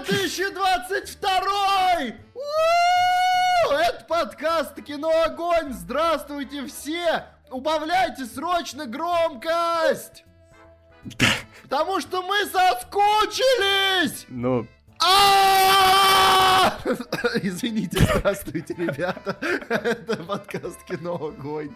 2022! Это подкаст «Кино Огонь». Здравствуйте все! Убавляйте срочно громкость! Потому что мы соскучились! Ну! Извините, здравствуйте, ребята. Это подкаст «Кино Огонь».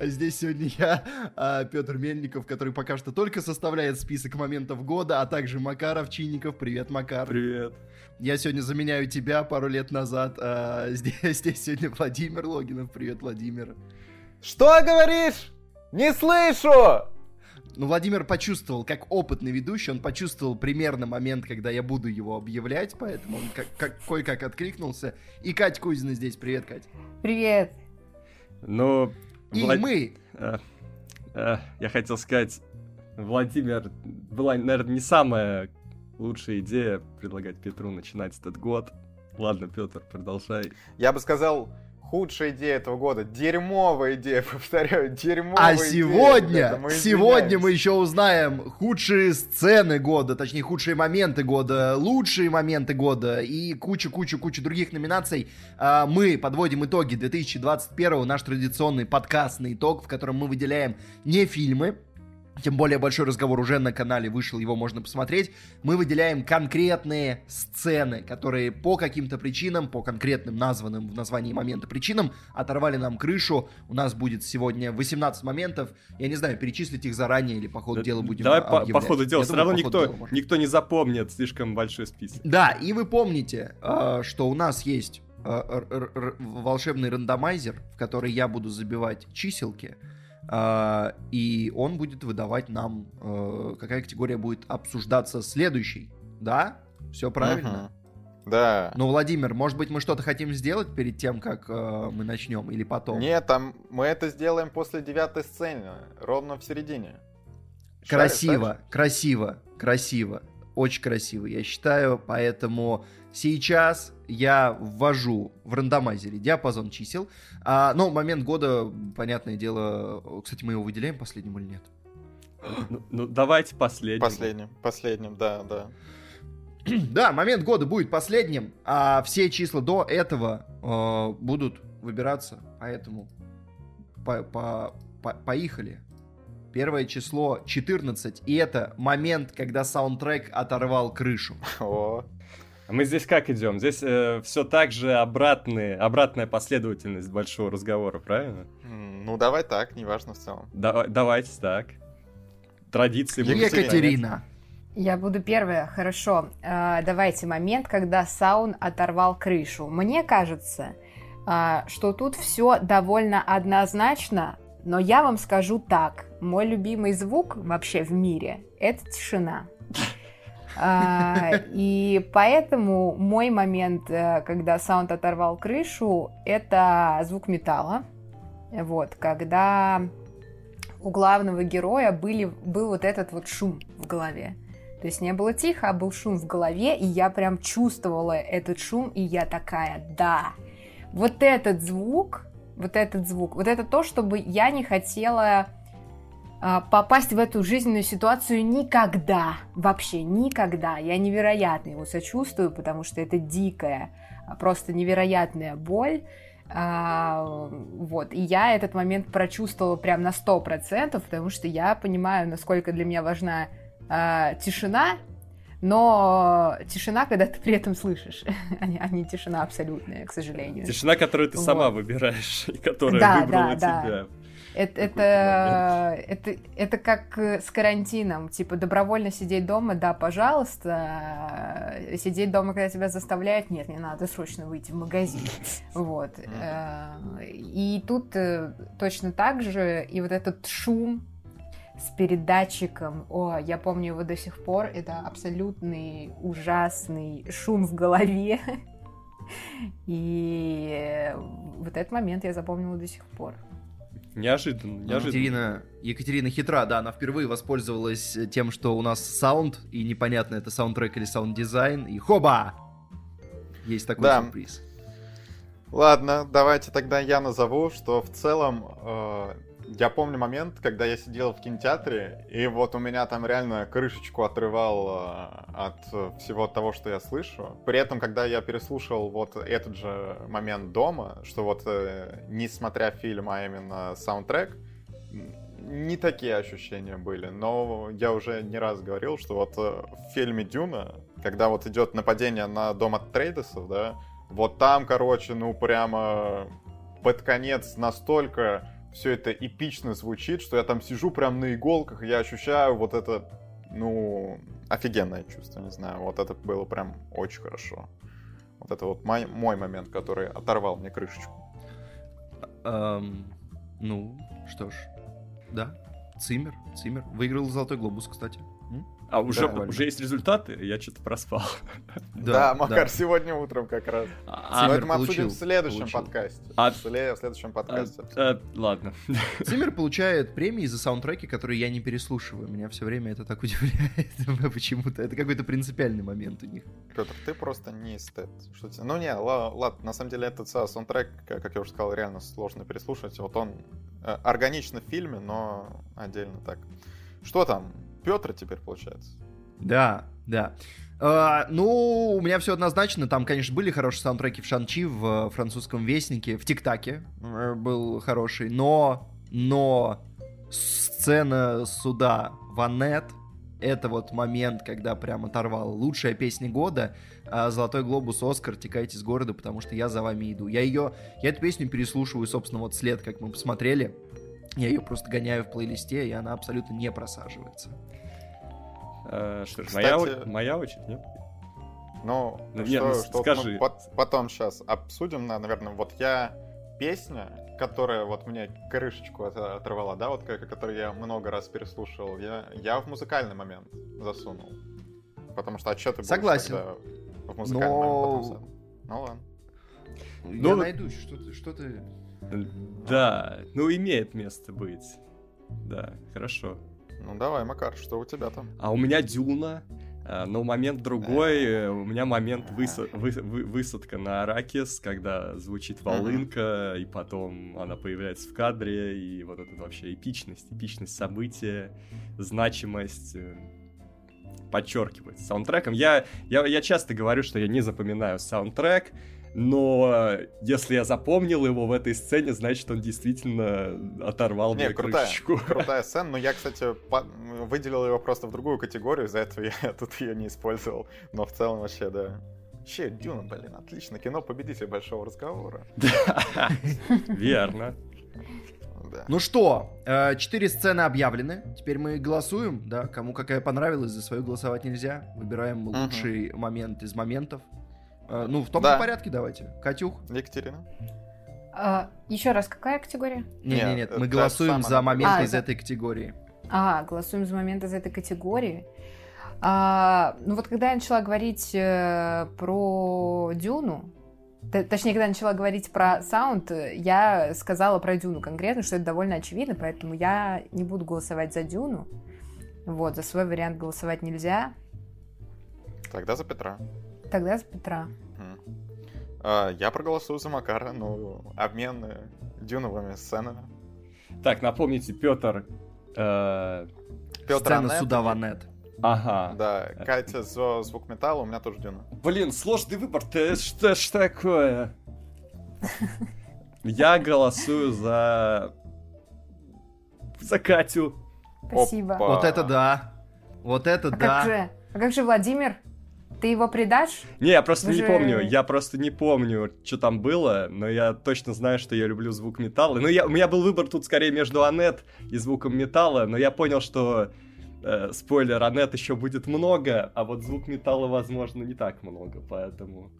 Здесь сегодня я, Петр Мельников, который пока что только составляет список моментов года, а также Макаров Чинников. Привет, Макар. привет. Я сегодня заменяю тебя пару лет назад. Здесь, здесь сегодня Владимир Логинов. Привет, Владимир. Что говоришь? Не слышу! Ну, Владимир почувствовал, как опытный ведущий, он почувствовал примерно момент, когда я буду его объявлять, поэтому он как, как, кое-как откликнулся. И Кать Кузина здесь. Привет, Кать. Привет. Ну, И Влад- мы э, э, я хотел сказать, Владимир, была, наверное, не самая лучшая идея предлагать Петру начинать этот год. Ладно, Петр, продолжай. Я бы сказал, худшая идея этого года. Дерьмовая идея, повторяю, дерьмовая А идея. сегодня, ребята, мы сегодня мы еще узнаем худшие сцены года, точнее худшие моменты года, лучшие моменты года и кучу-кучу-кучу других номинаций. А, Мы подводим итоги 2021, наш традиционный подкастный итог, в котором мы выделяем не фильмы, тем более большой разговор уже на канале вышел, его можно посмотреть. Мы выделяем конкретные сцены, которые по каким-то причинам, по конкретным названным в названии момента причинам, оторвали нам крышу. У нас будет сегодня 18 моментов. Я не знаю, перечислить их заранее или по ходу дела будем Давай по, по объявлять. ходу дела, Я все думаю, равно никто, дела можно. никто не запомнит слишком большой список. Да, и вы помните, э, что у нас есть р- волшебный рандомайзер, в который я буду забивать чиселки, и он будет выдавать нам, э, какая категория будет обсуждаться следующей. Да? Все правильно? Да. Ну, Владимир, может быть, мы что-то хотим сделать перед тем, как э, мы начнем, или потом? Нет, там мы это сделаем после девятой сцены, ровно в середине. Красиво, шаришь? красиво, красиво. Очень красиво, я считаю. Поэтому сейчас я ввожу в рандомайзере диапазон чисел. А, ну, момент года, понятное дело... Кстати, мы его выделяем последним или нет? Ну, ну, давайте последний. Последним, последним, да, да. да, момент года будет последним, а все числа до этого э, будут выбираться. Поэтому по- по- по- поехали. Первое число 14, и это момент, когда саундтрек оторвал крышу. О, мы здесь как идем? Здесь все так же обратные, обратная последовательность большого разговора, правильно? ну давай так, неважно в целом. Да- давайте так. Традиции. Екатерина. Я буду первая, хорошо. Э, давайте момент, когда саун оторвал крышу. Мне кажется, э, что тут все довольно однозначно, но я вам скажу так. Мой любимый звук вообще в мире — это тишина. А, И поэтому мой момент, э, когда саунд оторвал крышу, это звук металла. Вот, когда у главного героя были, был вот этот вот шум в голове. То есть не было тихо, а был шум в голове, и я прям чувствовала этот шум, и я такая, да, вот этот звук, вот этот звук, вот это то, чтобы я не хотела попасть в эту жизненную ситуацию никогда, вообще никогда. Я невероятно его сочувствую, потому что это дикая, а, просто невероятная боль. А, вот, и я этот момент прочувствовала прям на 100%, потому что я понимаю, насколько для меня важна а, тишина, но тишина, когда ты при этом слышишь, а не, а не тишина абсолютная, к сожалению. Тишина, которую ты сама Вот. выбираешь, и которая Да, выбрала да, да. Это, это, это, это как э, с карантином. Типа, добровольно сидеть дома, да, пожалуйста. Э, Сидеть дома, когда тебя заставляют, нет, не надо срочно выйти в магазин. Вот. Э, И тут точно так же, и вот этот шум с передатчиком, о, я помню его до сих пор, это абсолютный ужасный шум в голове. И вот этот момент я запомнила до сих пор. Неожиданно, неожиданно. Екатерина, Екатерина хитра, да, она впервые воспользовалась тем, что у нас саунд, и непонятно, это саундтрек или саунд-дизайн, и хоба! Есть такой Да. сюрприз. Ладно, давайте тогда я назову, что в целом э, я помню момент, когда я сидел в кинотеатре, и вот у меня там реально крышечку отрывал э, от всего того, что я слышу. При этом, когда я переслушал вот этот же момент дома, что вот э, не смотря фильм, а именно саундтрек, не такие ощущения были. Но я уже не раз говорил, что вот э, в фильме Дюна, когда вот идет нападение на дом от Трейдесов, да, вот там, короче, ну прямо под конец настолько все это эпично звучит, что я там сижу прям на иголках, и я ощущаю вот это, ну, офигенное чувство, не знаю, вот это было прям очень хорошо. Вот это вот мой, мой момент, который оторвал мне крышечку. Эм, ну, что ж, да, Цимер, Цимер. Выиграл Золотой Глобус, кстати. А уже, Да, уже есть результаты? Я что-то проспал. Да, Макар, сегодня утром как раз. А, это мы обсудим получил, в следующем получил. подкасте. А- В сле- в следующем подкасте. а, ладно. Циммер получает премии за саундтреки, которые я не переслушиваю. Меня все время это так удивляет почему-то. Это какой-то принципиальный момент у них. Петр, ты просто не эстет. Что тебе- Ну не, ла- ладно, на самом деле этот са- саундтрек, как как я уже сказал, реально сложно переслушать. Вот он э, органично в фильме, но отдельно так. Что там? Петр теперь получается. Да, да. А, ну, у меня все однозначно. Там, конечно, были хорошие саундтреки в Шанчи, в э, французском вестнике, в ТикТаке э, был хороший, но, но сцена суда Ванет это вот момент, когда прям оторвал. Лучшая песня года, а Золотой глобус, Оскар, текайте из города, потому что я за вами иду. Я ее, я эту песню переслушиваю, собственно, вот след, как мы посмотрели. Я ее просто гоняю в плейлисте, и она абсолютно не просаживается. Э, Что ж, моя очередь, нет? Ну, Ну, что, нет, ну, что скажи. пот- потом сейчас обсудим, на- наверное, вот я песня, которая вот мне крышечку от- оторвала, да, вот которую я много раз переслушивал, я, я в музыкальный момент засунул. Потому что отчеты Согласен. в музыкальный Но- момент потом Ну ладно. Я Ну, найду, что ты, что ты... Да, ну имеет место быть. Да, хорошо. Ну давай, Макар, что у тебя там? А у меня Дюна, а, но момент другой. э, У меня момент высо- вы- вы- высадка на Аракис, когда звучит волынка, и потом она появляется в кадре, и вот это вообще эпичность, эпичность события, значимость э, подчеркивается саундтреком. Я, я, я часто говорю, что я не запоминаю саундтрек, но если я запомнил его в этой сцене, значит, он действительно оторвал Не, мне крутая, крышечку. крутая сцена, но я, кстати, по- выделил его просто в другую категорию, из-за этого я тут ее не использовал, но в целом вообще, да. Вообще, Дюна, блин, отлично, кино победитель большого разговора. Верно. Да. Ну что, э, четыре сцены объявлены. Теперь мы голосуем, да, кому какая понравилась, за свою голосовать нельзя. Выбираем лучший момент из моментов. Э, ну, в том Да. же порядке давайте. Катюх? Екатерина? А, еще раз, какая категория? Не, не, Нет, нет, это мы голосуем самая за она. моменты А, из за- этой категории. А, голосуем за момент из этой категории. А, ну вот когда я начала говорить э, про Дюну, т- точнее, когда я начала говорить про саунд, я сказала про Дюну конкретно, что это довольно очевидно, поэтому я не буду голосовать за Дюну. Вот, за свой вариант голосовать нельзя. Тогда за Петра. Тогда за Петра. А, Я проголосую за Макара, ну, обмен э, дюновыми сценами. Так, напомните, Петр. э, Петр Сцена Аннет, суда Ванет. Ага. Да, Катя за звук металла, у меня тоже дюна. Блин, сложный выбор. Ты что ж такое? Я голосую за... За Катю. Спасибо. Опа. Вот это да. Вот это А как да. же? А как же Владимир? Ты его предашь? Не, я просто Вы не же- помню. Я просто не помню, что там было, но я точно знаю, что я люблю звук металла. Ну, я, у меня был выбор тут скорее между Анет и звуком металла, но я понял, что э, спойлер, Анет еще будет много, а вот звук металла, возможно, не так много, поэтому...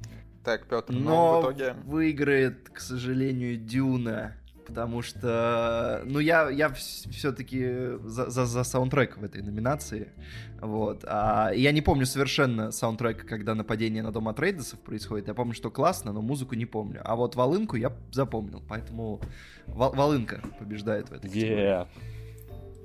Так, Петр, но Но в итоге... выиграет, к сожалению, Дюна. Потому что, ну, я, я все-таки за, за, за саундтрек в этой номинации. Вот. А, я не помню совершенно саундтрек, когда нападение на дом от Рейдесов происходит. Я помню, что классно, но музыку не помню. А вот волынку я запомнил. Поэтому вол- волынка побеждает в этой категории. Yeah.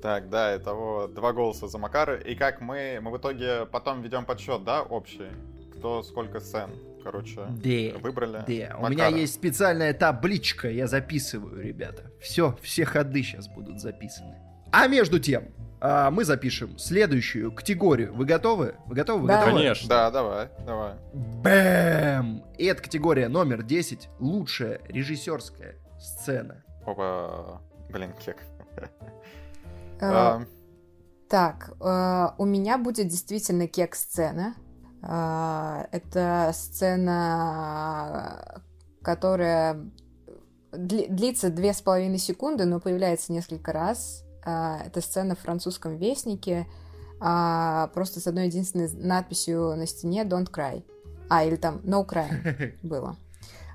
Так, да, итого два голоса за Макара. И как мы, мы в итоге потом ведем подсчет, да, общий? кто сколько сцен, короче, Да, выбрали. да. У меня есть специальная табличка, я записываю, ребята. Все, все ходы сейчас будут записаны. А между тем, а, мы запишем следующую категорию. Вы готовы? Вы готовы? Вы Да. готовы? Конечно. Да, давай, давай. Бэм! И это категория номер 10. Лучшая режиссерская сцена. Опа, блин, кек. Э, А, Так, э, у меня будет действительно кек-сцена. Э, Это сцена, которая дли- длится две с половиной секунды, но появляется несколько раз. Э, Это сцена в французском вестнике, а, просто с одной единственной надписью на стене «Don't cry». А, или там «No cry» было.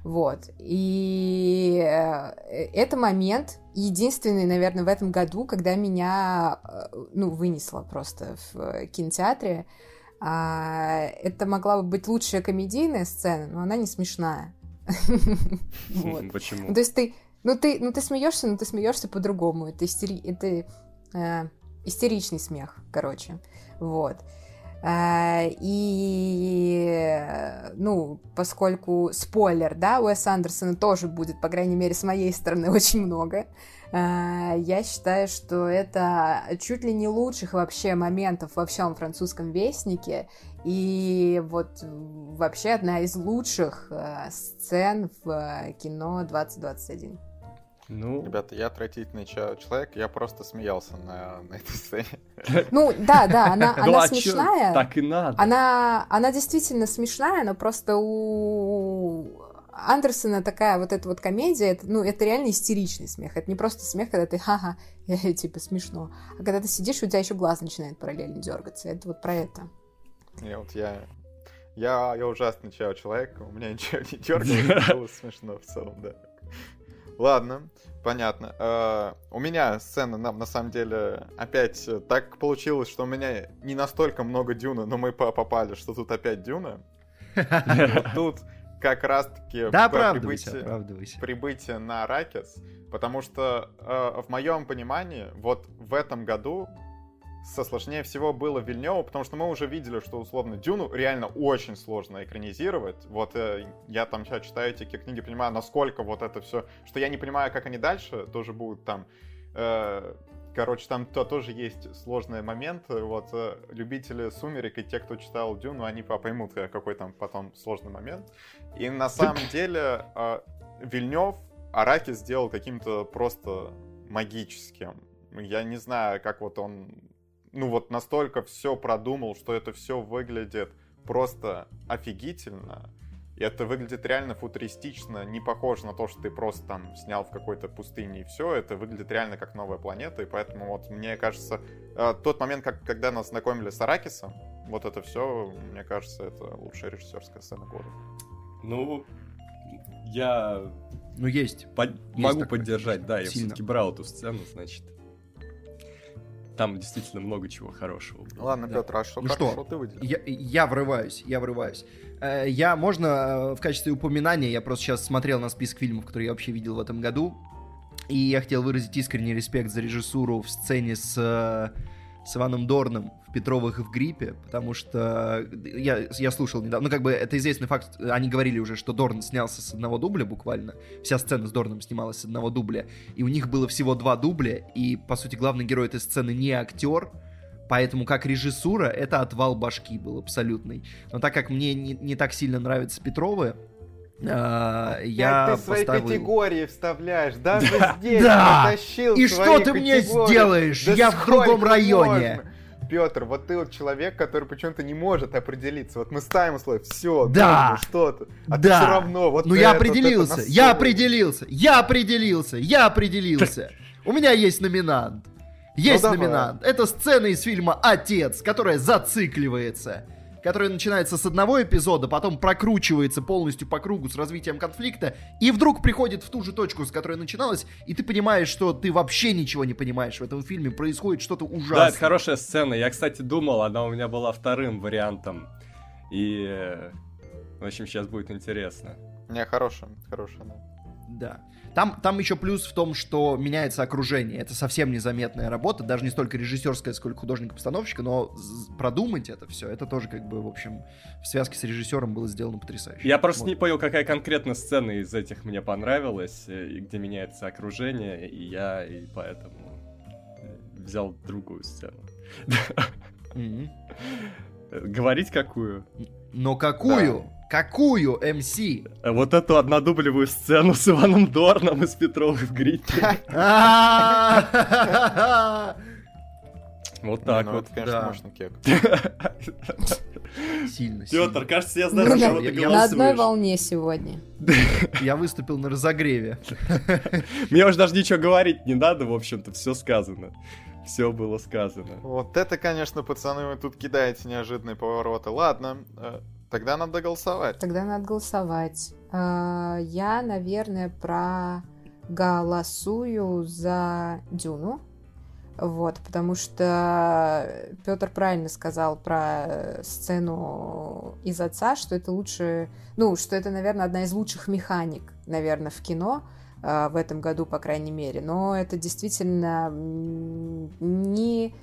Вот. И э, это момент единственный, наверное, в этом году, когда меня, э, ну, вынесло просто в э, кинотеатре. А, Это могла бы быть лучшая комедийная сцена, но она не смешная. Почему? Ну, то есть ты, ну ты, ну ты смеешься, но ты смеешься по-другому. Это, э, истеричный смех, короче. Вот. А, и, э, ну, поскольку спойлер, да, у Уэса Андерсона тоже будет, по крайней мере, с моей стороны, очень много. А, Я считаю, что это чуть ли не лучших вообще моментов во всем французском вестнике. И вот вообще одна из лучших э, сцен в э, кино 2021. Ну, Ребята, я отвратительный человек, я просто смеялся на, на этой сцене. Ну, да, да, она, ну, она а чё, смешная. Так и надо. Она, она действительно смешная, но просто у Андерсона такая вот эта вот комедия, это, ну, это реально истеричный смех. Это не просто смех, когда ты ха-ха, типа смешно. А когда ты сидишь, у тебя еще глаз начинает параллельно дергаться. Это вот про это. Я вот я... Я, я ужасный ча- человек, у меня ничего не дергалось, было смешно в целом, да. Ладно, понятно. Э, у меня сцена, на, на самом деле, опять так получилось, что у меня не настолько много дюна, но мы по- попали, что тут опять дюна. Вот тут как раз-таки Да, по оправдывайся, прибытие на Аракис, потому что э, в моем понимании вот в этом году со сложнее всего было Вильнёву, потому что мы уже видели, что условно Дюну реально очень сложно экранизировать. Вот э, я там сейчас читаю эти книги, понимаю, насколько вот это все, что я не понимаю, как они дальше тоже будут там. э, Короче, там то тоже есть сложные моменты. Вот э, любители Сумерек и те, кто читал Дюну, они по- поймут, э, какой там потом сложный момент. И на самом деле э, Вильнев Араки сделал каким-то просто магическим. Я не знаю, как вот он, ну вот настолько все продумал, что это все выглядит просто офигительно. И это выглядит реально футуристично, не похоже на то, что ты просто там снял в какой-то пустыне и все. Это выглядит реально как новая планета, и поэтому вот мне кажется, э, тот момент, как, когда нас знакомили с Аракисом, вот это все, мне кажется, это лучшая режиссерская сцена года. Ну, я Ну, есть. по- могу такое. поддержать, да, я Сильно. все-таки брал эту сцену, значит. Там действительно много чего хорошего. было. Ладно, Да. Петр, а что Ну хорошо что, ты выделил? Я, я врываюсь, я врываюсь. Э, Я, можно, э, в качестве упоминания, я просто сейчас смотрел на список фильмов, которые я вообще видел в этом году, и я хотел выразить искренний респект за режиссуру в сцене с, э, с Иваном Дорном в Петровых и в Гриппе, потому что я, я слушал недавно, ну как бы это известный факт, они говорили уже, что Дорн снялся с одного дубля буквально, вся сцена с Дорном снималась с одного дубля, и у них было всего два дубля, и, по сути, главный герой этой сцены не актер, Поэтому как режиссура это отвал башки был абсолютный. Но так как мне не, не так сильно нравятся Петровы, э, я ты свои поставил... категории вставляешь, даже здесь Да! И свои что ты мне категории. сделаешь? Да Я в другом районе. Петр, вот ты вот человек, который почему-то не может определиться. Вот мы ставим условия, все, Да. что-то. А ты Да. все равно, вот Ну это, я вот это определился, на я определился, я определился, я определился. У меня есть номинант. Есть Ну, давай. номинант. Это сцена из фильма «Отец», которая зацикливается. Которая начинается с одного эпизода, потом прокручивается полностью по кругу с развитием конфликта, и вдруг приходит в ту же точку, с которой начиналась, и ты понимаешь, что ты вообще ничего не понимаешь в этом фильме, происходит что-то ужасное. Да, это хорошая сцена. Я, кстати, думал, она у меня была вторым вариантом. И, в общем, сейчас будет интересно. Не, хорошая, хорошая, да. Да. Там, там еще плюс в том, что меняется окружение. Это совсем незаметная работа, даже не столько режиссерская, сколько художника-постановщика, но продумать это все, это тоже как бы, в общем, в связке с режиссером было сделано потрясающе. Я просто вот. не понял, какая конкретно сцена из этих мне понравилась, э, и где меняется окружение, и я, и поэтому э, взял другую сцену. Говорить какую? Но какую? Какую МС? Вот эту однодублевую сцену с Иваном Дорном из Петрова в Грите. Вот так ну, вот. конечно, можно кек. Сильно, Петр, кажется, я знаю, что ты голосуешь. На одной волне сегодня. Я выступил на разогреве. Мне уже даже ничего говорить не надо, в общем-то, все сказано. Все было сказано. Вот это, конечно, пацаны, вы тут кидаете неожиданные повороты. Ладно, э, Тогда надо голосовать. Тогда надо голосовать. А, я, наверное, проголосую за Дюну. Вот, потому что Петр правильно сказал про сцену из отца, что это лучше, ну, что это, наверное, одна из лучших механик, наверное, в кино э, в этом году, по крайней мере. Но это действительно не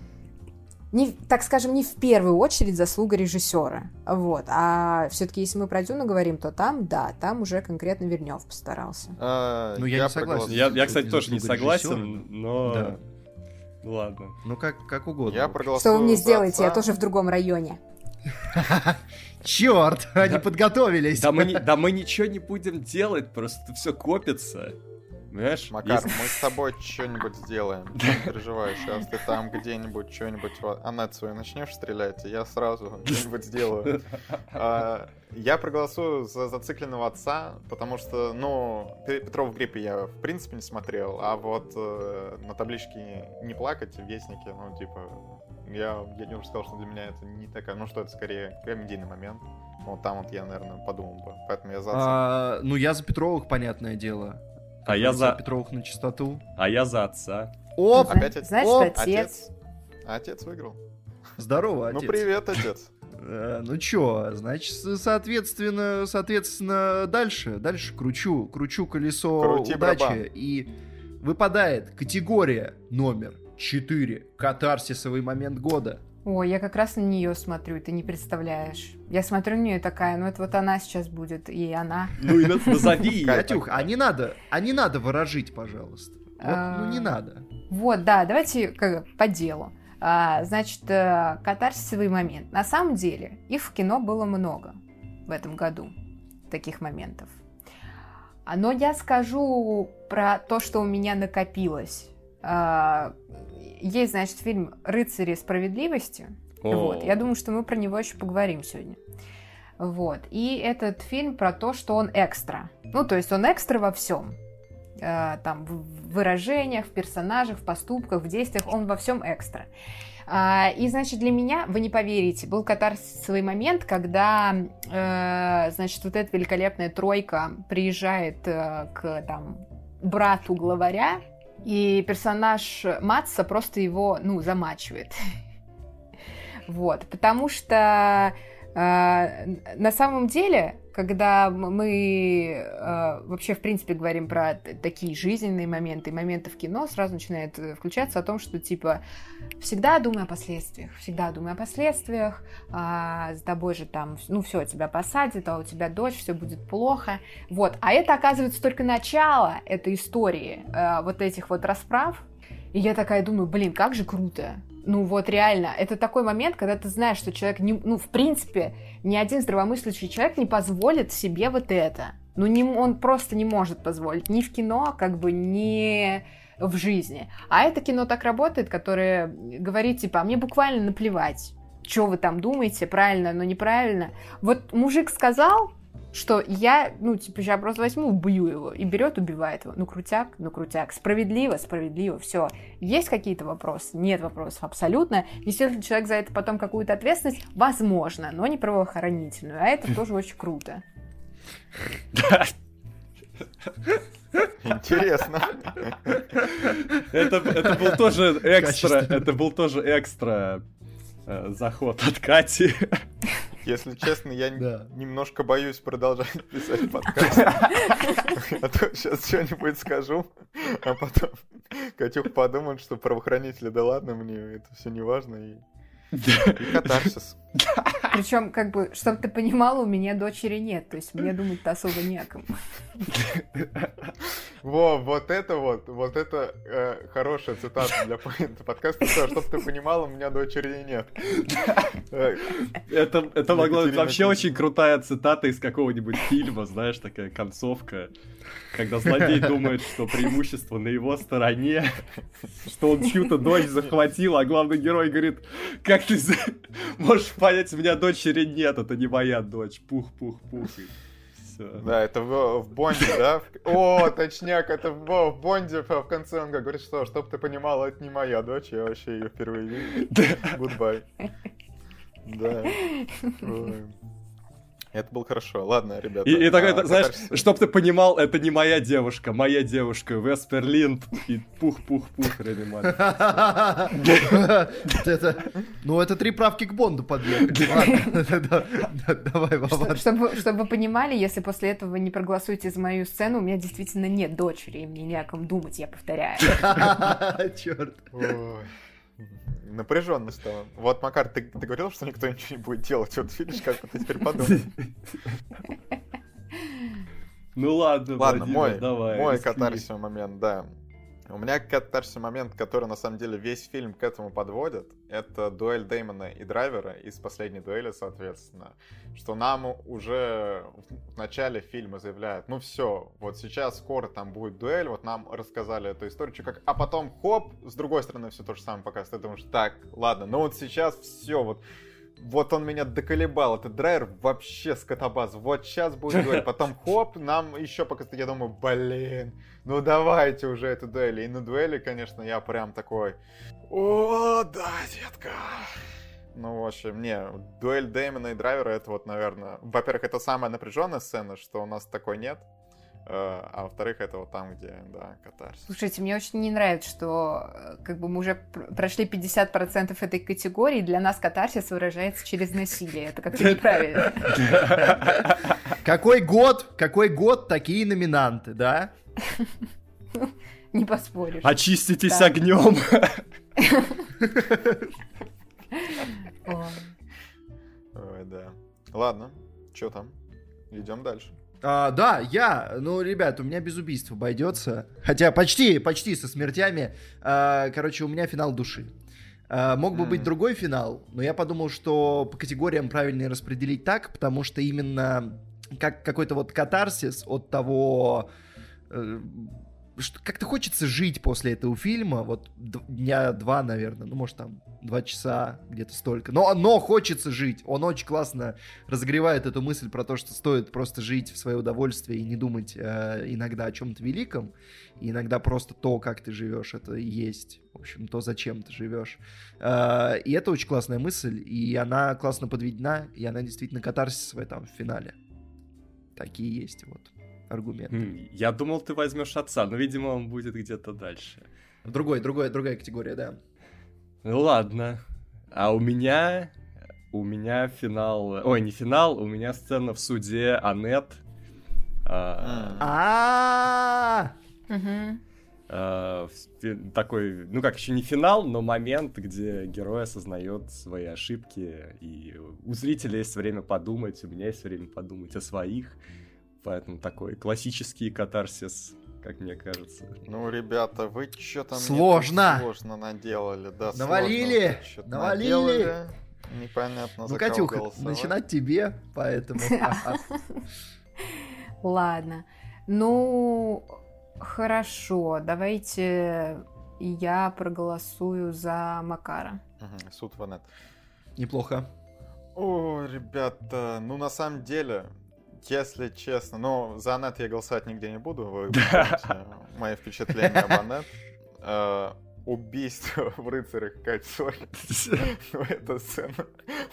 не, так скажем, не в первую очередь заслуга режиссера. Вот. А все-таки, если мы про Дюну говорим, то там, да, там уже конкретно Вернев постарался. А, ну, я, я не согласен. Я, я, кстати, тоже не согласен, режиссера. но... Да. Ладно. Ну, как, как угодно. Я проголосую Что вы мне сделаете? Отца. Я тоже в другом районе. Черт, они подготовились. Да мы ничего не будем делать, просто все копится. Понимаешь? Макар, есть... мы с тобой что-нибудь сделаем. Не переживай, сейчас ты там где-нибудь что-нибудь анет свою начнешь стрелять, и я сразу что-нибудь сделаю. А, я проголосую за зацикленного отца, потому что, ну, Петров в гриппе я в принципе не смотрел, а вот э, на табличке не плакать в Вестнике, ну, типа, я, я не уже сказал, что для меня это не такая, ну, что это скорее комедийный момент. Вот там вот я, наверное, подумал бы. Поэтому я за. А, ну, я за Петровых, понятное дело. А я за... Петровых на чистоту. А я за отца. Оп! Опять Значит, Оп! отец. отец. Отец выиграл. Здорово, ну, отец. Ну, привет, отец. Э, ну чё, значит, соответственно, соответственно, дальше, дальше кручу, кручу колесо Крути удачи, барабан. и выпадает категория номер 4, катарсисовый момент года. Ой, я как раз на нее смотрю, ты не представляешь. Я смотрю на нее такая, ну это вот она сейчас будет, и она. Ну и назови Катюх, а не надо, а не надо выражить, пожалуйста. Вот, ну не а, надо. Вот, да, давайте как, по делу. А, значит, э, катарсисовый момент. На самом деле, их в кино было много в этом году, таких моментов. А, но я скажу про то, что у меня накопилось а, есть, значит, фильм «Рыцари справедливости». О. Вот. Я думаю, что мы про него еще поговорим сегодня. Вот. И этот фильм про то, что он экстра. Ну, то есть он экстра во всем. Э, там, в выражениях, в персонажах, в поступках, в действиях, он во всем экстра. А, и, значит, для меня, вы не поверите, был катарсисовый момент, когда, э, значит, вот эта великолепная тройка приезжает э, к, там, брату главаря, и персонаж Матса просто его, ну, замачивает. Вот, потому что э, на самом деле когда мы э, вообще, в принципе, говорим про такие жизненные моменты, моменты в кино, сразу начинает э, включаться о том, что, типа, всегда думай о последствиях, всегда думай о последствиях, э, с тобой же там, ну, все, тебя посадят, а у тебя дочь, все будет плохо, вот. А это, оказывается, только начало этой истории, э, вот этих вот расправ, и я такая думаю, блин, как же круто, ну вот реально, это такой момент, когда ты знаешь, что человек, не, ну в принципе, ни один здравомыслящий человек не позволит себе вот это. Ну не, он просто не может позволить. Ни в кино, как бы, ни в жизни. А это кино так работает, которое говорит, типа, а мне буквально наплевать, что вы там думаете, правильно, но неправильно. Вот мужик сказал, что я, ну, типа, сейчас просто возьму, убью его, и берет, убивает его. Ну, крутяк, ну, крутяк. Справедливо, справедливо, все. Есть какие-то вопросы? Нет вопросов, абсолютно. Естественно, человек за это потом какую-то ответственность, возможно, но не правоохранительную. А это тоже очень круто. Интересно. Это, это был тоже экстра, это был тоже экстра заход от Кати. Если честно, я Да. немножко боюсь продолжать писать подкаст. А то сейчас что-нибудь скажу, а потом Катюх подумает, что правоохранители, да ладно, мне это все не важно. И и катарсис. Причем, как бы, чтобы ты понимала, у меня дочери нет, то есть мне думать-то особо не о ком. Во, вот это вот, вот это э, хорошая цитата для поинта подкаста. Чтобы ты понимала, у меня дочери нет. Э, Это, это могло быть вообще очень крутая цитата из какого-нибудь фильма, знаешь, такая концовка, когда злодей думает, что преимущество на его стороне, что он чью-то дочь захватил, а главный герой говорит, как ты можешь понять, у меня дочери нет, это не моя дочь, пух-пух-пух. и всё. Да, это в, в Бонде, да? О, точняк, это в, в Бонде в конце он говорит, что, чтоб ты понимала, это не моя дочь, я вообще ее впервые вижу. Goodbye. Да. Это было хорошо. Ладно, ребята. И, и такой, а, знаешь, катарсис- чтоб ты понимал, это не моя девушка, моя девушка, Весперлинд и пух-пух-пух реанимация. Ну, это три правки к Бонду подъехали. Давай, Вован. Чтобы, чтобы вы понимали, если после этого вы не проголосуете за мою сцену, у меня действительно нет дочери, и мне не о ком думать, я повторяю. Черт. Напряженно стало. Вот, Макар, ты, ты говорил, что никто ничего не будет делать. Вот видишь, как ты теперь подумал. Ну ладно, Ладно, Владимир, мой, давай. мой катарсис момент, да. У меня катарсис момент, который на самом деле весь фильм к этому подводит. Это дуэль Дэймона и Драйвера из последней дуэли, соответственно. Что нам уже в начале фильма заявляют, ну все, вот сейчас скоро там будет дуэль, вот нам рассказали эту историю, чё как, а потом хоп, с другой стороны все то же самое показывает. Ты думаешь, так, ладно, ну вот сейчас все, вот вот он меня доколебал, этот драйвер вообще скотобаз. Вот сейчас будет дуэль, потом хоп, нам еще пока я думаю, блин, ну давайте уже эту дуэль. И на дуэли, конечно, я прям такой, о, да, детка. Ну, в общем, не, дуэль Дэймона и драйвера, это вот, наверное, во-первых, это самая напряженная сцена, что у нас такой нет. Э, А во-вторых, это вот там, где, да, катарсис. Слушайте, мне очень не нравится, что э, как бы мы уже пр- прошли 50% этой категории, для нас катарсис выражается через насилие. Это как-то неправильно. Какой год, какой год, такие номинанты, да? Не поспоришь. Очиститесь огнем. Ой, да. Ладно, что там? Идем дальше. А, да, я, ну, ребят, у меня без убийств обойдется. Хотя почти, почти со смертями. А, короче, у меня финал души. А, мог бы М. быть другой финал, но я подумал, что по категориям правильно распределить так, потому что именно как какой-то вот катарсис от того, э, как-то хочется жить после этого фильма, вот дня два, наверное, ну, может, там, два часа, где-то столько. Но, но хочется жить. Он очень классно разогревает эту мысль про то, что стоит просто жить в свое удовольствие и не думать э, иногда о чем-то великом. И иногда просто то, как ты живешь, это и есть, в общем, то, зачем ты живешь. Э, и это очень классная мысль, и она классно подведена, и она действительно катарсис в этом в финале. Такие есть вот аргументы. М, Я думал, ты возьмешь отца, но, видимо, он будет где-то дальше. Другой, другой, другая категория, да. Ну ладно. А у меня... У меня финал... Ой, не финал, у меня сцена в суде Аннет. А, А а, такой, ну как, еще не финал, но момент, где герой осознает свои ошибки, и у зрителя есть время подумать, у меня есть время подумать о своих. Поэтому такой классический катарсис, как мне кажется. Ну, ребята, вы что там Сложно. сложно наделали, да, Навалили, навалили. наделали. Непонятно, Ну, Катюха, начинать тебе, поэтому... Ладно. Ну, хорошо, давайте я проголосую за Макара. Суд Ванет. Неплохо. О, ребята, ну на самом деле, если честно, ну за Анет я голосовать нигде не буду, вы помните мои впечатления об Анет. Э, Убийство в рыцарях кольцо. Ну, эта сцена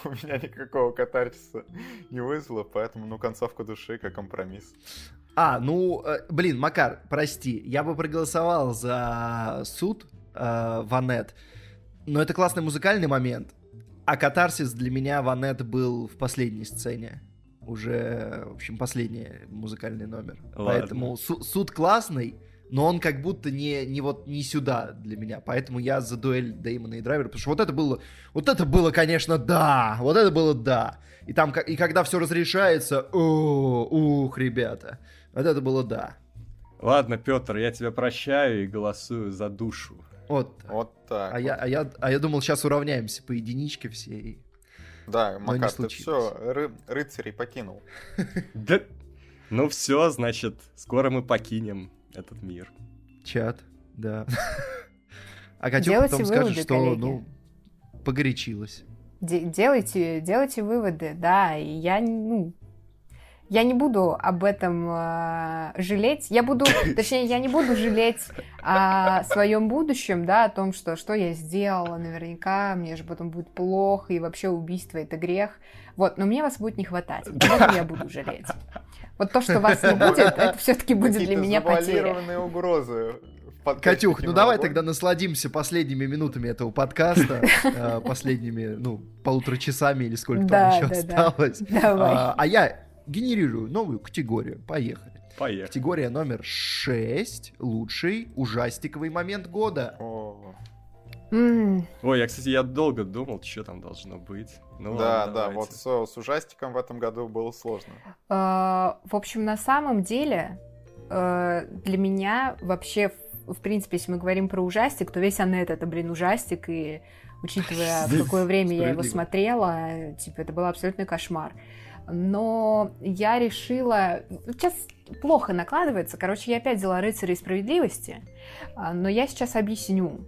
у меня никакого катарсиса не вызвала, поэтому, ну, концовка души как компромисс. А, ну, э, блин, Макар, прости, я бы проголосовал за суд э, Ванет, но это классный музыкальный момент. А катарсис для меня Ванет был в последней сцене. Уже, в общем, последний музыкальный номер. Ладно. Поэтому су- суд классный, но он как будто не, не вот не сюда для меня. Поэтому я за дуэль Деймона и Драйвера, потому что вот это было, вот это было, конечно, да, вот это было да. И там, и когда все разрешается, о, ух, ребята, вот это было да. Ладно, Петр, я тебя прощаю и голосую за душу. Вот. Вот так. А я, а, я, а я думал, сейчас уравняемся по единичке все. и- Да, Макар, ты все, рыцарей покинул. Да. Ну все, значит, скоро мы покинем этот мир. Чат, да. А Катюха Делайте потом скажет, выводы, что, коллеги. ну, погорячилась. Де- делайте, делайте выводы, да, и я, ну, я не буду об этом э, жалеть. Я буду, точнее, я не буду жалеть о своем будущем, да, о том, что что я сделала, наверняка мне же потом будет плохо, и вообще убийство это грех. Вот, но мне вас будет не хватать. Об этом я буду жалеть. Вот то, что вас не будет, это все-таки будет для меня потеря. угрозы. подкасте Катюх, ну «Кино давай Огонь». тогда насладимся последними минутами этого подкаста, э, последними, ну, полутора часами или сколько там еще осталось. А а я генерирую новую категорию. Поехали. Поехали. Категория номер 6. Лучший ужастиковый момент года. О, М, Ой, я, кстати, я долго думал, что там должно быть. Ну, Да, ладно, да, давайте. вот с, с ужастиком в этом году было сложно. Э, В общем, на самом деле, э, для меня вообще, в- в принципе, если мы говорим про ужастик, то весь Аннет это, блин, ужастик, и учитывая, в какое время я его смотрела, типа, это был абсолютный кошмар. Но я решила... Сейчас плохо накладывается. Короче, я опять взяла «Рыцарей справедливости», а, но я сейчас объясню.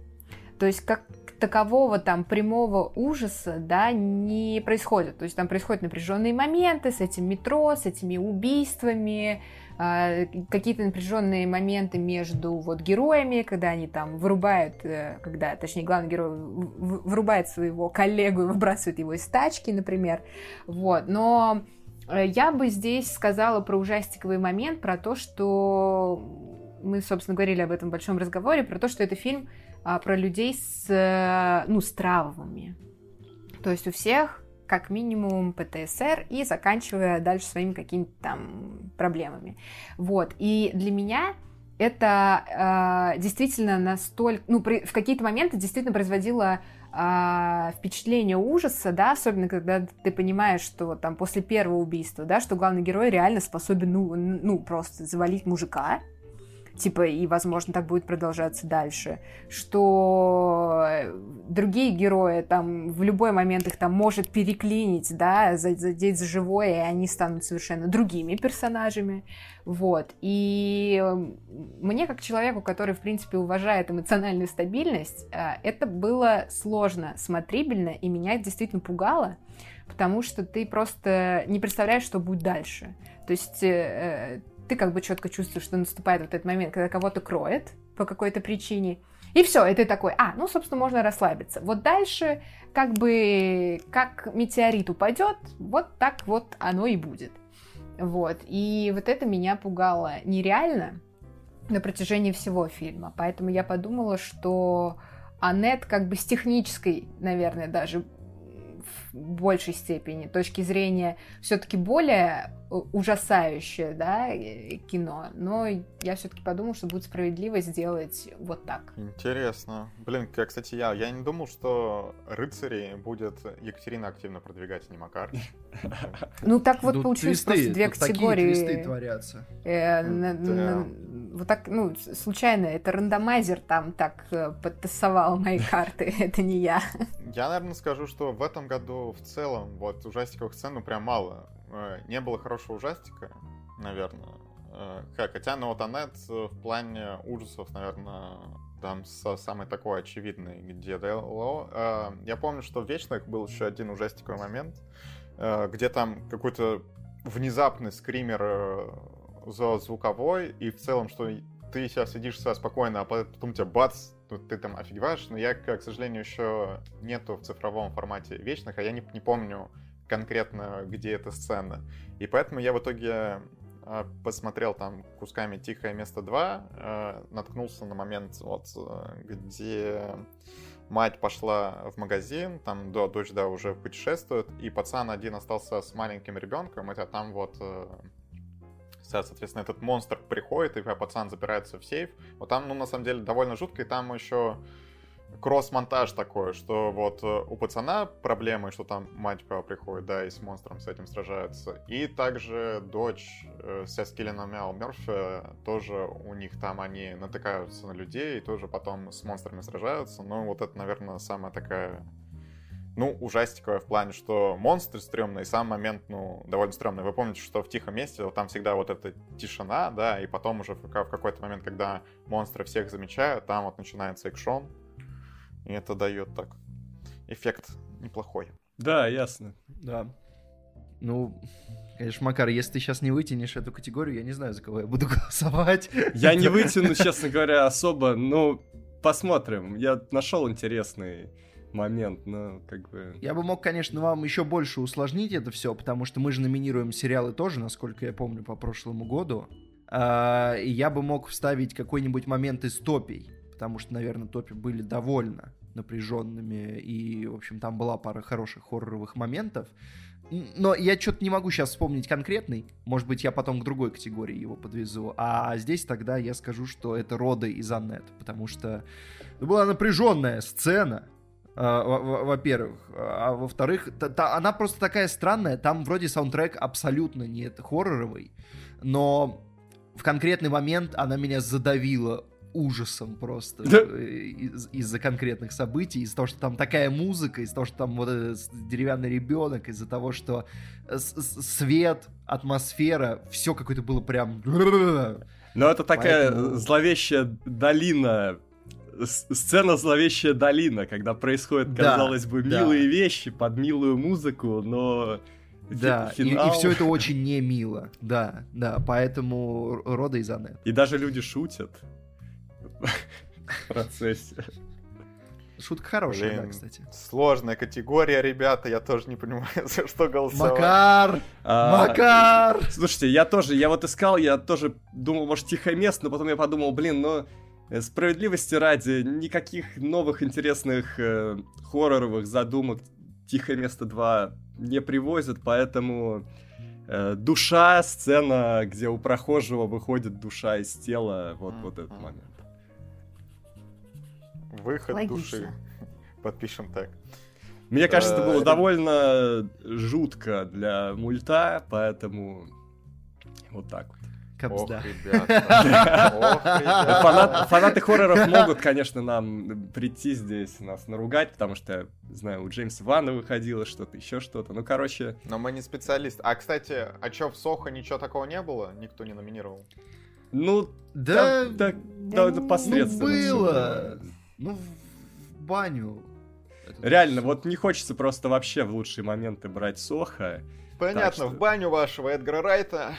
То есть, как такового там прямого ужаса, да, не происходит. То есть там происходят напряженные моменты с этим метро, с этими убийствами, какие-то напряженные моменты между вот героями, когда они там вырубают, э, когда, точнее, главный герой вырубает своего коллегу и выбрасывает его из тачки, например. Вот, но э, я бы здесь сказала про ужастиковый момент, про то, что мы, собственно, говорили об этом в большом разговоре, про то, что это фильм а, про людей с, э, ну, с травмами. То есть у всех как минимум ПТСР и заканчивая дальше своими какими-то там проблемами. Вот. И для меня это э, действительно настолько... Ну, при- в какие-то моменты действительно производило а, впечатление ужаса, да, особенно когда ты понимаешь, что там после первого убийства, да, что главный герой реально способен, ну, ну просто завалить мужика, типа, и, возможно, так будет продолжаться дальше, что э, другие герои там в любой момент их там может переклинить, да, за- задеть за живое, и они станут совершенно другими персонажами, вот, и э, мне, как человеку, который, в принципе, уважает эмоциональную стабильность, э, это было сложно смотрибельно, и меня это действительно пугало, потому что ты просто не представляешь, что будет дальше. То есть ты как бы четко чувствуешь, что наступает вот этот момент, когда кого-то кроет по какой-то причине, и все, и ты такой, а, ну, собственно, можно расслабиться. Вот дальше, как бы, как метеорит упадет, вот так вот оно и будет. Вот, и вот это меня пугало нереально на протяжении всего фильма, поэтому я подумала, что Аннет как бы с технической, наверное, даже в большей степени точки зрения все-таки более э, ужасающее, да, э, кино, но я все-таки подумала, что будет справедливо сделать вот так. Интересно. Блин, кстати, я, я не думал, что рыцари будет Екатерина активно продвигать, а не Макар. Ну так вот Тут получилось просто две категории. творятся. Э, вот так, ну, случайно, это рандомайзер там так подтасовал мои карты, это не я. Я, наверное, скажу, что в этом году в целом вот ужастиковых сцен ну прям мало. Э, Не было хорошего ужастика, наверное. Э, Как, хотя, ну вот Аннет э, в плане ужасов, наверное, там со- самый такой очевидный, где ДЛО. Я помню, что в Вечных был еще один ужастиковый момент, где там какой-то внезапный скример звуковой, и в целом, что ты сейчас сидишь себя спокойно, а потом тебя бац, ну, ты там офигеваешь, но я, к сожалению, еще нету в цифровом формате вечных, а я не, не помню конкретно, где эта сцена. И поэтому я в итоге э, посмотрел там кусками «Тихое место 2», э, наткнулся на момент, вот, где мать пошла в магазин, там да, дочь, да, уже путешествует, и пацан один остался с маленьким ребенком, это там вот э, соответственно, этот монстр приходит, и пацан запирается в сейф. Вот там, ну, на самом деле, довольно жутко, и там еще кросс-монтаж такой, что вот э, у пацана проблемы, что там мать приходит, да, и с монстром с этим сражаются. И также дочь э, со Скиллином Мяу Мерфи, тоже у них там они натыкаются на людей и тоже потом с монстрами сражаются. Ну, вот это, наверное, самая такая ну, ужастиковая в плане, что монстры стрёмные, и сам момент, ну, довольно стрёмный. Вы помните, что в тихом месте вот там всегда вот эта тишина, да, и потом уже в, в какой-то момент, когда монстры всех замечают, там вот начинается экшон, и это дает так эффект неплохой. Да, ясно. Да. Ну, конечно, Макар, если ты сейчас не вытянешь эту категорию, я не знаю, за кого я буду голосовать. Я не вытяну, честно говоря, особо, но посмотрим. Я нашел интересный момент, но как бы... Я бы мог, конечно, вам еще больше усложнить это все, потому что мы же номинируем сериалы тоже, насколько я помню, по прошлому году. И я бы мог вставить какой-нибудь момент из топий, потому что, наверное, топи были довольно напряженными, и, в общем, там была пара хороших хорроровых моментов. Но я что-то не могу сейчас вспомнить конкретный. Может быть, я потом к другой категории его подвезу. А здесь тогда я скажу, что это Роды из Аннет. Потому что ну, была напряженная сцена. А, во-первых. А во-вторых, она просто такая странная. Там вроде саундтрек абсолютно нет хорроровый. Но в конкретный момент она меня задавила ужасом просто э, из- из-за конкретных событий, из-за того, что там такая музыка, из-за того, что там вот этот деревянный ребенок, из-за того, что свет, атмосфера, все какое-то было прям... Но это такая Поэтому... зловещая долина сцена зловещая долина, когда происходят, да, казалось бы, милые да. вещи под милую музыку, но да, финал... и, и все это очень не мило. Да, да, поэтому рода из Анет. И даже люди шутят в процессе. Шутка хорошая, Блин, да, кстати. Сложная категория, ребята, я тоже не понимаю, за что голосовать. Макар! А, Макар! Слушайте, я тоже, я вот искал, я тоже думал, может, тихое место, но потом я подумал, блин, ну, справедливости ради, никаких новых интересных э, хорроровых задумок «Тихое место 2» не привозят, поэтому э, душа, сцена, где у прохожего выходит душа из тела, вот, вот этот момент. Выход Логично. души. Подпишем так. Мне кажется, это было э, довольно жутко для мульта, поэтому вот так вот. Капсда. Ох, ребята. фанаты хорроров могут, конечно, нам прийти здесь, нас наругать, потому что, знаю, у Джеймса Ванна выходило что-то, еще что-то. Ну, короче... Но мы не специалисты. А, кстати, а чё, в Сохо ничего такого не было? Никто не номинировал? Ну, да, да, да, да, посредственно. Ну, было. Ну, в баню. Реально, вот не хочется просто вообще в лучшие моменты брать Соха. Понятно, в баню вашего Эдгара Райта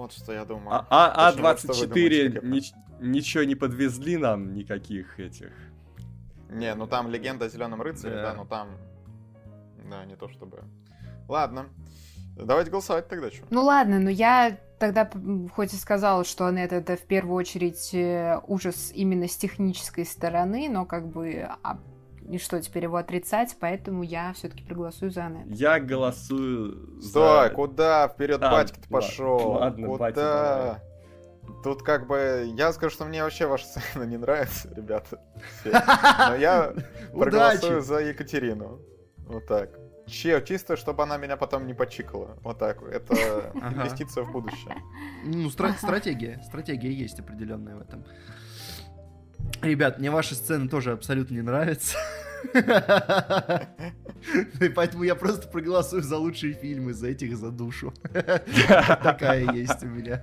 вот что я думаю. А, а, А24 ни, ничего не подвезли нам, никаких этих. Не, ну там легенда о зеленом рыцаре, да. да, но там. Да, не то чтобы. Ладно. Давайте голосовать тогда, что? Ну ладно, но я тогда хоть и сказала, что Анет это в первую очередь э, ужас именно с технической стороны, но как бы а и что, теперь его отрицать, поэтому я все-таки проголосую за Анет. Я голосую Стой, за... куда? Вперед а, батьки-то пошел. Ладно, куда? Батя, Тут как бы, я скажу, что мне вообще ваша сцена не нравится, ребята. Но я проголосую за Екатерину. Вот так. Че, чисто, чтобы она меня потом не почикала. Вот так. Это инвестиция в будущее. Ну, стратегия. Стратегия есть определенная в этом. Ребят, мне ваша сцена тоже абсолютно не нравится. И поэтому я просто проголосую за лучшие фильмы, за этих, за душу. Такая есть у меня.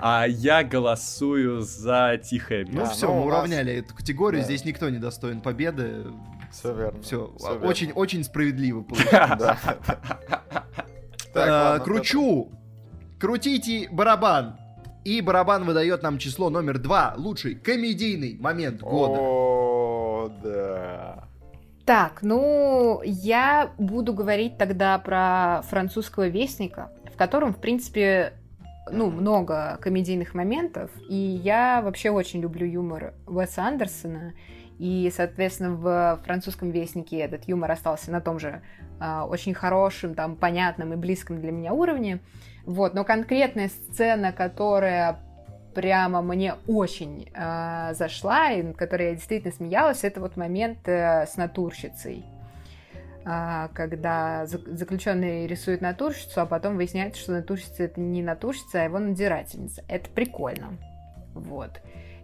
А я голосую за тихое место. Ну все, мы уравняли эту категорию. Здесь никто не достоин победы. Все верно. Все, очень, очень справедливо получилось. А, кручу! Крутите барабан! И барабан выдает нам число номер два. Лучший комедийный момент года. О, да. Так, ну, я буду говорить тогда про французского вестника, в котором, в принципе, ну, много комедийных моментов. И я вообще очень люблю юмор Уэса Андерсона. И, соответственно, в французском вестнике этот юмор остался на том же э, очень хорошем, там, понятном и близком для меня уровне. Вот, но конкретная сцена, которая прямо мне очень э, зашла, и над которой я действительно смеялась, это вот момент э, с натурщицей. Э, когда заключенный рисует натурщицу, а потом выясняется, что натурщица это не натурщица, а его надзирательница. Это прикольно. Вот.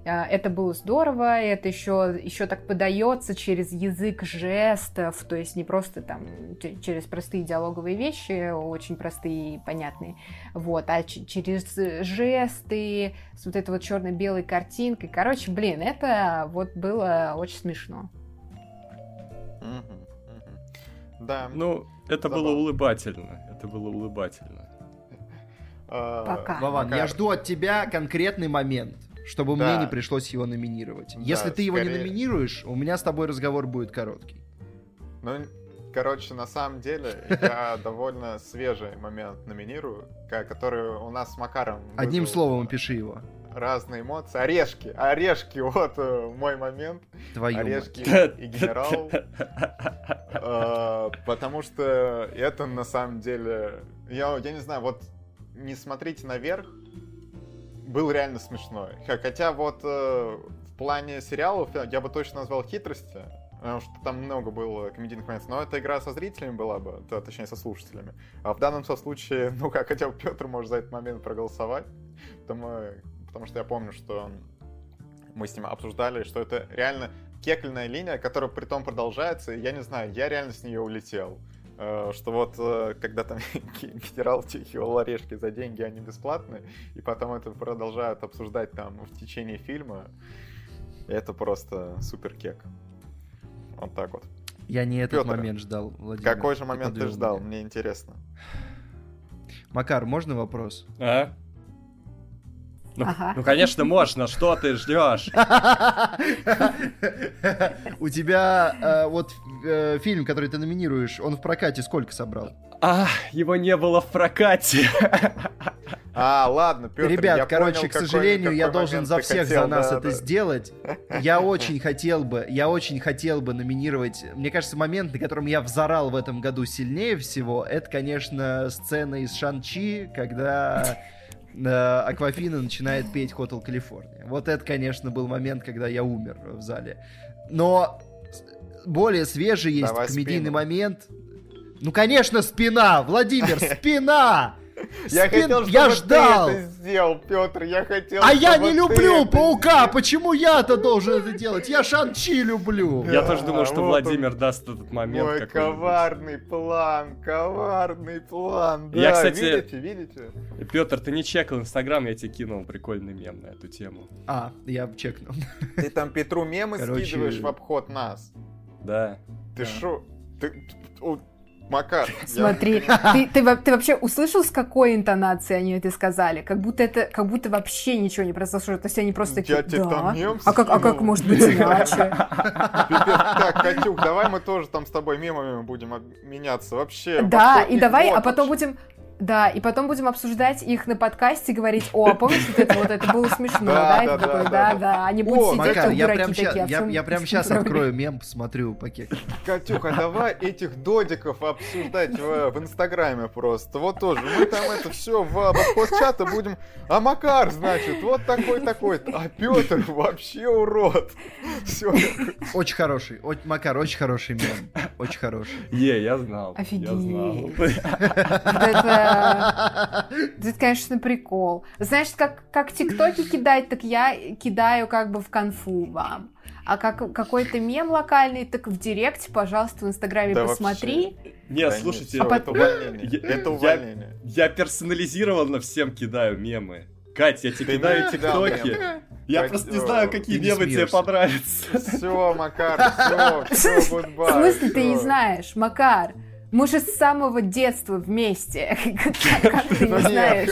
А, это было здорово, это еще, еще так подается через язык жестов, то есть не просто там через простые диалоговые вещи, очень простые и понятные, вот, а через жесты, с вот этой вот черно-белой картинкой. Короче, блин, это вот было очень смешно. Да. Ну, это было улыбательно. Это было улыбательно. А, Пока. Вован, я жду от тебя конкретный момент чтобы да. мне не пришлось его номинировать. Да, Если ты скорее... его не номинируешь, у меня с тобой разговор будет короткий. Ну, короче, на самом деле, я довольно свежий момент номинирую, который у нас с Макаром... Одним словом, пиши его. Разные эмоции. Орешки. Орешки, вот э, мой момент. Твою Орешки и генерал. Э, потому что это на самом деле... Я, я не знаю, вот не смотрите наверх, был реально смешной. Хотя вот э, в плане сериалов я бы точно назвал хитрости, потому что там много было комедийных моментов, но эта игра со зрителями была бы, то, точнее со слушателями. А в данном случае, ну как, хотя бы Петр может за этот момент проголосовать, потому, потому что я помню, что мы с ним обсуждали, что это реально кекельная линия, которая при том продолжается, и я не знаю, я реально с нее улетел. Э, что вот э, когда там генерал тихивал орешки за деньги, они бесплатные, и потом это продолжают обсуждать там в течение фильма, это просто супер кек. Вот так вот. Я не этот Петр, момент ждал, Владимир. Какой же момент ты ждал? Меня. Мне интересно. Макар, можно вопрос? А? Ну, ага. ну, конечно, можно. Что ты ждешь? У тебя э, вот э, фильм, который ты номинируешь, он в прокате сколько собрал? А, его не было в прокате. А, ладно, Петр, Ребят, я короче, понял, к сожалению, какой, я должен за всех хотел, за нас да, это да. сделать. Я очень хотел бы, я очень хотел бы номинировать. Мне кажется, момент, на котором я взорал в этом году сильнее всего, это, конечно, сцена из Шанчи, когда Аквафина начинает петь Hotel California. Вот это, конечно, был момент, когда я умер в зале. Но более свежий есть Давай комедийный спину. момент. Ну, конечно, спина! Владимир, спина! Я Спин... хотел, чтобы я ждал. ты это сделал, Петр, я хотел, А я не люблю паука, почему я-то должен это делать? Я Шанчи люблю. Я тоже думал, что Владимир даст этот момент. Ой, коварный план, коварный план. Я, кстати, видите, видите? Петр, ты не чекал Инстаграм, я тебе кинул прикольный мем на эту тему. А, я чекнул. Ты там Петру мемы скидываешь в обход нас? Да. Ты шо? Ты... Макар. Смотри, я... ты, ты, ты вообще услышал, с какой интонацией они это сказали? Как будто это, как будто вообще ничего не произошло. То есть они просто такие, да. А как, а как может быть иначе? Так, Катюк, давай мы тоже там с тобой мемами будем меняться. Вообще. Да, и давай, а потом будем да, и потом будем обсуждать их на подкасте, говорить, о, а помнишь, вот это вот, это было смешно, да? Да, да, да, да, Они будут сидеть, как дураки такие. Я прям сейчас открою мем, посмотрю пакет. Катюха, давай этих додиков обсуждать в Инстаграме просто. Вот тоже. Мы там это все в обход чата будем... А Макар, значит, вот такой-такой. А Петр вообще урод. Все. Очень хороший. Макар, очень хороший мем. Очень хороший. Е, я знал. Офигеть. Это это, конечно, прикол. Знаешь, как, как тиктоки кидать, так я кидаю как бы в конфу вам. А как какой-то мем локальный, так в директе, пожалуйста, в Инстаграме да посмотри. Вообще. Нет, да слушайте, нет, это увольнение. Я, это увольнение. Я, я персонализированно всем кидаю мемы. Катя, я тебе кидаю тиктоки. Я как... просто не знаю, какие мемы тебе понравятся. Все, Макар, все, все, В смысле ты не знаешь, Макар? Мы же с самого детства вместе. Как ты не знаешь?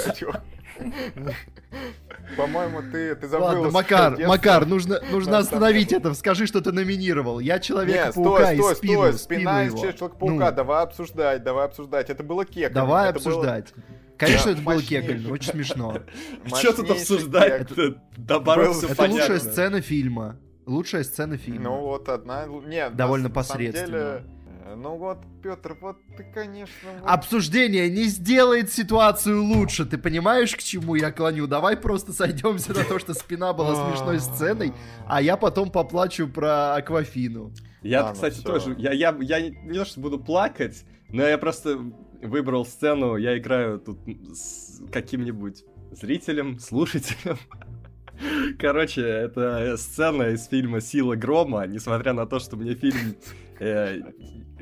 По-моему, ты, ты забыл. Ладно, Макар, Макар, нужно, нужно остановить это. Скажи, что ты номинировал. Я Человека-паука и спину, стой, спина из Человека-паука. Ну. Давай обсуждать, давай обсуждать. Это было кек. Давай обсуждать. Конечно, это было кекаль, очень смешно. Что тут обсуждать? Это лучшая сцена фильма. Лучшая сцена фильма. Ну вот одна... Нет, Довольно на, на самом посредственно. Э, Ну вот, Петр, вот ты, конечно... вот- Обсуждение не сделает ситуацию лучше. Ты понимаешь, к чему я клоню? Давай просто сойдемся на то, что спина была смешной сценой, а я потом поплачу про Аквафину. Я, Ладно, кстати, всё. тоже. Я, я, я не не то, что буду плакать, но я просто выбрал сцену, я играю тут с каким-нибудь зрителем, слушателем. Короче, это сцена из фильма Сила грома, несмотря на то, что мне фильм э,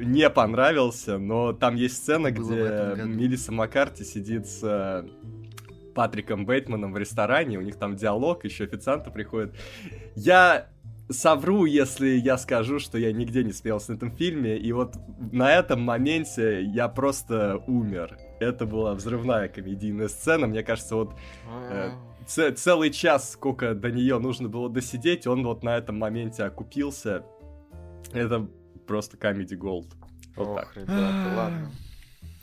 не понравился, но там есть сцена, Было где. Мелисса Маккарти сидит с э, Патриком Бейтманом в ресторане, у них там диалог, еще официанты приходят. Я совру, если я скажу, что я нигде не смеялся на этом фильме, и вот на этом моменте я просто умер. Это была взрывная комедийная сцена, мне кажется, вот э, ц- целый час, сколько до нее нужно было досидеть, он вот на этом моменте окупился. Это просто comedy gold. Вот Ох, так. ребята, ладно.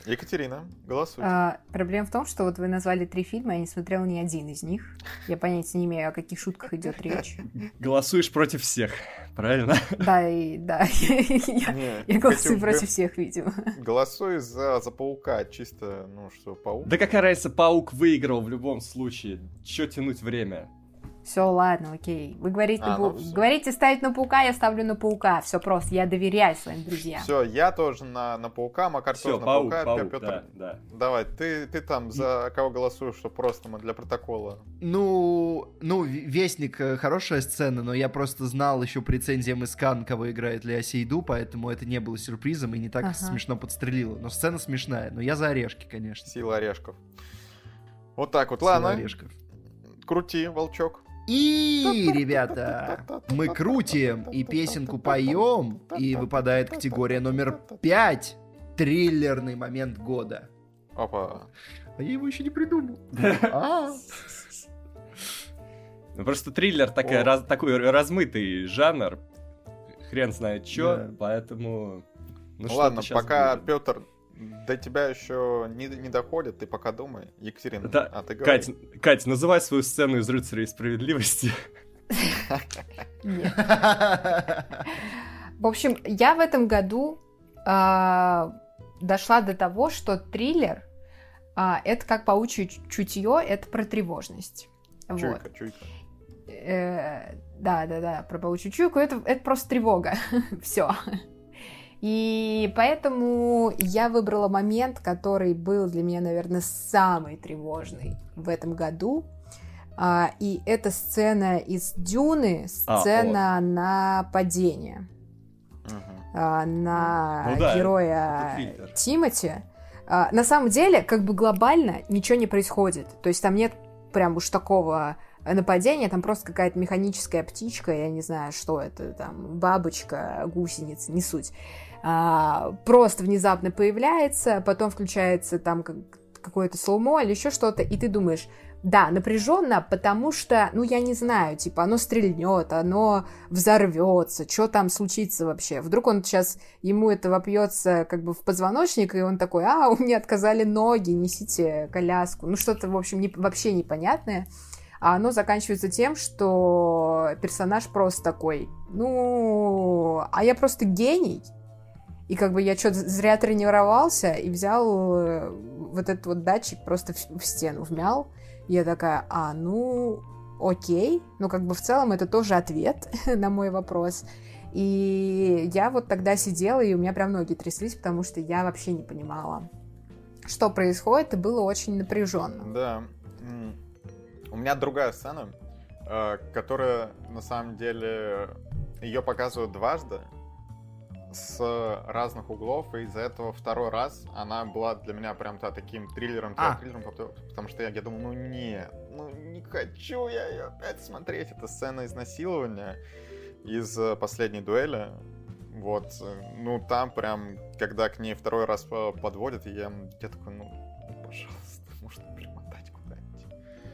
Екатерина, голосуй. А, проблема в том, что вот вы назвали три фильма, я не смотрела ни один из них. Я понятия не имею, о каких шутках идет речь. Голосуешь против всех, правильно? Да, и да, я, Не, я голосую хотим- против всех, видимо. Голосуй за, за паука, чисто, ну что, паук. Да какая разница, паук выиграл в любом случае. Че тянуть время? Все, ладно, окей. Вы говорите, А, ну говорите ставить на паука, я ставлю на паука. Все просто, я доверяю своим друзьям. Все, я тоже на, на паука, Макар Все, тоже на паук, паука, паук, Петр. да, да. Давай, ты, ты там за кого голосуешь, что просто мы для протокола. Ну, ну, Вестник э, хорошая сцена, но я просто знал еще по рецензиям из Кан, кого играет Лео Сейду, поэтому это не было сюрпризом и не так Ага. смешно подстрелило. Но сцена смешная, но я за орешки, конечно. Сила орешков. Вот так вот, Сила ладно. орешков. Крути, волчок. И, ребята, мы крутим и песенку поем, и выпадает категория номер пять. Триллерный момент года. Опа. А я его еще не придумал. А. Ну, просто триллер такой размытый жанр. Хрен знает что, поэтому... Ну, Ну ладно, пока. Петр до тебя еще не, не доходит, ты пока думай. Екатерина, Да, а ты говори. Кать, Кать, называй свою сцену из «Рыцарей справедливости». Нет. В общем, я в этом году а, дошла до того, что триллер а, это как паучье чу- чутье, это про тревожность. Чуйка, чуйка. Э, да, да, да, про паучью чуйку, это, это просто тревога. Все. И поэтому я выбрала момент, который был для меня, наверное, самый тревожный в этом году. А, и это сцена из Дюны, А, сцена на падение Мгм. а, на Ну да, героя. Тимати. А, на самом деле, как бы глобально ничего не происходит. То есть там нет прям уж такого нападения, там просто какая-то механическая птичка, я не знаю, что это, там, бабочка, гусеница, не суть. А, просто внезапно появляется, потом включается там как- какое-то слоумо или еще что-то, и ты думаешь, да, напряженно, потому что, ну, я не знаю, типа, оно стрельнет, оно взорвется, что там случится вообще? Вдруг он сейчас, ему это вопьется как бы в позвоночник, и он такой, а, у меня отказали ноги, несите коляску. Ну, что-то, в общем, не- вообще непонятное. А оно заканчивается тем, что персонаж просто такой, ну, а я просто гений. И как бы я что-то зря тренировался и взял э, вот этот вот датчик просто в, в стену вмял. И я такая, а, ну, окей. Ну, как бы в целом это тоже ответ на мой вопрос. И я вот тогда сидела, и у меня прям ноги тряслись, потому что я вообще не понимала, что происходит, и было очень напряженно. Да. У меня другая сцена, э, которая на самом деле ее показывают дважды с разных углов, и из-за этого второй раз она была для меня прям то таким триллером, А. триллером, потому- что я, я думал, ну нет, ну не хочу я ее опять смотреть. Это сцена изнасилования из э, последней дуэли. Вот, э, ну там прям, когда к ней второй раз по- подводят, я, я такой, ну, пожалуйста, можно примотать куда-нибудь.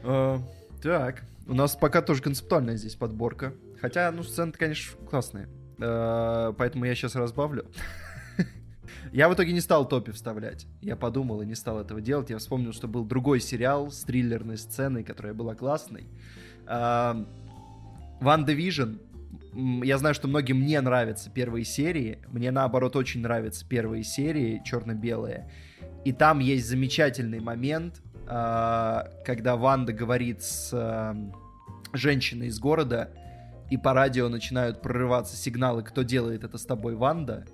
Э, Так, у нас пока тоже концептуальная здесь подборка. Хотя, ну, сцены, конечно, классные. Э, Поэтому я сейчас разбавлю. Я в итоге не стал топе вставлять. Я подумал и не стал этого делать. Я вспомнил, что был другой сериал с триллерной сценой, которая была классной. Ван Division я знаю, что многим не нравятся первые серии. Мне, наоборот, очень нравятся первые серии, черно-белые. И там есть замечательный момент, а, когда Ванда говорит с а, женщиной из города, и по радио начинают прорываться сигналы, кто делает это с тобой, Ванда.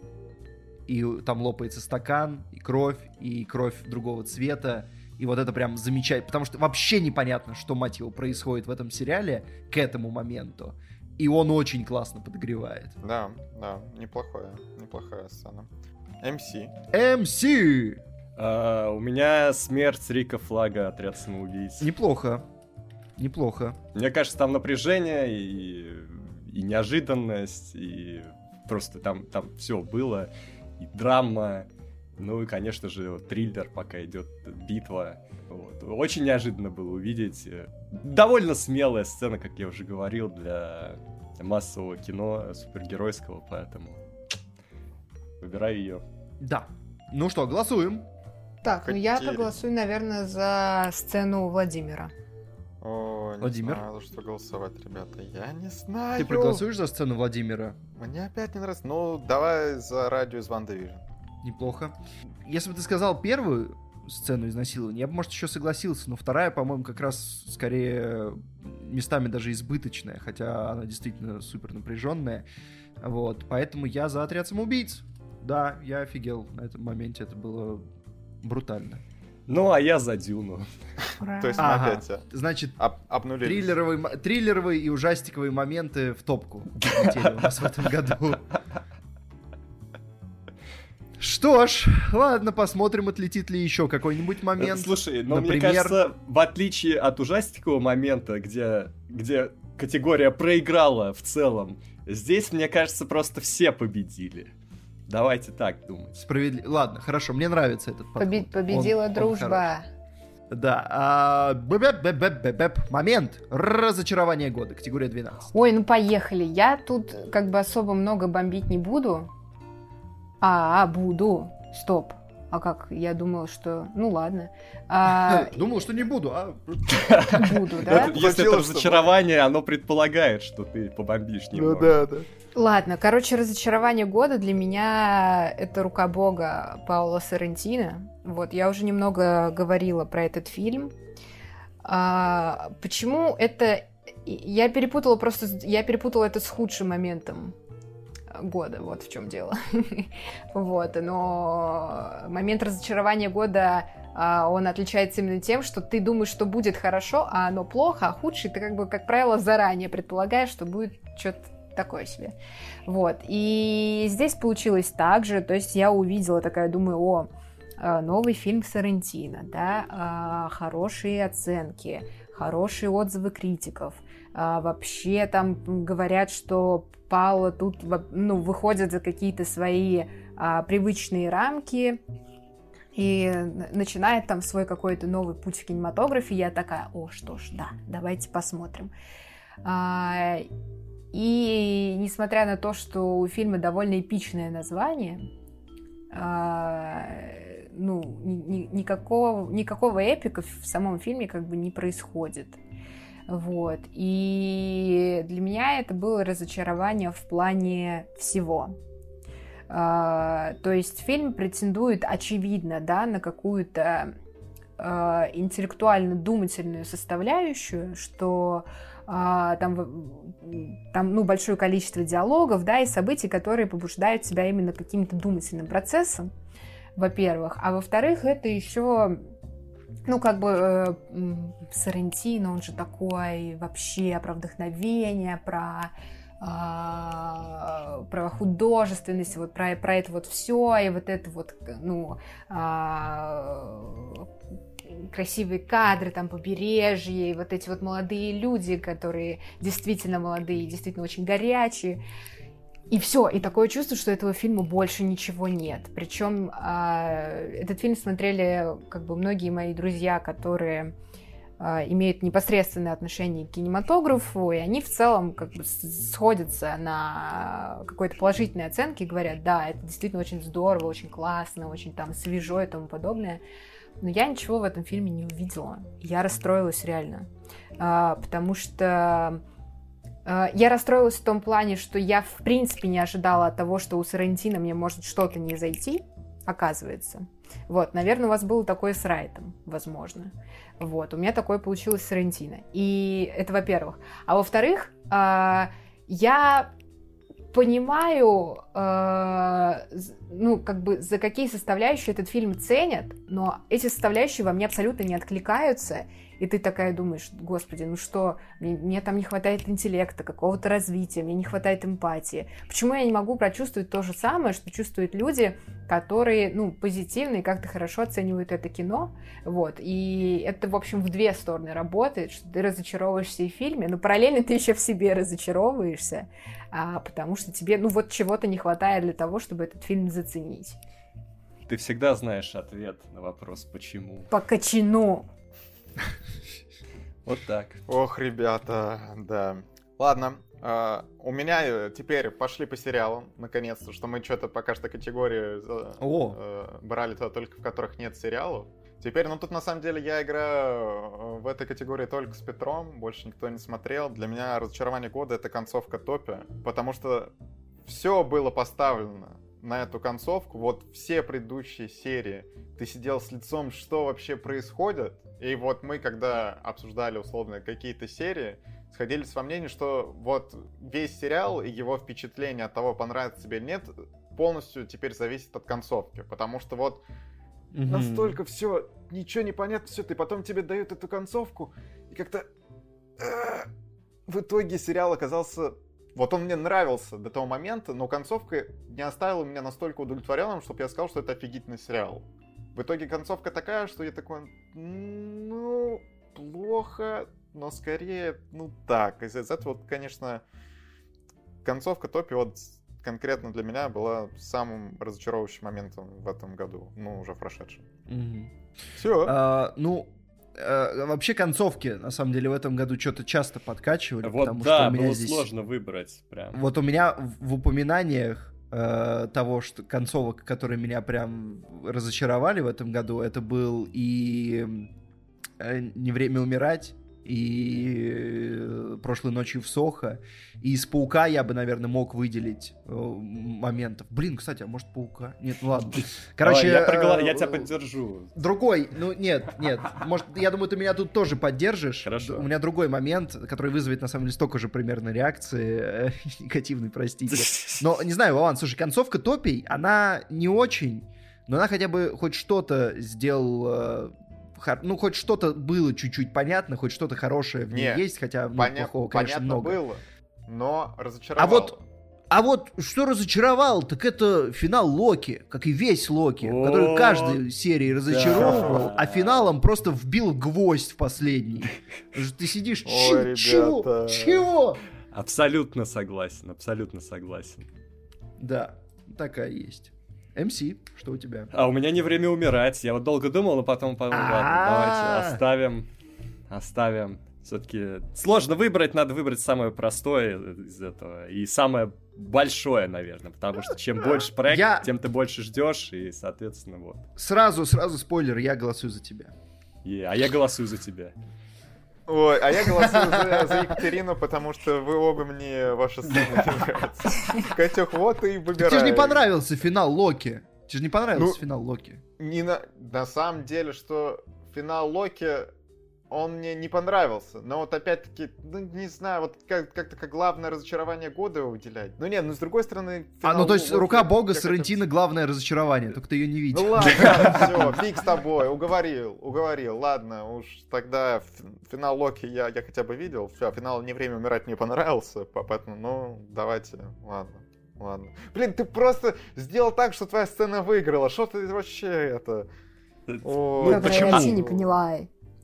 И там лопается стакан, и кровь, и кровь другого цвета. И вот это прям замечательно, потому что вообще непонятно, что, мать его, происходит в этом сериале к этому моменту. И он очень классно подогревает. Да, да, неплохая, неплохая сцена. МС. МС! А, у меня смерть Рика Флага, отряд самоубийц. Неплохо. Неплохо. Мне кажется, там напряжение и, и неожиданность, и просто там, там все было. И драма, ну и, конечно же, триллер, пока идет битва. Вот. Очень неожиданно было увидеть. Э, довольно смелая сцена, как я уже говорил, для массового кино супергеройского, поэтому выбираю ее. Да. Ну что, голосуем. Так, Хотели. ну я проголосую, наверное, за сцену Владимира. О, не Владимир? знаю, за что голосовать, ребята. Я не знаю. Ты проголосуешь за сцену Владимира? Мне опять не нравится. Ну, давай за радио из Ван Неплохо. Если бы ты сказал первую сцену изнасилования, я бы, может, еще согласился, но вторая, по-моему, как раз скорее местами даже избыточная, хотя она действительно супер напряженная. Вот, поэтому я за отряд самоубийц. Да, я офигел на этом моменте, это было брутально. Ну, а я за Дюну. То есть мы опять э, Значит, триллеровые, триллеровые и ужастиковые моменты в топку у нас в этом году. Что ж, ладно, посмотрим, отлетит ли еще какой-нибудь момент. Слушай, но Например... мне кажется, в отличие от ужастикового момента, где, где категория проиграла в целом, здесь, мне кажется, просто все победили. Давайте так думать. Справедливо. Ладно, хорошо, мне нравится этот подход. Побе- победила он, дружба. Он да. А, бэб -бэб -бэб -бэб. Момент. Разочарование года. Категория 12. Ой, ну поехали. Я тут как бы особо много бомбить не буду. А, буду. Стоп. А как? Я думала, что... Ну ладно. А... Думал, что не буду, а... Буду, да? Если это разочарование, оно предполагает, что ты побомбишь ну немного. Ну да, да. Ладно, короче, разочарование года для меня это «Рука Бога» Паула Соррентино. Вот, я уже немного говорила про этот фильм. А, почему это... Я перепутала просто... Я перепутала это с худшим моментом года, вот в чем дело. вот, но момент разочарования года а, он отличается именно тем, что ты думаешь, что будет хорошо, а оно плохо, а худший ты как бы, как правило, заранее предполагаешь, что будет что-то такое себе. Вот. И здесь получилось так же, то есть я увидела такая, думаю, о, а, новый фильм Сарантино, да, а, хорошие оценки, хорошие отзывы критиков. Вообще там говорят, что Паула тут ну, выходит за какие-то свои а, привычные рамки и начинает там свой какой-то новый путь в кинематографе. Я такая, о, что ж, да, давайте посмотрим. А, и несмотря на то, что у фильма довольно эпичное название, а, ну, ни, ни, никакого, никакого эпика в самом фильме как бы не происходит. Вот. И для меня это было разочарование в плане всего. Uh, то есть фильм претендует, очевидно, да, на какую-то uh, интеллектуально-думательную составляющую, что uh, там, там ну, большое количество диалогов, да, и событий, которые побуждают себя именно каким-то думательным процессом, во-первых. А во-вторых, это еще ну, как бы э, Сарантино, он же такой вообще про вдохновение, про э, про художественность, вот про, про это вот все, и вот это вот, ну, э, красивые кадры, там, побережье, и вот эти вот молодые люди, которые действительно молодые, действительно очень горячие. И все, и такое чувство, что этого фильма больше ничего нет. Причем э, а, этот фильм смотрели как бы многие мои друзья, которые э, имеют непосредственное отношение к кинематографу, и они в целом как бы сходятся на какой-то положительной оценке и говорят, да, это действительно очень здорово, очень классно, очень там свежо и тому подобное. Но я ничего в этом фильме не увидела. Я расстроилась реально. А, потому что Э, я расстроилась в том плане, что я в принципе не ожидала от того, что у Сарантино мне может что-то не зайти, оказывается. Вот, наверное, у вас было такое с Райтом, возможно. Вот, у меня такое получилось с Сарантино. И это во-первых. А во-вторых, э, я понимаю, э, ну, как бы, за какие составляющие этот фильм ценят, но эти составляющие во мне абсолютно не откликаются, и ты такая думаешь, господи, ну что, мне, мне там не хватает интеллекта, какого-то развития, мне не хватает эмпатии. Почему я не могу прочувствовать то же самое, что чувствуют люди, которые, ну, позитивно и как-то хорошо оценивают это кино, вот, и это, в общем, в две стороны работает, что ты разочаровываешься и в фильме, но параллельно ты еще в себе разочаровываешься, а, потому что тебе, ну, вот чего-то не хватает для того, чтобы этот фильм заценить. Ты всегда знаешь ответ на вопрос «почему?». По качину. Вот так. Ох, ребята, да. Ладно, Uh, у меня э, теперь пошли по сериалам, наконец-то, что мы что-то пока что категории О. uh, брали туда только в которых нет сериалов. Теперь, ну тут на самом деле я играю э, в этой категории только с Петром, больше никто не смотрел. Для меня разочарование года это концовка Топи, потому что все было поставлено на эту концовку. Вот все предыдущие серии ты сидел с лицом, что вообще происходит. И вот мы, когда обсуждали условно какие-то серии, сходились во мнении, что вот весь сериал и его впечатление от того, понравится тебе или нет, полностью теперь зависит от концовки. Потому что вот mm настолько все, ничего не понятно, все, ты потом тебе дают эту концовку, и как-то э, в итоге сериал оказался вот он мне нравился до того момента, но концовка не оставила меня настолько удовлетворенным, чтобы я сказал, что это офигительный сериал. В итоге концовка такая, что я такой, ну, плохо, но скорее, ну так. Из, из этого, вот, конечно, концовка Топи вот конкретно для меня была самым разочаровывающим моментом в этом году, ну, уже прошедшем. Угу. Все. А, ну, э, вообще концовки, на самом деле, в этом году что-то часто подкачивали. Вот потому да, что у меня было здесь... сложно выбрать прям. Вот у меня в, в упоминаниях э, того, что концовок, которые меня прям разочаровали в этом году, это был и э, «Не время умирать», и э, прошлой ночью в Сохо. И из Паука я бы, наверное, мог выделить э, моментов. Блин, кстати, а может Паука? Нет, ну ладно. Короче, Давай, я, пригла... э, я тебя поддержу. Другой, ну нет, нет. Может, я думаю, ты меня тут тоже поддержишь. Хорошо. У меня другой момент, который вызовет, на самом деле, столько же примерно реакции негативной, простите. Но, не знаю, Вован, слушай, концовка Топий, она не очень, но она хотя бы хоть что-то сделала ну, хоть что-то было чуть-чуть понятно, хоть что-то хорошее в ней Не, есть, хотя ну, Поня- плохого, конечно, понятно много. было, но разочаровало. А вот, а вот что разочаровал, так это финал Локи, как и весь Локи, О, который каждой серии разочаровывал, да. а финалом просто вбил гвоздь в последний. Потому что Ты сидишь, Ой, «Чё- чего? ребята. Чего? Абсолютно согласен, абсолютно согласен. Да, такая есть. МС, что у тебя? А у меня не время умирать. Я вот долго думал, но потом подумал, ладно, давайте оставим. Оставим. Все-таки сложно выбрать, надо выбрать самое простое из этого. И самое большое, наверное. Потому что чем больше проект, Я- тем ты больше ждешь, и, соответственно, вот. Сразу, сразу спойлер, я голосую за тебя. И- а я голосую за тебя. Ой, а я голосую за, за Екатерину, потому что вы оба мне ваши сцены нравятся. Катюх, вот и выбирай. Тебе же не понравился финал Локи. Тебе же не понравился Ну, финал Локи. Не на... на самом деле, что финал Локи, он мне не понравился. Но вот опять-таки, ну не знаю, вот как- как-то как главное разочарование года его выделять. Ну нет, ну с другой стороны... А, финал ну то есть Локи, рука бога Сарантино главное разочарование, только ты ее не видел. Ну ладно, все, фиг с тобой, уговорил, уговорил. Ладно, уж тогда финал Локи я, я хотя бы видел. Все, финал «Не время умирать» мне понравился, по- поэтому, ну, давайте, ладно. Ладно. Блин, ты просто сделал так, что твоя сцена выиграла. Что ты вообще это? Ой, Добрая, почему? я вообще не поняла.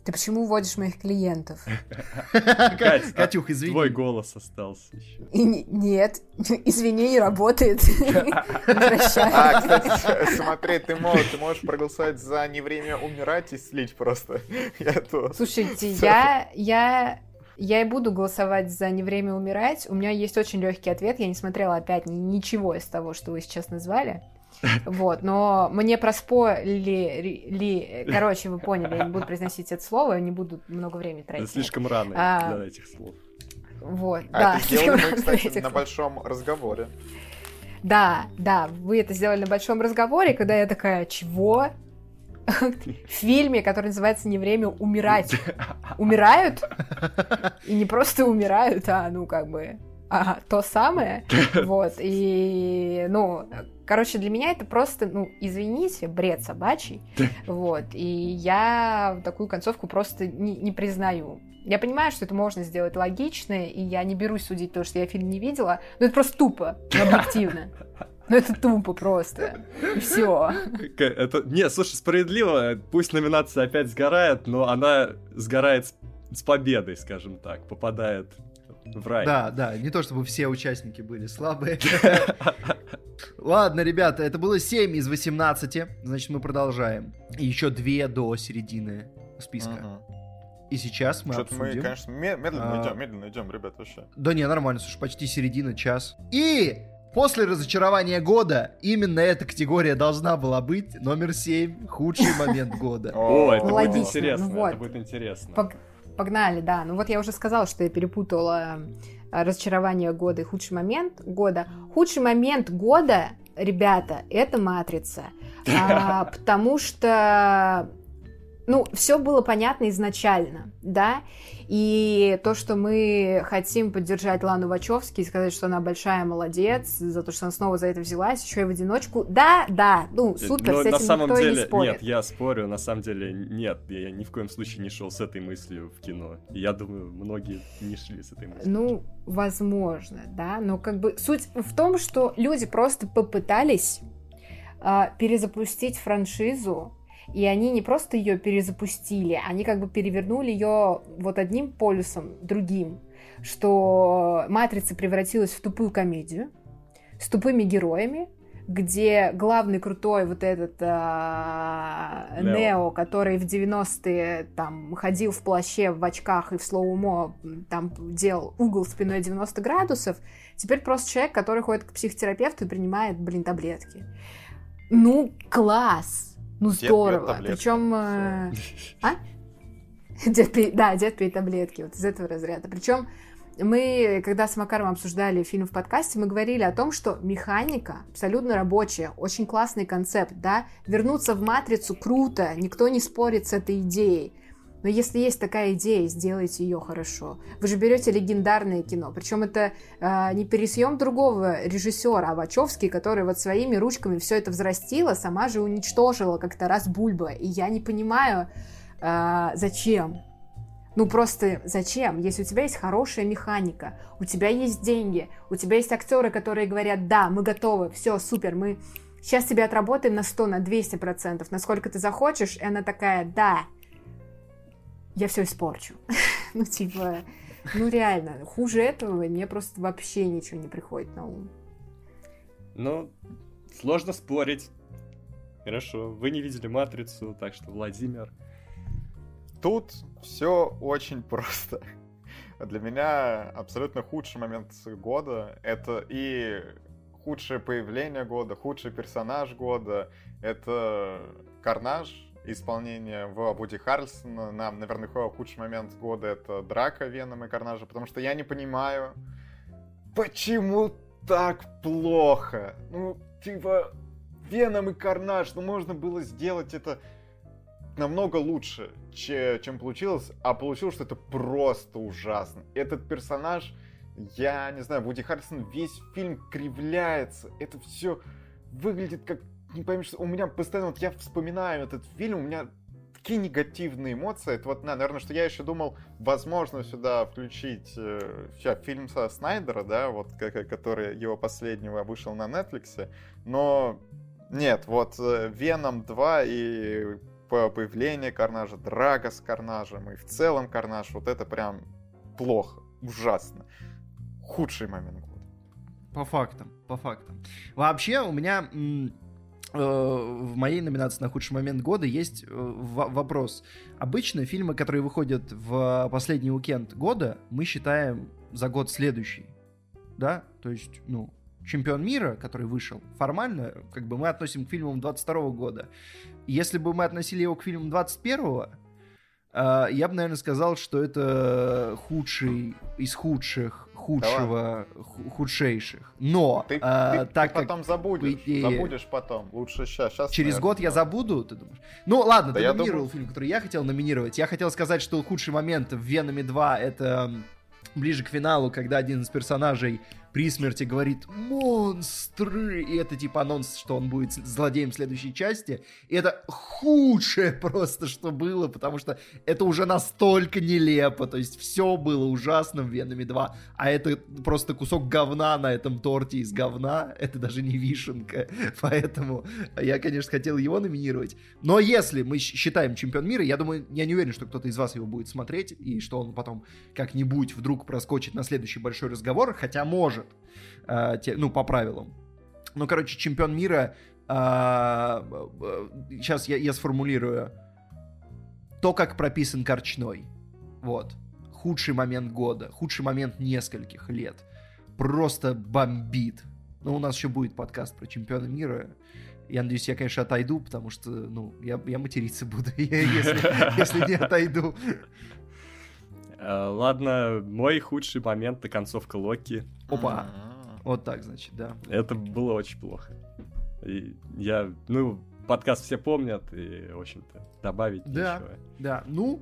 Ты почему вводишь моих клиентов? Кать, Катюх, извини. Твой голос остался еще. Нет, извини, не работает. А, кстати, смотри, ты можешь, ты можешь проголосовать за «Не время умирать» и слить просто. Слушайте, я, я, я и буду голосовать за «Не время умирать». У меня есть очень легкий ответ. Я не смотрела опять ни- ничего из того, что вы сейчас назвали. Вот, но мне проспорили, ли, короче, вы поняли, я не буду произносить это слово, не буду много времени тратить. Это слишком рано а, для этих слов. Вот, а да. это сделали мы, кстати, на большом разговоре. Да, да, вы это сделали на большом разговоре, когда я такая, чего? В фильме, который называется «Не время умирать». Умирают? И не просто умирают, а, ну, как бы, а, то самое. Вот, и, ну, короче, для меня это просто, ну, извините, бред собачий. Вот, и я такую концовку просто не, не признаю. Я понимаю, что это можно сделать логично, и я не берусь судить то, что я фильм не видела, но это просто тупо, объективно. Ну это тупо просто. И все. Это... Не, слушай, справедливо. Пусть номинация опять сгорает, но она сгорает с победой, скажем так. Попадает в рай. Да, да, не то чтобы все участники были слабые. Ладно, ребята, это было 7 из 18, значит, мы продолжаем. И еще 2 до середины списка. И сейчас мы Что-то обсудим... мы, конечно, медленно а... идем, медленно идем, ребят, вообще. Да не, нормально, слушай, почти середина, час. И После разочарования года именно эта категория должна была быть номер 7, худший момент года. О, это будет интересно, ну это будет интересно. Погнали, да. Ну вот я уже сказала, что я перепутала э, разочарование года и худший момент года. Худший момент года, ребята, это матрица. А, потому что ну, все было понятно изначально, да, и то, что мы хотим поддержать Лану Вачовски и сказать, что она большая молодец, за то, что она снова за это взялась, еще и в одиночку, да, да, ну, э, супер, Но с этим на самом никто деле, не спорит. Нет, я спорю, на самом деле, нет, я ни в коем случае не шел с этой мыслью в кино. И я думаю, многие не шли с этой мыслью. Ну, возможно, да, но как бы суть в том, что люди просто попытались э, перезапустить франшизу и они не просто ее перезапустили, они как бы перевернули ее вот одним полюсом, другим, что «Матрица» превратилась в тупую комедию с тупыми героями, где главный крутой вот этот э, Нео, который в 90-е там ходил в плаще, в очках и в слоумо там делал угол спиной 90 градусов, теперь просто человек, который ходит к психотерапевту и принимает, блин, таблетки. Ну, класс! Ну здорово. Причем... Э, а? Дед пей, да, дед пей таблетки, вот из этого разряда. Причем мы, когда с Макаром обсуждали фильм в подкасте, мы говорили о том, что механика абсолютно рабочая, очень классный концепт, да, вернуться в матрицу круто, никто не спорит с этой идеей. Но если есть такая идея, сделайте ее хорошо. Вы же берете легендарное кино. Причем это э, не пересъем другого режиссера, а Вачовский, который вот своими ручками все это взрастила, сама же уничтожила как-то раз Бульба. И я не понимаю, э, зачем. Ну просто зачем? Если у тебя есть хорошая механика, у тебя есть деньги, у тебя есть актеры, которые говорят, да, мы готовы, все, супер, мы сейчас тебе отработаем на 100, на 200 процентов, насколько ты захочешь, и она такая, да, я все испорчу. ну, типа, ну реально, хуже этого мне просто вообще ничего не приходит на ум. Ну, сложно спорить. Хорошо, вы не видели «Матрицу», так что, Владимир... Тут все очень просто. Для меня абсолютно худший момент года — это и худшее появление года, худший персонаж года, это Карнаж, исполнение в Вуди Харрельсона. Нам, наверное, худший момент года — это драка Веном и Карнажа, потому что я не понимаю, почему так плохо? Ну, типа, Веном и Карнаж, ну можно было сделать это намного лучше, чем получилось, а получилось, что это просто ужасно. Этот персонаж, я не знаю, Вуди Харрисон весь фильм кривляется, это все выглядит как не поймешь, у меня постоянно, вот я вспоминаю этот фильм, у меня такие негативные эмоции. Это вот, наверное, что я еще думал, возможно, сюда включить э, фильм со Снайдера, да, вот, который его последнего вышел на Netflix, но нет, вот э, Веном 2 и появление Карнажа, Драга с Карнажем и в целом Карнаж, вот это прям плохо, ужасно. Худший момент года. По фактам, по фактам. Вообще, у меня в моей номинации на худший момент года есть э, вопрос. Обычно фильмы, которые выходят в последний уикенд года, мы считаем за год следующий. Да? То есть, ну, чемпион мира, который вышел, формально, как бы мы относим к фильмам 22 года. Если бы мы относили его к фильмам 21 э, я бы, наверное, сказал, что это худший из худших худшего, худшейших. Но ты, э, ты, так ты потом как, забудешь, идее, забудешь потом. Лучше сейчас. сейчас через наверное, год я забуду, ты думаешь? Ну ладно, Да ты номинировал думаю- фильм, который я хотел номинировать. Я хотел сказать, что худший момент в Венами 2 это ближе к финалу, когда один из персонажей при смерти говорит «Монстры!» И это типа анонс, что он будет злодеем следующей части. И это худшее просто, что было, потому что это уже настолько нелепо. То есть все было ужасно в Венами 2, а это просто кусок говна на этом торте из говна. Это даже не вишенка. Поэтому я, конечно, хотел его номинировать. Но если мы считаем чемпион мира, я думаю, я не уверен, что кто-то из вас его будет смотреть, и что он потом как-нибудь вдруг проскочит на следующий большой разговор, хотя может, э, те- ну, по правилам. Ну, короче, чемпион мира, сейчас я, я сформулирую, то, как прописан Корчной. Вот. Худший момент года, худший момент нескольких лет. Просто бомбит. Ну, у нас еще будет подкаст про чемпиона мира. Я надеюсь, я, конечно, отойду, потому что, ну, я, я материться буду, если, если не отойду. Э, Ладно, мой худший момент это концовка Локи. Опа. М-м. Вот так, значит, да. Это было очень плохо. И я, ну, подкаст все помнят, и, в общем-то, добавить Да. нечего. Да, ну,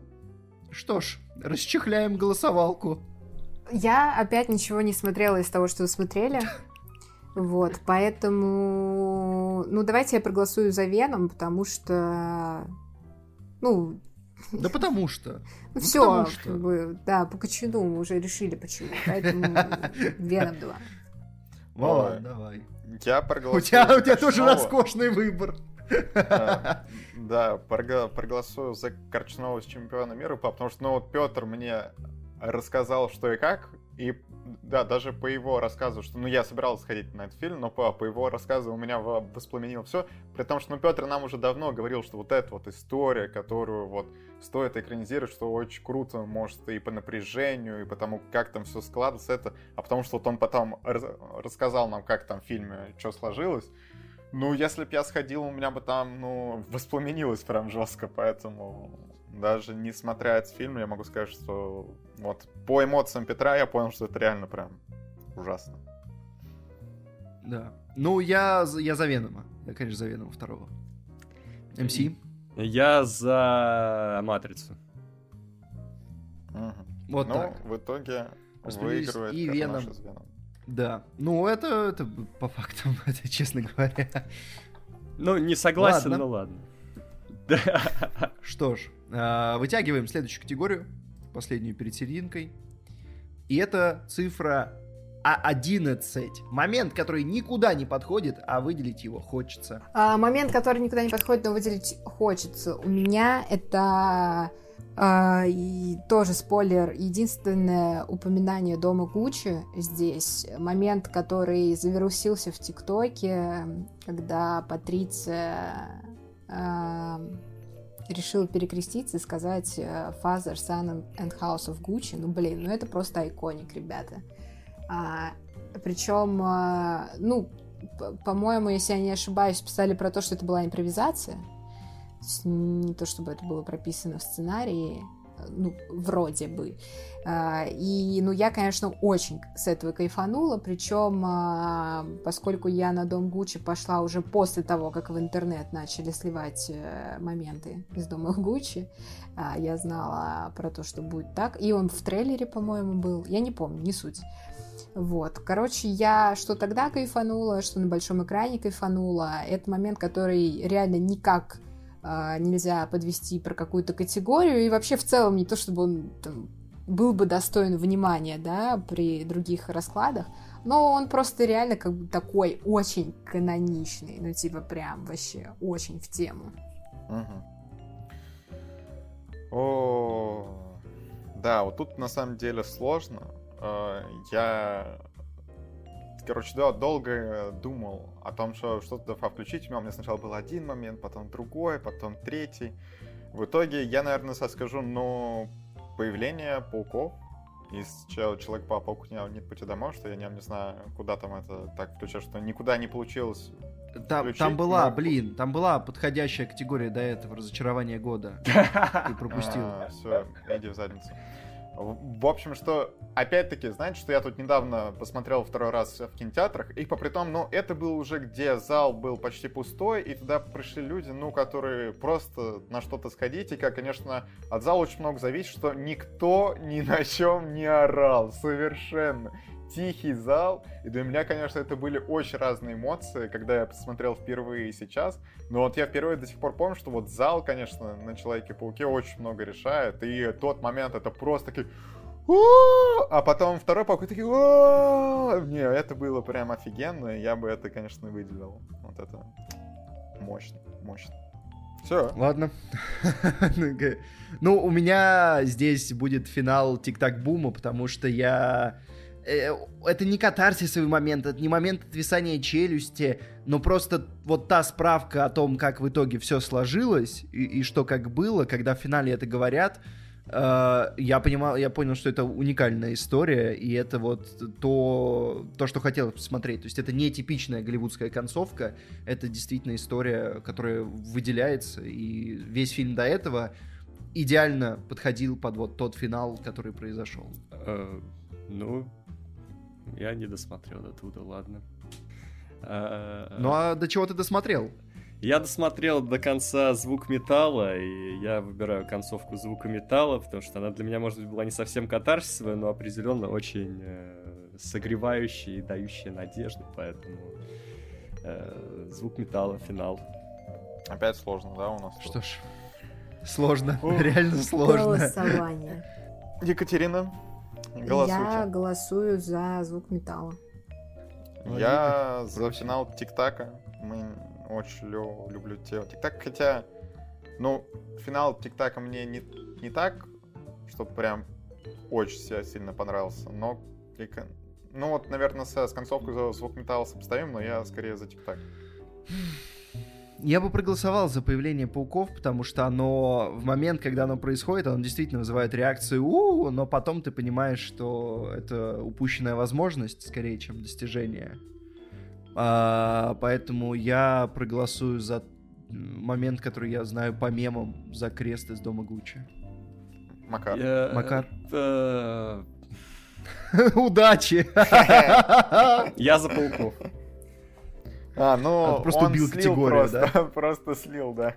что ж, расчехляем голосовалку. Я опять ничего не смотрела из того, что вы смотрели. Вот, поэтому... Ну, давайте я проголосую за Веном, потому что... Ну, Да потому что. Ну, все, потому что. как бы, да, по кочану мы уже решили почему. Поэтому Веном 2. Вова, давай. Я У проголосую. тебя, за у тебя тоже роскошный выбор. Да, Да, прого- проголосую за Корчнова с чемпиона мира, потому что, ну, вот Петр мне рассказал, что и как, и да, даже по его рассказу, что, ну, я собирался сходить на этот фильм, но по, по его рассказу у меня во- воспламенило все, при том, что, ну, Петр нам уже давно говорил, что вот эта вот история, которую вот стоит экранизировать, что очень круто, может, и по напряжению, и по тому, как там все складывается, это, а потому что вот он потом рассказал нам, как там в фильме что сложилось, ну, если бы я сходил, у меня бы там, ну, воспламенилось прям жестко, поэтому даже несмотря этот фильм, я могу сказать, что вот по эмоциям Петра я понял, что это реально прям ужасно. Да. Ну, я, за- я за Венома. Я, конечно, за Венома второго. МС? Я за Матрицу. Мгм. Вот ну, так. в итоге выигрывает и Веном. из Венома. Да. Ну, это, это по фактам, это честно говоря. Ну, не согласен, Ладно. но ладно. Да. Что ж, а, вытягиваем следующую категорию, последнюю перед серединкой. И это цифра А11. Момент, который никуда не подходит, а выделить его хочется. А, момент, который никуда не подходит, но выделить хочется. У меня это а, и тоже спойлер. Единственное упоминание дома Гуччи здесь. Момент, который завирусился в ТикТоке, когда Патриция решила перекреститься и сказать э, Father, Son and House of Gucci. Ну, блин, ну это просто айконик, ребята. А, причем, а, ну, по-моему, если я не ошибаюсь, писали про то, что это была импровизация. То есть не то, чтобы это было прописано в сценарии, ну, вроде бы. А, И, ну, я, конечно, очень с этого кайфанула, причем, а, поскольку я на Дом Гуччи пошла уже после того, как в интернет начали сливать э, моменты из Дома Гуччи, а, я знала про то, что будет так. И он в трейлере, по-моему, был. Я не помню, не суть. Вот. Короче, я что тогда кайфанула, что на большом экране кайфанула. Это момент, который реально никак нельзя подвести про какую-то категорию. И вообще в целом не то, чтобы он там, был бы достоин внимания, да, при других раскладах. Но он просто реально как бы такой очень каноничный. Ну, типа прям вообще очень в тему. Мгм. О, да, вот тут на самом деле сложно. Э, Я, короче, да, долго думал о том, что что-то включить. У меня сначала был один момент, потом другой, потом третий. В итоге я, наверное, скажу, ну, появление пауков из Человек-паук нет пути домой, что я не, не знаю, куда там это так включать, что никуда не получилось там, там была, но... блин, там была подходящая категория до этого разочарование года. Ты пропустил. А, все, иди в задницу. В общем, что, опять-таки, знаете, что я тут недавно посмотрел второй раз в кинотеатрах, и по притом, ну, это был уже, где зал был почти пустой, и туда пришли люди, ну, которые просто на что-то сходить, и, как, конечно, от зала очень много зависит, что никто ни на чем не орал, совершенно тихий зал. И для меня, конечно, это были очень разные эмоции, когда я посмотрел впервые и сейчас. Но вот я впервые до сих пор помню, что вот зал, конечно, на Человеке-пауке очень много решает. И тот момент, это просто такие... А потом второй паук такие... Не, это было прям офигенно. Я бы это, конечно, выделил. Вот это мощно, мощно. Все. Ладно. ну, у меня здесь будет финал Тик-Так-Бума, потому что я это не катарсисовый момент, это не момент отвисания челюсти, но просто вот та справка о том, как в итоге все сложилось и, и что как было, когда в финале это говорят, э, я понимал, я понял, что это уникальная история, и это вот то, то, что хотелось посмотреть. То есть это не типичная голливудская концовка, это действительно история, которая выделяется, и весь фильм до этого идеально подходил под вот тот финал, который произошел. Uh, ну, я не досмотрел до туда, ладно. А, ну а до чего ты досмотрел? Я досмотрел до конца звук металла, и я выбираю концовку звука металла, потому что она для меня, может быть, была не совсем катарсисовая, но определенно очень э, согревающая и дающая надежду, поэтому э, звук металла, финал. Опять сложно, да, у нас? Что ж, сложно, реально сложно. Голосование. Екатерина, Голосуйте. Я голосую за звук металла. Я за финал Тик-Така. Мы очень лю- люблю тело. Тик-Так, хотя, ну, финал Тик-Така мне не, не так, чтобы прям очень сильно понравился, но ну вот, наверное, с, с концовкой за звук металла сопоставим, но я скорее за Тик-Так. Я бы проголосовал за появление пауков, потому что оно в момент, когда оно происходит, оно действительно вызывает реакцию у, но потом ты понимаешь, что это упущенная возможность, скорее, чем достижение. А, поэтому я проголосую за момент, который я знаю по мемам, за крест из дома Гуччи. Макар. Я... Макар. Удачи! Я за пауков. А, ну, а, просто он убил слил категорию, просто, да? просто слил, да.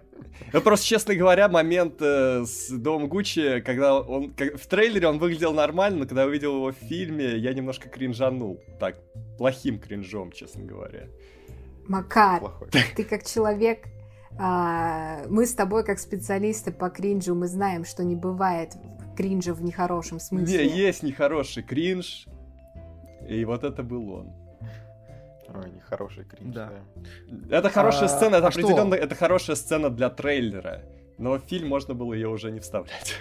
Ну, просто, честно говоря, момент э, с Домом Гуччи, когда он... Как, в трейлере он выглядел нормально, но когда я увидел его в фильме, я немножко кринжанул. Так, плохим кринжом, честно говоря. Макар, Плохой. ты как человек... А, мы с тобой, как специалисты по кринжу, мы знаем, что не бывает кринжа в нехорошем смысле. Не, есть нехороший кринж, и вот это был он. Ой, нехороший кринж, да. да. Это хорошая а, сцена, это а определенно, что? это хорошая сцена для трейлера. Но в фильм можно было ее уже не вставлять.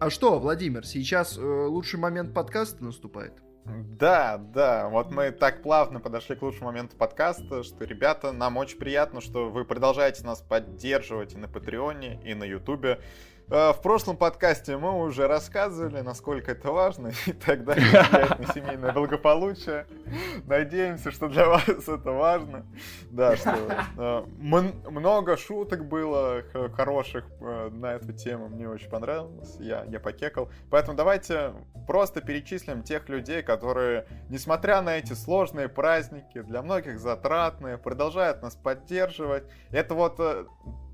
А что, Владимир, сейчас э, лучший момент подкаста наступает? Да, да, вот мы так плавно подошли к лучшему моменту подкаста, что, ребята, нам очень приятно, что вы продолжаете нас поддерживать и на Патреоне, и на Ютубе. А, в прошлом подкасте мы уже рассказывали, насколько это важно и так далее, влияет на семейное благополучие. Надеемся, что для вас это важно. Да, что э, много шуток было хороших э, на эту тему, мне очень понравилось, я, я покекал. Поэтому давайте просто перечислим тех людей, которые, несмотря на эти сложные праздники, для многих затратные, продолжают нас поддерживать. Это вот э,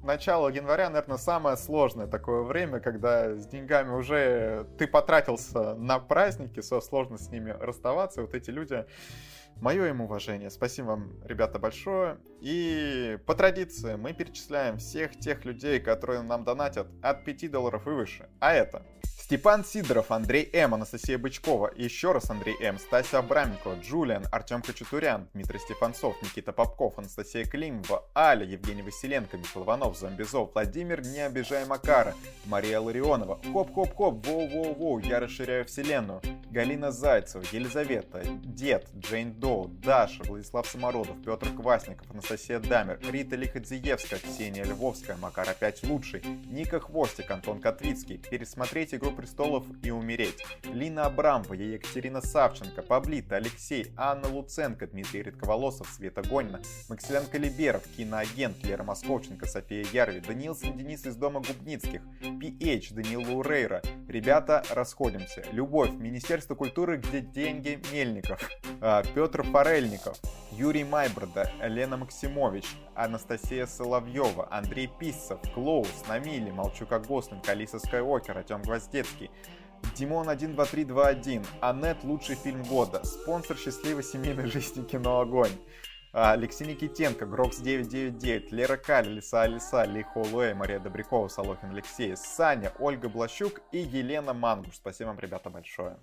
начало января, наверное, самое сложное такое время, когда с деньгами уже ты потратился на праздники, со сложно с ними расставаться. И вот эти люди Мое им уважение. Спасибо вам, ребята, большое. И по традиции мы перечисляем всех тех людей, которые нам донатят от 5 долларов и выше. А это Степан Сидоров, Андрей М, Анастасия Бычкова, еще раз Андрей М, Стася Абраменко, Джулиан, Артем Хачатурян, Дмитрий Стефанцов, Никита Попков, Анастасия Климова, Аля, Евгений Василенко, Михаил Иванов, Зомбизов, Владимир Не обижай Макара, Мария Ларионова, Хоп-хоп-хоп, воу-воу-воу, я расширяю вселенную, Галина Зайцева, Елизавета, Дед, Джейн Доу, Даша, Владислав Самородов, Петр Квасников, Анастасия Дамер, Рита Лиходзиевская, Ксения Львовская, Макар опять лучший, Ника Хвостик, Антон Котвицкий, пересмотреть «Игру престолов» и умереть, Лина Абрамова, Екатерина Савченко, Паблита, Алексей, Анна Луценко, Дмитрий Редковолосов, Света Гонина, Максилян Калиберов, киноагент Лера Московченко, София Ярви, Данилсон Денис из Дома Губницких, PH, Данил Лурейра. Ребята, расходимся. Любовь, Министерство культуры, где деньги Мельников. А, Петр Форельников, Юрий Майброда, Лена Максимович, Анастасия Соловьева, Андрей Писцев, Клоус, Намили, Молчу как Гослинг, Алиса Скайуокер, Артем Гвоздецкий, Димон 12321, Аннет лучший фильм года, спонсор счастливой семейной жизни кино Огонь. А, Алексей Никитенко, Грокс 999, Лера Каль, Лиса Алиса, Ли Холуэй, Мария Добрякова, Солохин Алексей, Саня, Ольга Блащук и Елена Мангуш. Спасибо вам, ребята, большое.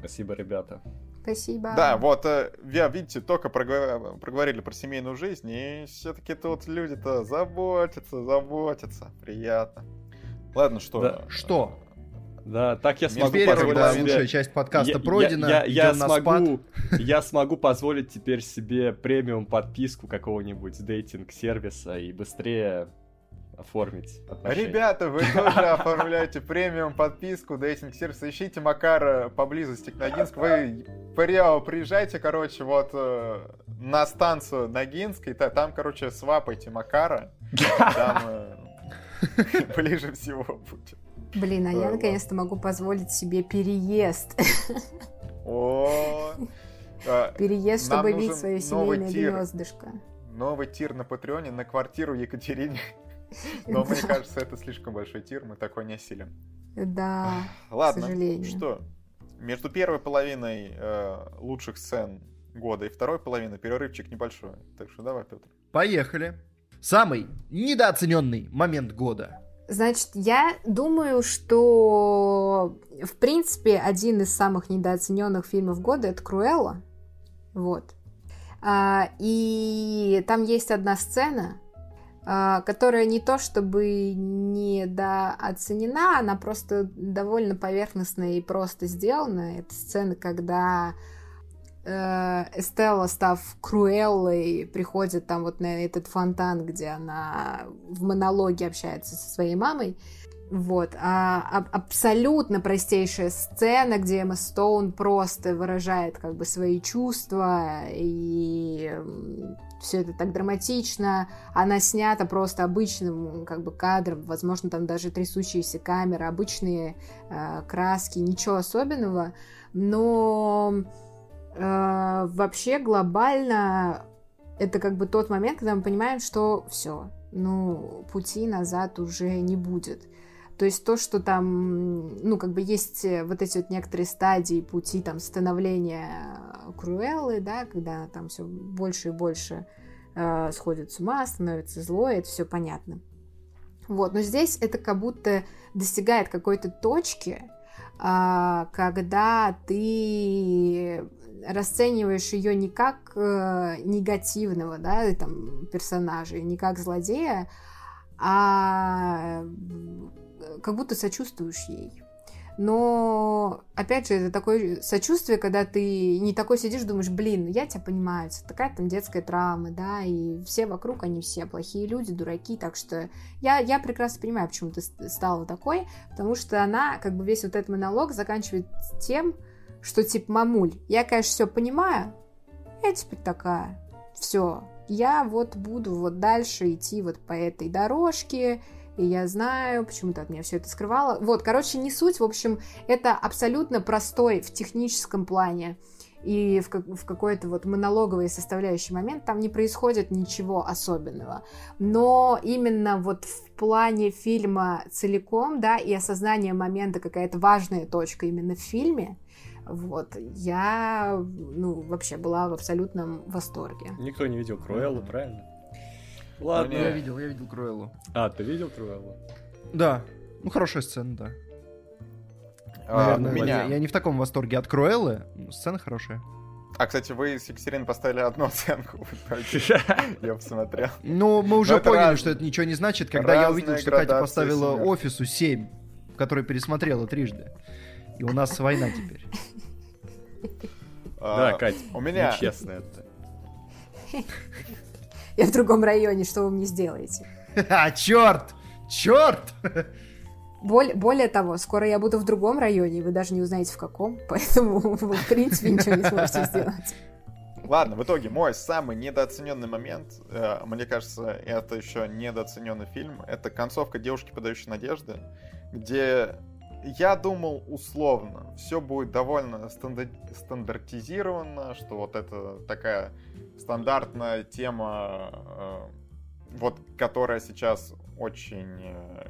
Спасибо, ребята. Спасибо. Да, вот, э, я, видите, только проговор- проговорили про семейную жизнь, и все-таки тут люди-то заботятся, заботятся. Приятно. Ладно, что? Да. Что? Да, так я смогу Теперь, позволить когда себе- лучшая часть подкаста Я- пройдена, я, я, я смогу, я смогу позволить теперь себе премиум подписку какого-нибудь дейтинг-сервиса и быстрее оформить отношения. Ребята, вы тоже оформляете премиум подписку, дейтинг сервис, ищите Макара поблизости к Ногинску. Вы прямо приезжайте, короче, вот э, на станцию Ногинск, и та- там, короче, свапайте Макара. Там э, ближе всего будет. Блин, а я наконец-то могу позволить себе переезд. О, э, Переезд, чтобы бить свое семейное гнездышко. новый тир на Патреоне на квартиру Екатерине. Но мне кажется, это слишком большой тир, мы такой не осилим. Да, Ладно, сожалению. что? Между первой половиной э, лучших сцен года и второй половиной перерывчик небольшой. Так что давай, Петр. Поехали. Самый недооцененный момент года. Значит, я думаю, что в принципе один из самых недооцененных фильмов года это Круэлла. Вот. А, и там есть одна сцена, которая не то чтобы недооценена, она просто довольно поверхностно и просто сделана. Это сцена, когда э, Эстелла, став Круэллой, приходит там вот на этот фонтан, где она в монологе общается со своей мамой. Вот. А, а- абсолютно простейшая сцена, где Эмма Стоун просто выражает как бы свои чувства, и все это так драматично. Она снята просто обычным как бы кадром, возможно, там даже трясущиеся камеры, обычные э, краски, ничего особенного. Но э, вообще глобально это как бы тот момент, когда мы понимаем, что все, ну, пути назад уже не будет. То есть то, что там, ну, как бы есть э, вот эти вот некоторые стадии пути там становления э, Круэллы, да, когда она там все больше и больше э, сходит с ума, становится злой, это все понятно. Вот, но здесь это как будто достигает какой-то точки, а, когда ты расцениваешь ее не как э, негативного, да, там персонажа, не как злодея, а как будто сочувствуешь ей. Но, опять же, это такое сочувствие, когда ты не такой сидишь, думаешь, блин, я тебя понимаю, это такая там детская травма, да, и все вокруг, они все плохие люди, дураки, так что я, я прекрасно понимаю, почему ты ст- стала такой, потому что она, как бы весь вот этот монолог заканчивает тем, что типа, мамуль, я, конечно, все понимаю, я теперь такая, все, я вот буду вот дальше идти вот по этой дорожке, и я знаю, почему ты от меня все это скрывала. Вот, короче, не суть, в общем, это абсолютно простой в техническом плане и в, как- в какой-то вот монологовой составляющий момент там не происходит ничего особенного. Но именно вот в плане фильма целиком, да, и осознание момента, какая-то важная точка именно в фильме, вот, я, ну, вообще была в абсолютном восторге. Никто не видел Круэллу, правильно? Ладно. Я видел, я видел Круэллу. А, ты видел Круэллу? Да. Ну, хорошая сцена, да. А, Наверное, у меня. я, я не в таком восторге от Круэллы, но сцена хорошая. А, кстати, вы с Екатериной поставили одну оценку. Я посмотрел. Ну, мы уже поняли, что это ничего не значит, когда я увидел, что Катя поставила офису 7, который пересмотрела трижды. И у нас война теперь. Да, А, Кать, у меня... честно это. Я в другом районе, что вы мне сделаете? А, черт! Черт! Боль- более того, скоро я буду в другом районе, и вы даже не узнаете в каком, поэтому вы, в принципе, ничего не сможете сделать. Ладно, в итоге мой самый недооцененный момент, э, мне кажется, это еще недооцененный фильм, это концовка девушки, подающей надежды, где я думал условно, все будет довольно стандар- стандартизировано, что вот это такая стандартная тема, э, вот которая сейчас очень э,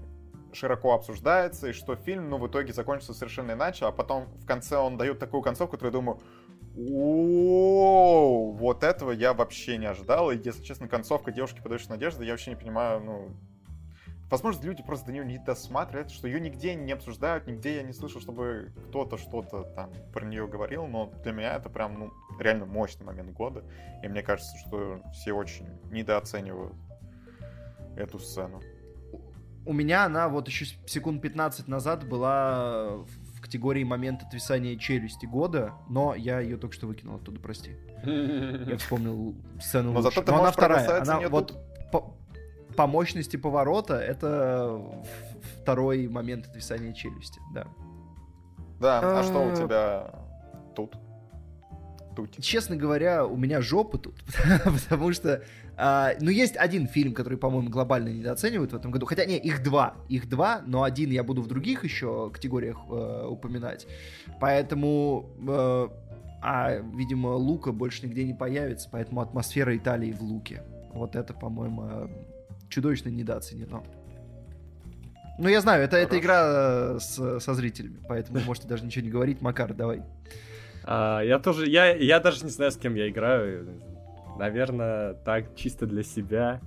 широко обсуждается, и что фильм, ну, в итоге закончится совершенно иначе, а потом в конце он дает такую концовку, которую я думаю, о, вот этого я вообще не ожидал. И, если честно, концовка девушки подающей надежды, я вообще не понимаю, ну... Возможно, люди просто до нее не досматривают, что ее нигде не обсуждают, нигде я не слышал, чтобы кто-то что-то там про нее говорил, но для меня это прям, ну, реально мощный момент года. И мне кажется, что все очень недооценивают эту сцену. У меня она вот еще секунд 15 назад была в категории момент отвисания челюсти года, но я ее только что выкинул оттуда, прости. Я вспомнил сцену Но лучше. зато ты Но она вторая. Она вот тут. по, по мощности поворота это в- второй момент отвисания челюсти, да. Да, а что у Э. тебя тут? Тут. Честно говоря, у меня жопа тут, потому что, а, ну, есть один фильм, который, по-моему, глобально недооценивают в этом году, хотя, не, их два, их два, но один я буду в других еще категориях э, упоминать, поэтому, э, а, видимо, Лука больше нигде не появится, поэтому атмосфера Италии в Луке, вот это, по-моему, э, чудовищно недооценено. Ну, я знаю, это, это Хорошо. игра э, с- со зрителями, поэтому можете даже ничего не говорить. Макар, давай. А, я тоже, я, я даже не знаю, с кем я играю. Наверное, так чисто для себя.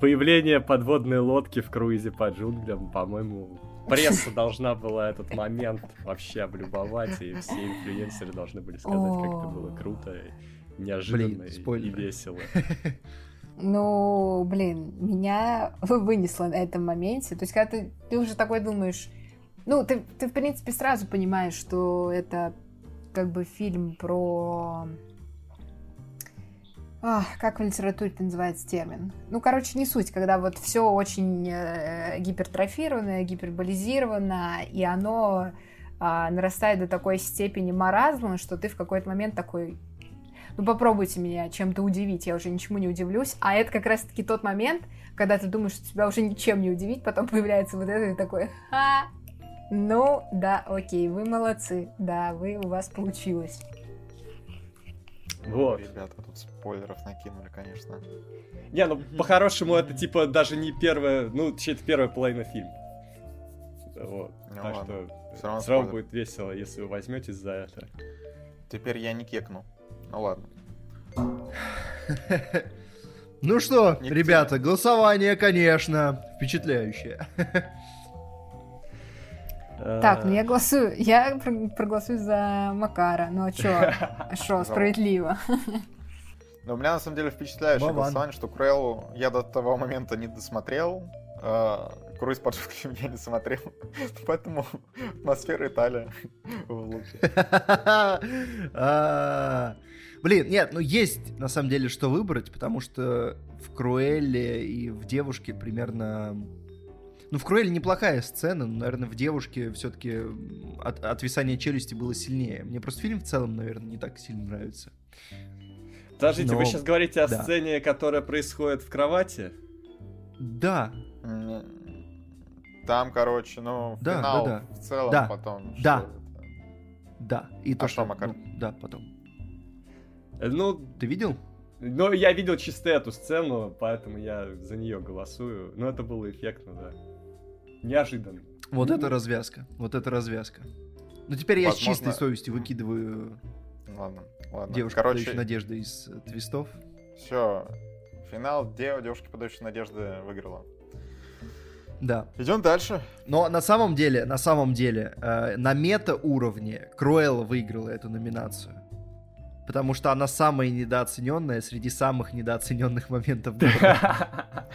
Появление подводной лодки в круизе по джунглям, по-моему, пресса должна была этот момент вообще облюбовать, и все инфлюенсеры должны были сказать, как это было круто, неожиданно Блин, и- весело. Ну, блин, меня вынесло на этом моменте. То есть, когда ты, ты уже такой думаешь... Ну, ты, ты, в принципе, сразу понимаешь, что это как бы фильм про... Ах, как в литературе это называется термин? Ну, короче, не суть, когда вот все очень э, гипертрофировано, гиперболизировано, и оно а, нарастает до такой степени маразма, что ты в какой-то момент такой, ну попробуйте меня чем-то удивить, я уже ничему не удивлюсь. А это как раз-таки тот момент, когда ты думаешь, что тебя уже ничем не удивить, потом появляется вот это и такой, ха, ну да, окей, вы молодцы, да, вы, у вас получилось. Вот. Ребята, тут спойлеров накинули, конечно. Не, ну по-хорошему это типа даже не первая, ну, это первая половина фильма. Вот. Ну так ладно. что Всё равно все равно будет весело, если вы возьметесь за это. Теперь я не кекну. Ну ладно. Ну что, Никто- ребята, голосование, конечно, впечатляющее. Так, ну я голосую, я про- проголосую за Макара, ну а чё, шо, справедливо. Но у меня на самом деле впечатляющее голосование, что Крэллу я до того момента не досмотрел. а, Круиз под жутким я не смотрел. Поэтому атмосфера Италия в луке. А, Блин, нет, ну есть на самом деле что выбрать, потому что в Круэлле и в Девушке примерно... Ну, в Круэлле неплохая сцена, но, наверное, в Девушке все-таки от, отвисание челюсти было сильнее. Мне просто фильм в целом, наверное, не так сильно нравится. Подождите, вы Но- сейчас говорите о да. сцене, которая происходит в кровати? Да, Там, короче, ну, Да, финал да, в целом Да, потом. да. что да. И то, А что, Макар? ну, да, потом. Э, Ну, Ты видел? ну, я видел чисто эту сцену, поэтому я за нее голосую. Но это было эффектно, да. Неожиданно. Вот это развязка. Вот это развязка. Ну, теперь я с Возможно- чистой совестью выкидываю Ладно, ладно. девушку, Короче, подающую надежды из э, твистов. все. Финал девушки, подающей надежды, выиграла. Да. Идем дальше. Но на самом деле, на самом деле, э, на мета-уровне Круэлла выиграла эту номинацию. Потому что она самая недооцененная среди самых недооцененных моментов года.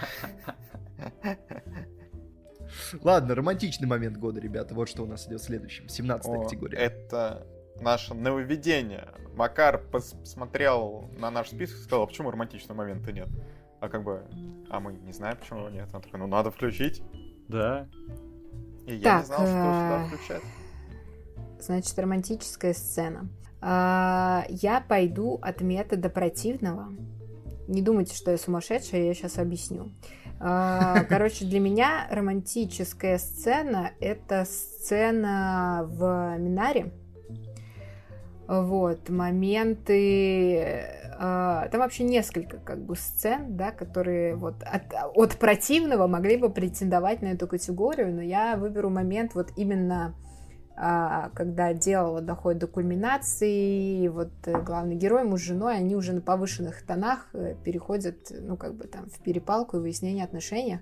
Ладно, романтичный момент года, ребята. Вот что у нас идет следующим. 17 О, категория. Это наше нововведение. Макар посмотрел на наш список и сказал, а почему романтичного момента нет? А как бы, а мы не знаем, почему нет. Он такой, ну надо включить. Да. И я Так, не знал, что сюда э, включать. Значит, романтическая сцена. А, я пойду от метода противного. Не думайте, что я сумасшедшая, я сейчас объясню. А, Короче, для меня романтическая сцена — это сцена в Минаре. Вот, моменты... а, Там вообще несколько как бы сцен, да, которые вот от, от противного могли бы претендовать на эту категорию, но я выберу момент вот именно когда дело доходит до кульминации, и вот э, главный герой, муж с женой, они уже на повышенных тонах э, переходят, ну, как бы там в перепалку и выяснение отношений.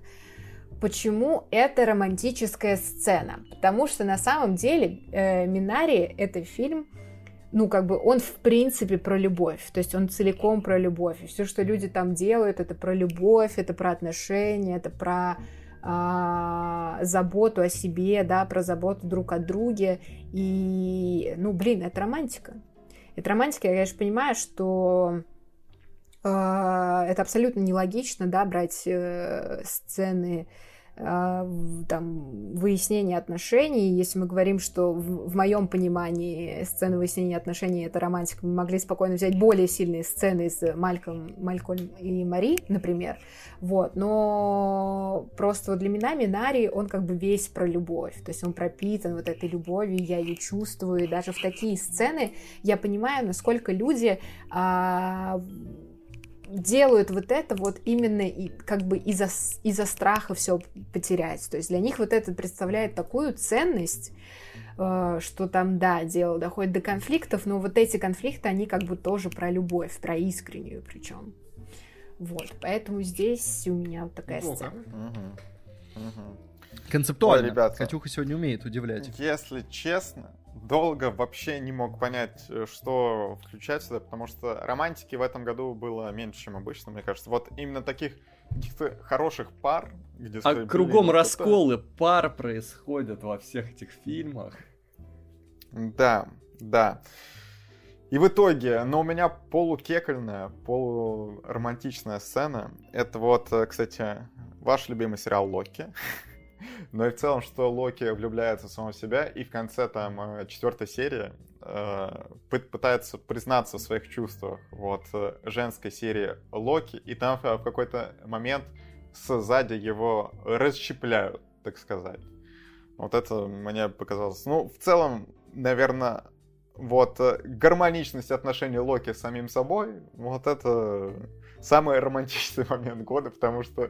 Почему это романтическая сцена? Потому что на самом деле э, Минари это фильм, ну, как бы он в принципе про любовь, то есть он целиком про любовь. И все, что люди там делают, это про любовь, это про отношения, это про а, заботу о себе, да, про заботу друг о друге. И, ну, блин, это романтика. Это романтика, я, конечно, понимаю, что э, это абсолютно нелогично, да, брать э, сцены там, выяснения отношений. Если мы говорим, что в, в моем понимании сцены выяснения отношений это романтика, мы могли спокойно взять более сильные сцены из Мальком, Малькольм и Мари, например. Вот, но просто вот для меня Минари, он как бы весь про любовь, то есть он пропитан вот этой любовью, я ее чувствую, и даже в такие сцены я понимаю, насколько люди а, делают вот это вот именно и, как бы из-за из-за страха все потерять, то есть для них вот это представляет такую ценность, э, что там, да, дело доходит до конфликтов, но вот эти конфликты, они как бы тоже про любовь, про искреннюю причем. Вот, поэтому здесь у меня вот такая Неплохо. сцена. Мгм. Мгм. Концептуально. Ой, ребята. Катюха сегодня умеет удивлять. Если честно, долго вообще не мог понять, э, что включать сюда, потому что романтики в этом году было меньше, чем обычно, мне кажется. Вот именно таких каких-то хороших пар, где А сказали, «Блин, кругом расколы пар происходят во всех этих фильмах. Да, да. И в итоге, но у меня полукекольная, полуромантичная сцена. Это вот, э, кстати, ваш любимый сериал Локи. Но и в целом, что Локи влюбляется в самого себя, и в конце там э, четвертой серии э, пы- пытается признаться в своих чувствах. Вот э, женской серии Локи, и там э, в какой-то момент сзади его расщепляют, так сказать. Вот это мне показалось. Ну, в целом, наверное, вот гармоничность отношений Локи с самим собой, вот это самый романтичный момент года, потому что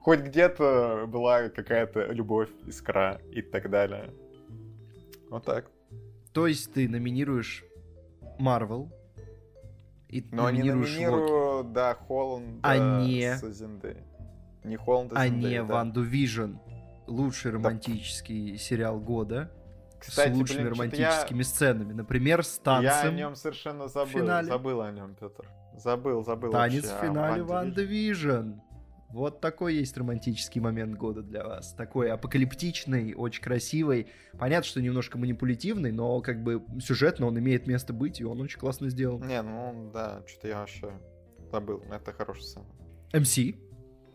хоть где-то была какая-то любовь, искра и так далее. Вот так. То есть ты номинируешь Марвел и Но номинируешь Локи, номинирую, да, Холланда А не- с Зенды. Не Холланда, а Зендеи, не да. Ванду Vision. Лучший романтический сериал года Кстати, с лучшими блин, романтическими сценами. Например, с Я, я о танцем. нем совершенно забыл. финале. Забыл о нем, Петр. Забыл, забыл. Танец вообще в финале Wanda Vision. Вот такой есть романтический момент года для вас. Такой апокалиптичный, очень красивый. Понятно, что немножко манипулятивный, но как бы сюжетно он имеет место быть, и он очень классно сделан. Не, ну да, что-то я вообще забыл. Это хорошая сцена. МС.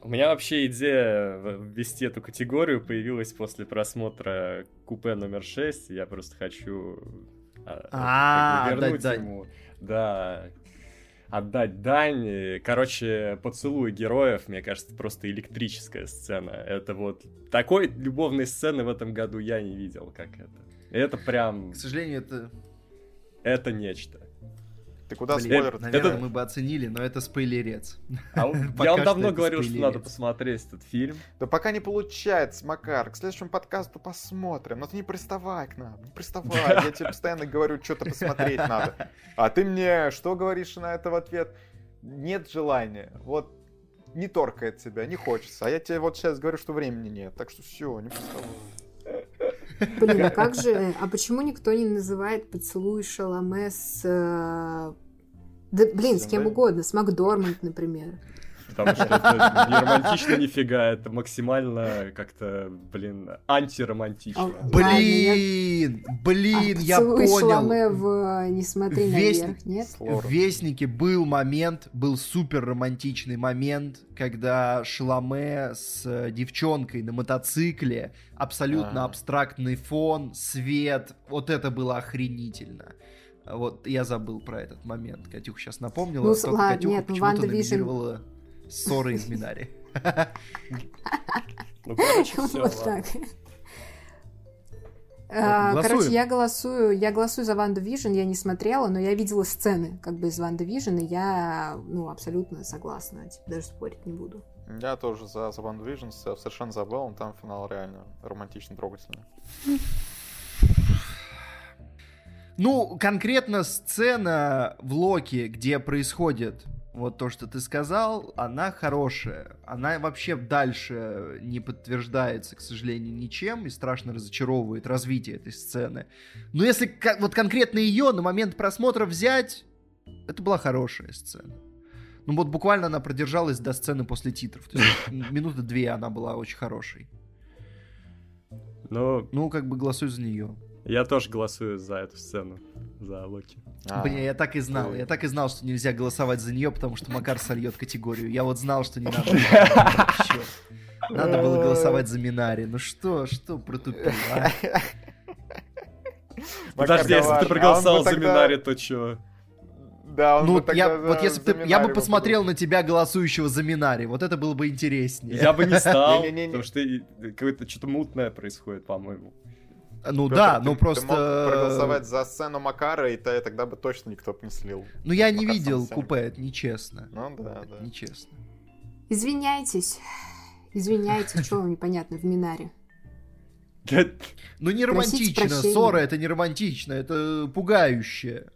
У меня вообще идея в- ввести эту категорию появилась после просмотра купе номер 6. Я просто хочу а, А, вернуть ему. Да, отдать дань. И, Короче, поцелуй героев, мне кажется, просто электрическая сцена. Это вот такой любовной сцены в этом году я не видел, как это. Это прям, К сожалению, это... это нечто. Ты куда Блин, спойлер? наверное, это- мы бы оценили, но это спойлерец. А он- я вам давно говорил, что надо спойлерец. посмотреть этот фильм. Да пока не получается, Макар. К следующему подкасту посмотрим. Но ты не приставай к нам. Не приставай. Я тебе постоянно говорю, что-то посмотреть надо. А ты мне что говоришь на это в ответ? Нет желания. Вот не торкает тебя, не хочется. А я тебе вот сейчас говорю, что времени нет. Так что все, не приставай. Блин, а как же, а почему никто не называет поцелуй Шаломе с... э, Да, блин, с кем угодно, с Макдорманд, например. Потому что это не романтично нифига, это максимально как-то, блин, антиромантично. А, Блин, блин, я Поцелуй Шаломе понял. в «Не смотри наверх», нет? Сложно. В Вестнике был момент, был супер романтичный момент, когда Шаломе с э, девчонкой на мотоцикле, абсолютно А. абстрактный фон, свет, вот это было охренительно. Вот я забыл про этот момент. Катюх сейчас напомнила. Ну, только ладно, Катюха нет, ну, почему-то WandaVision- номинировала ссоры из Минари. Ну, короче, все, Вот так. А, голосуем. Короче, я голосую, я голосую за Ванду Vision, я не смотрела, но я видела сцены как бы из Ванды Vision, и я, ну, абсолютно согласна, типа, даже спорить не буду. Я тоже за WandaVision, совершенно забыл, но там финал реально романтично трогательный. Ну, конкретно сцена в Локи, где происходит вот то, что ты сказал, она хорошая. Она вообще дальше не подтверждается, к сожалению, ничем и страшно разочаровывает развитие этой сцены. Но если вот конкретно ее на момент просмотра взять, это была хорошая сцена. Ну вот буквально она продержалась до сцены после титров. То есть минуты две она была очень хорошей. Ну, Ну, как бы голосуй за нее. Я тоже голосую за эту сцену, за Локи. А, Блин, я так и знал. Я так и знал, что нельзя голосовать за нее, потому что Макар сольет категорию. Я вот знал, что не надо. Надо было голосовать за Минари. Ну что, что протупил, а? Подожди, если ты проголосовал а бы за Минари, то чё? Да, он Ну, бы я, тогда вот за- если бы за ты, я бы посмотрел на тебя, голосующего за Минари, вот это было бы интереснее. Я бы не стал, потому что какое-то что-то мутное происходит, по-моему. Ну Пётр, да, ты- ну Ты просто... мог проголосовать за сцену Макара, и тогда бы точно никто бы не слил. Ну я не Макар видел сам всем. купе, это нечестно. Ну да, Это да. нечестно. Извиняйтесь. Извиняйтесь, что вам непонятно в Минаре. Ну не романтично, ссора это не романтично, это пугающе.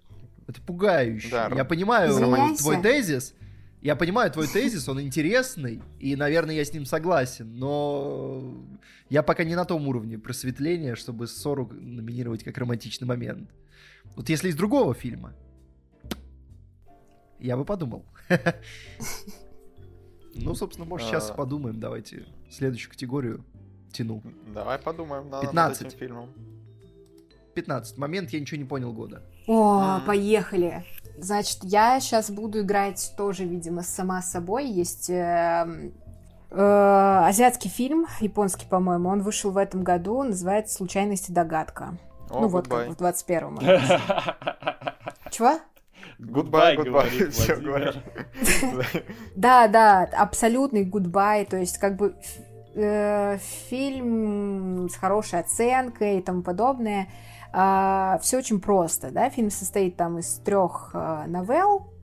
Это пугающе. Да, я понимаю Извиняйся. твой тезис. Я понимаю твой тезис, он интересный, и, наверное, я с ним согласен, но я пока не на том уровне просветления, чтобы ссору номинировать как романтичный момент. Вот если из другого фильма, я бы подумал. Ну, собственно, может, сейчас А. подумаем. Давайте следующую категорию тяну. Давай подумаем на- над 15. этим фильмом. 15. Момент, я ничего не понял года. О, поехали. Значит, я сейчас буду играть тоже, видимо, сама собой. Есть эм, э, азиатский фильм, японский, по-моему, он вышел в этом году, называется «Случайность и догадка». О, ну вот, goodbye. как бы в 21-м. Чего? Goodbye, говорит всё, Владимир. Да, да, абсолютный гудбай, то есть как бы э, фильм с хорошей оценкой и тому подобное. Все очень просто, да, фильм состоит там из трех э, новелл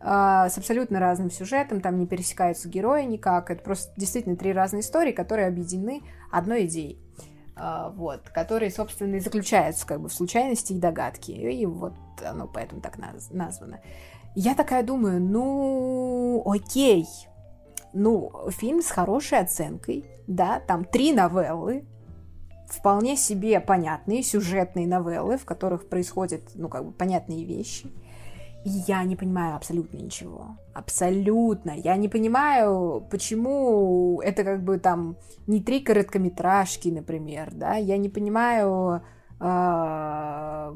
э, с абсолютно разным сюжетом, там не пересекаются герои никак, это просто действительно три разные истории, которые объединены одной идеей. Вот, которые, собственно, и заключаются как бы в случайности и догадке. И вот оно поэтому так наз- названо. Я такая думаю, ну, окей. Ну, фильм с хорошей оценкой, да, там три новеллы, вполне себе понятные сюжетные новеллы, в которых происходят, ну, как бы понятные вещи. И я не понимаю абсолютно ничего. Абсолютно. Я не понимаю, почему это как бы там не три короткометражки, например, да. Я не понимаю, а,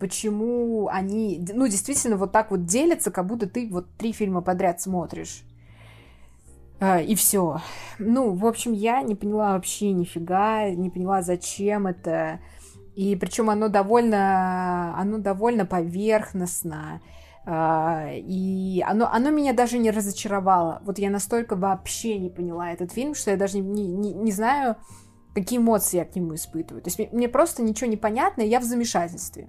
почему они, ну, действительно вот так вот делятся, как будто ты вот три фильма подряд смотришь. А, И все. Ну, в общем, я не поняла вообще нифига, не поняла, зачем это. И причем оно довольно, оно довольно поверхностно. А, И оно, оно меня даже не разочаровало. Вот я настолько вообще не поняла этот фильм, что я даже не, не, не знаю, какие эмоции я к нему испытываю. То есть мне, мне просто ничего не понятно, и я в замешательстве.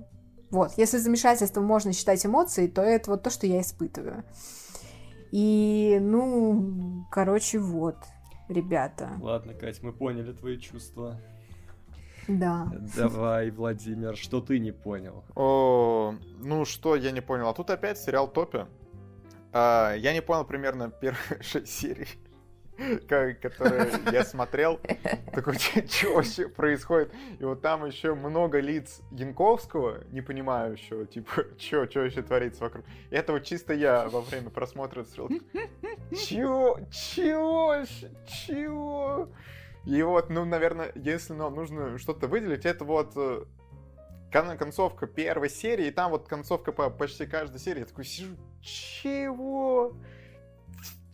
Вот, если замешательством можно считать эмоции, то это вот то, что я испытываю. И, ну, короче, вот, ребята, Ладно, Кать, мы поняли твои чувства. да. Давай, Владимир, что ты не понял? О, ну что, я не понял. А тут опять сериал Топи. А, я не понял примерно первые шесть серий, которые я смотрел. Такой, что вообще происходит? И вот там еще много лиц Янковского, не понимаю еще, типа, что, что еще творится вокруг. И это вот чисто я во время просмотра смотрел. Чего? Чего? Чего? И вот, ну, наверное, если нам нужно что-то выделить, это вот э, концовка первой серии, и там вот концовка по почти каждой серии. Я такой сижу, чего?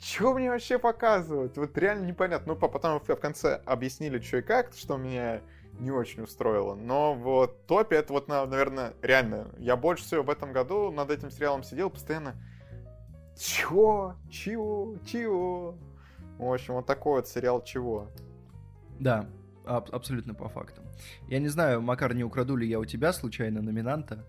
Чего мне вообще показывают? Вот реально непонятно. Ну, потом в конце объяснили, что и как, что меня не очень устроило. Но вот топе это вот, наверное, реально. Я больше всего в этом году над этим сериалом сидел постоянно. Чего? Чего? Чего? В общем, вот такой вот сериал «Чего?». Да, аб- абсолютно по фактам. Я не знаю, Макар, не украду ли я у тебя случайно номинанта,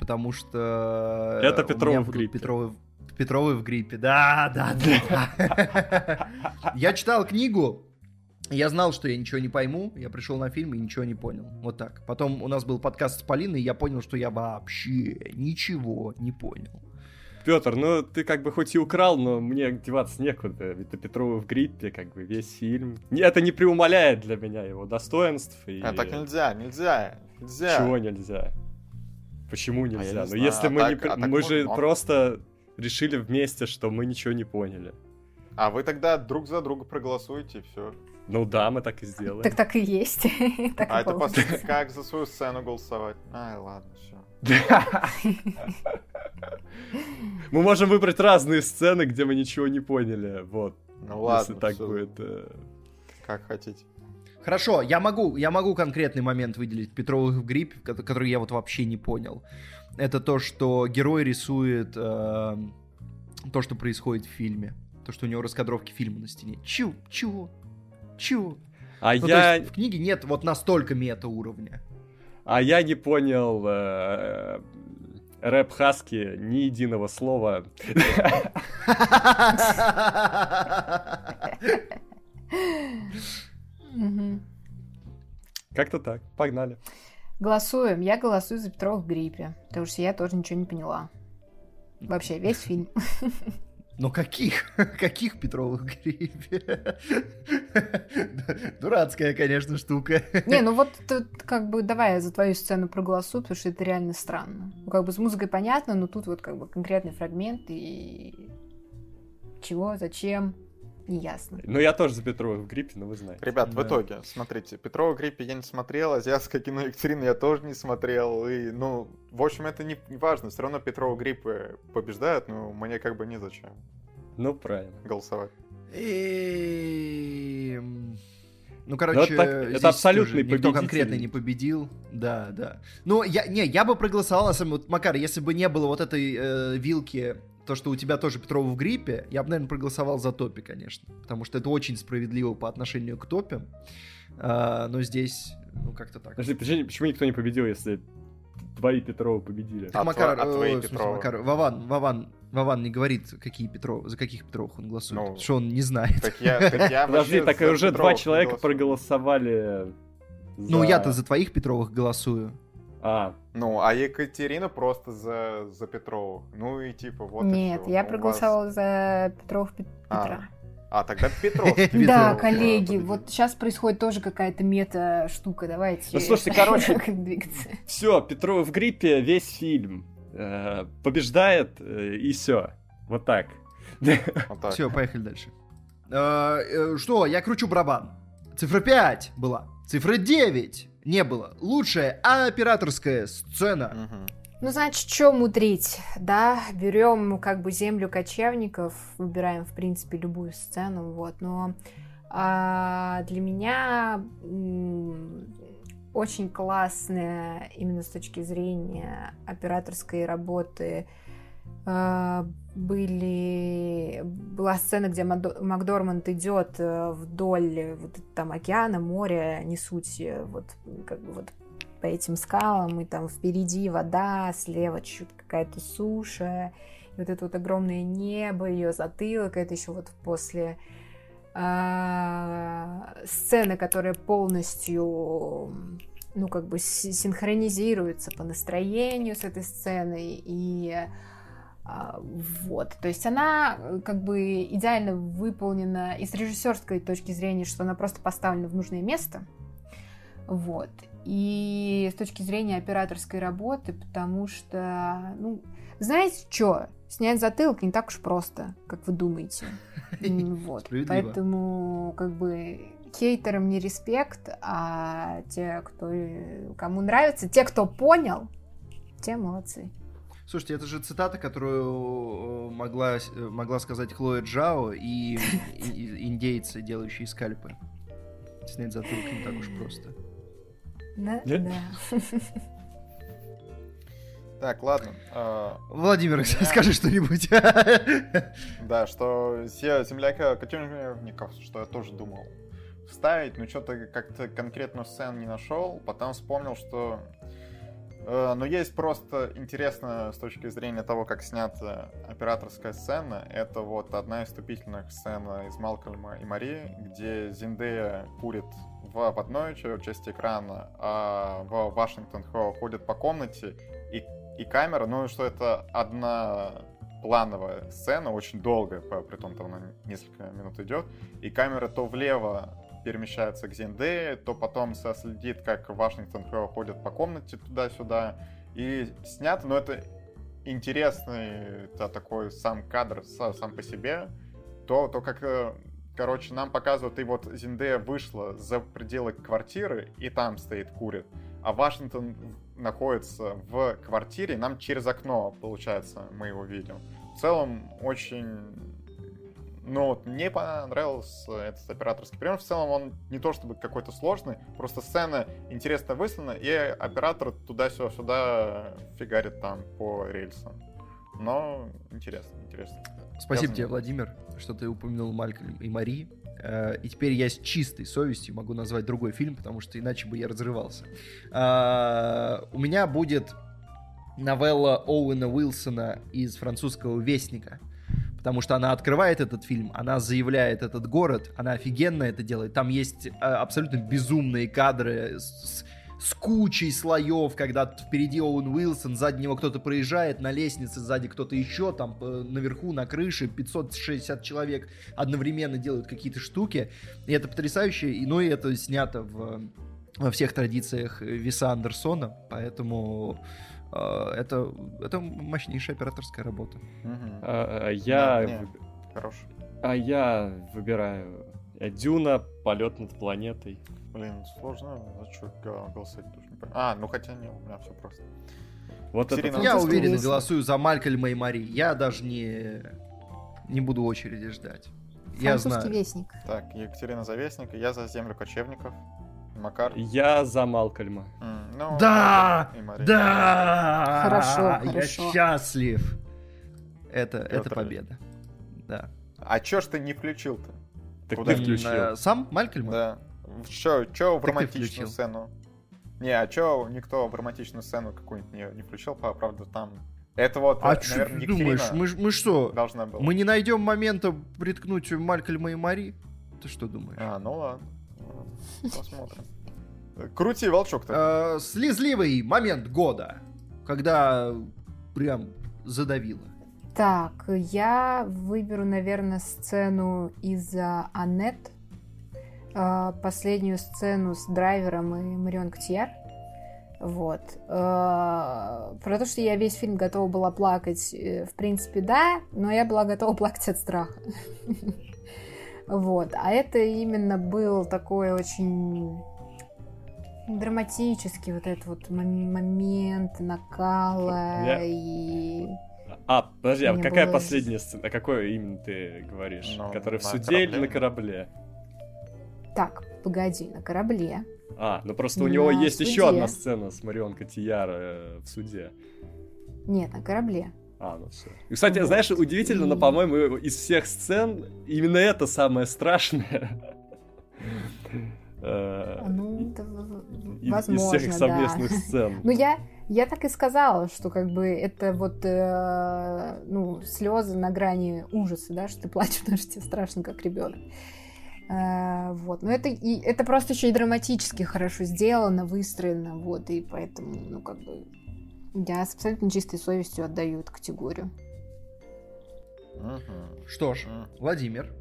потому что... Это Петровы в гриппе. Петровы, Петровы в гриппе, да, да, да. Я читал книгу, я знал, что я ничего не пойму, я пришел на фильм и ничего не понял. Вот так. Потом у нас был подкаст с Полиной, и я понял, что я вообще ничего не понял. Петр, ну ты как бы хоть и украл, но мне деваться некуда. Это Петрова в гриппе, как бы весь фильм. Это не преумоляет для меня его достоинств. И... А так нельзя, нельзя, нельзя. Чего нельзя? Почему нельзя? А ну если а мы так, не... А мы же он... просто решили вместе, что мы ничего не поняли. А вы тогда друг за друга проголосуете, и все. Ну да, мы так и сделаем. Так так и есть. а это после как за свою сцену голосовать? Ай, ладно, все. Мы можем выбрать разные сцены, где мы ничего не поняли. Вот. Ну ладно. Если так будет. Э, как хотите. Хорошо, я могу, я могу конкретный момент выделить Петровых в гриппе, который я вот вообще не понял. Это то, что герой рисует э, то, что происходит в фильме. То, что у него раскадровки фильма на стене. Чу, чего? Чего? А ну, я... в книге нет вот настолько мета-уровня. А я не понял э, рэп Хаски ни единого слова. Как-то так. Погнали. Голосуем. Я голосую за Петрова в гриппе, потому что я тоже ничего не поняла. Вообще, весь фильм. Но каких? Каких Петровых гриппе? Дурацкая, конечно, штука. Не, ну вот тут как бы давай я за твою сцену проголосую, потому что это реально странно. Ну, как бы с музыкой понятно, но тут вот как бы конкретный фрагмент и чего, зачем, неясно. Ну, я тоже за Петрова в гриппе, но вы знаете. Ребят, да. в итоге, смотрите, Петрова в гриппе я не смотрел, азиатское кино Екатерины я тоже не смотрел, и, ну, в общем, это не, не важно, все равно Петрова гриппы побеждают, но мне как бы незачем. Ну, правильно. Голосовать. И... Ну, короче, так, это абсолютный никто конкретно не победил. Да, да. Ну, я, не, я бы проголосовал, на самом деле, вот, Макар, если бы не было вот этой э, вилки то, что у тебя тоже Петрова в гриппе, я бы, наверное, проголосовал за Топи, конечно. Потому что это очень справедливо по отношению к Топе. А, но здесь, ну, как-то так. Подожди, почему, почему никто не победил, если твои Петрова победили? А, Макар, а твои э, Петрова? Макар, Вован, Вован, Вован не говорит, какие Петров, за каких Петровых он голосует, ну, что он не знает. Так я, так я Подожди, так уже два человека проголосовали. За... Ну, я-то за твоих Петровых голосую. А. Ну, а Екатерина просто за, за Петрову. Ну и типа вот Нет, я ну, проголосовала вас... за Петров Петра. А. А, тогда Петров. Да, коллеги, вот сейчас происходит тоже какая-то мета-штука, давайте. Ну, слушайте, короче, все, Петров в гриппе, весь фильм э, побеждает, э, и все. Вот так. Все, поехали дальше. Э, что, я кручу барабан. Цифра 5 была. Цифра 9 не было. Лучшая операторская сцена. Ну, значит, что мудрить, да? Берем как бы землю кочевников, выбираем, в принципе, любую сцену, вот. Но а, для меня очень классная именно с точки зрения операторской работы а, были была сцена, где Макдорманд идет э, вдоль вот там океана, моря, не суть, э, вот как бы вот по этим скалам, и там впереди вода, слева чуть-чуть какая-то суша, и вот это вот огромное небо, ее затылок, это еще вот после э, сцены, которая полностью ну, как бы синхронизируется по настроению с этой сценой, и а, вот, то есть она э, как бы идеально выполнена и с режиссерской точки зрения, что она просто поставлена в нужное место. Вот. и с точки зрения операторской работы, потому что, ну, знаете что, снять затылок не так уж просто, как вы думаете. Вот, поэтому, как бы, хейтерам не респект, а те, кто, кому нравится, те, кто понял, те молодцы. Слушайте, это же цитата, которую э, могла, э, могла сказать Хлоя Джао и, и индейцы, делающие скальпы. Снять затылок не так уж просто. Да, да. Так, ладно. А, Владимир, меня... скажи что-нибудь. Да, что все земляка котельников, что я тоже думал вставить, но что-то как-то конкретно сцену не нашел. Потом вспомнил, что но есть просто интересно с точки зрения того, как снята операторская сцена. Это вот одна из вступительных сцен из Малкольма и Марии, где Зиндея курит в, одной части экрана, а в Вашингтон Хо ходит по комнате, и, и камера, ну что это одна плановая сцена, очень долгая, при том, что она несколько минут идет, и камера то влево перемещается к Зендее, то потом следит, как Вашингтон ходит по комнате туда-сюда. И снято, но это интересный это такой сам кадр сам по себе. То, то как, э, короче, нам показывают, и вот Зиндея вышла за пределы квартиры, и там стоит, курит. А Вашингтон находится в квартире, нам через окно, получается, мы его видим. В целом, очень но вот мне понравился этот операторский прием. В целом он не то чтобы какой-то сложный, просто сцена интересно выслана, и оператор туда-сюда фигарит там по рельсам. Но интересно, интересно. Спасибо тебе, Владимир, что ты упомянул Малькольм и Мари. Э, и теперь я с чистой совестью могу назвать другой фильм, потому что иначе бы я разрывался. А, у меня будет новелла Оуэна Уилсона из французского «Вестника», потому что она открывает этот фильм, она заявляет этот город, она офигенно это делает. Там есть а, абсолютно безумные кадры с, с кучей слоев, когда впереди Оуэн Уилсон, сзади него кто-то проезжает, на лестнице сзади кто-то еще, там э, наверху, на крыше 560 человек одновременно делают какие-то штуки. И это потрясающе, и, ну и это снято в, во всех традициях Виса Андерсона, поэтому это, это мощнейшая операторская работа. А, а, я... Да, Хорош. А я выбираю Дюна, полет над планетой. Блин, сложно. За что голосовать тоже не понимаю. А, ну хотя не, у меня все просто. Вот это я уверенно голосую за Малькольма и Мари. Я даже не, не буду очереди ждать. Я знаю. вестник. Так, Екатерина за вестника, я за землю кочевников. Макар? Я за Малкольма. Mm, ну, да! Да! Хорошо, Я счастлив. Это, это победа. Да. А чё ж ты не включил-то? Так Куда? ты включил. Э, сам Малькольма? Да. Чё, чё в романтичную сцену? Не, а чё никто в романтичную сцену какую-нибудь не, не включил, правда, там это вот, а наверное, что думаешь, мы, мы что, должна была. мы не найдем момента приткнуть Малькольма и Мари? Ты что думаешь? А, ну ладно. Посмотрим. Крути, волчок-то. Э, слезливый момент года, когда прям задавило. Так, я выберу, наверное, сцену из Аннет. Э, последнюю сцену с драйвером и Марион Ктьер. Вот. Э, про то, что я весь фильм готова была плакать, в принципе, да, но я была готова плакать от страха. Вот. А это именно был такой очень драматический вот этот вот момент накала Я... и... А, подожди, а какая было... последняя сцена? Какой именно ты говоришь? Ну, Который в суде корабле. или на корабле? Так, погоди, на корабле. А, ну просто на у него есть суде. еще одна сцена с Марион Котияр э, в суде. Нет, на корабле. А, ну все. И, кстати, вот. знаешь, удивительно, но, по-моему, из всех сцен именно это самое страшное. Э, ну, это возможно, Из всех совместных сцен. Ну, я, я так и сказала, что как бы это вот, э, ну, слезы на грани ужаса, да, что ты плачешь, потому что тебе страшно, как ребенок. Э, вот, но это, и, это просто еще и драматически хорошо сделано, выстроено, вот, и поэтому, ну, как бы, я с абсолютно чистой совестью отдаю эту категорию. Угу. Что ж, угу. Владимир.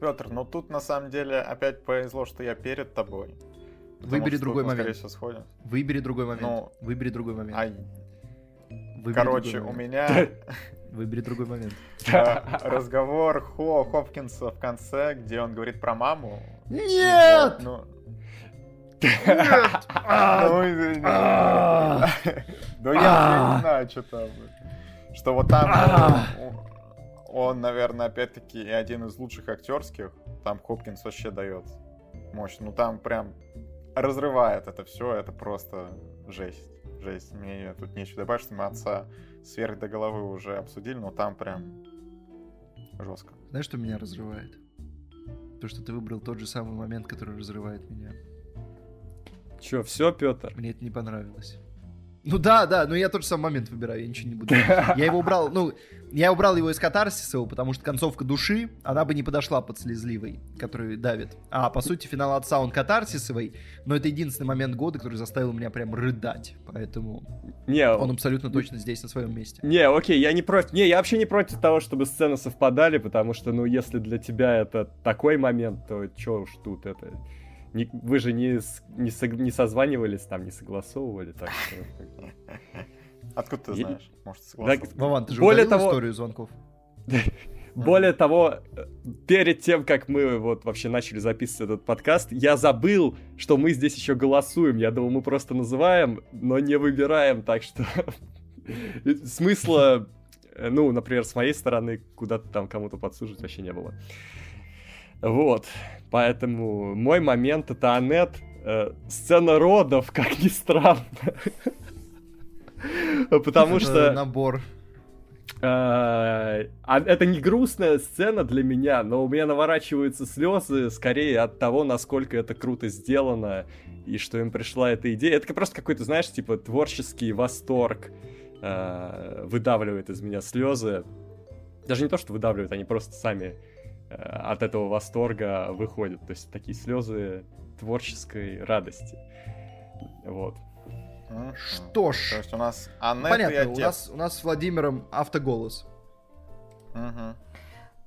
Петр, ну тут на самом деле опять повезло, что я перед тобой. Выбери что другой момент. Выбери другой момент. Ну, Выбери другой момент. Ай, Выбери короче, другой у момент. меня Выбери другой момент. разговор Хо Хопкинса в конце, где он говорит про маму. Нет! Вот, ну, Нет! А, ну, извини. а. Ну, я не знаю, что там. Что вот там А. он, наверное, опять-таки и один из лучших актерских. Там Хопкинс вообще дает мощь. Ну, там прям разрывает это все. Это просто жесть. Жесть. Мне тут нечего добавить, что мы отца сверх до головы уже обсудили, но там прям жестко. Знаешь, что меня разрывает? То, что ты выбрал тот же самый момент, который разрывает меня. Чё, все, Петр? Мне это не понравилось. Ну да, да, но я тот же самый момент выбираю, я ничего не буду. Я его убрал, ну, я убрал его из катарсиса, потому что концовка души, она бы не подошла под слезливой, который давит. А по сути финал отца он катарсисовый, но это единственный момент года, который заставил меня прям рыдать. Поэтому Не, он абсолютно точно здесь на своем месте. Не, окей, я не против. Не, я вообще не против того, чтобы сцены совпадали, потому что, ну, если для тебя это такой момент, то чё уж тут это. Не- вы же не, не, сог- не созванивались там, не согласовывали, так что. Откуда ты знаешь? Может, согласен? Вован, ты же Более того- историю звонков? Более того, перед тем, как мы вот вообще начали записывать этот подкаст, я забыл, что мы здесь еще голосуем. Я думал, мы просто называем, но не выбираем, так что смысла, э, ну, например, с моей стороны, куда-то там кому-то подсуживать вообще не было. Вот, поэтому мой момент это Аннет, э, сцена родов, как ни странно. Потому что... Набор. Э, а Это не грустная сцена для меня, но у меня наворачиваются слезы скорее от того, насколько это круто сделано и что им пришла эта идея. Это просто какой-то, знаешь, типа творческий восторг э, выдавливает из меня слезы. Даже не то, что выдавливают, они просто сами от этого восторга выходят. То есть такие слезы творческой радости. Вот. Что ж, То есть у нас Аннет и понятно, у отец. нас, у нас с Владимиром автоголос. Мгм.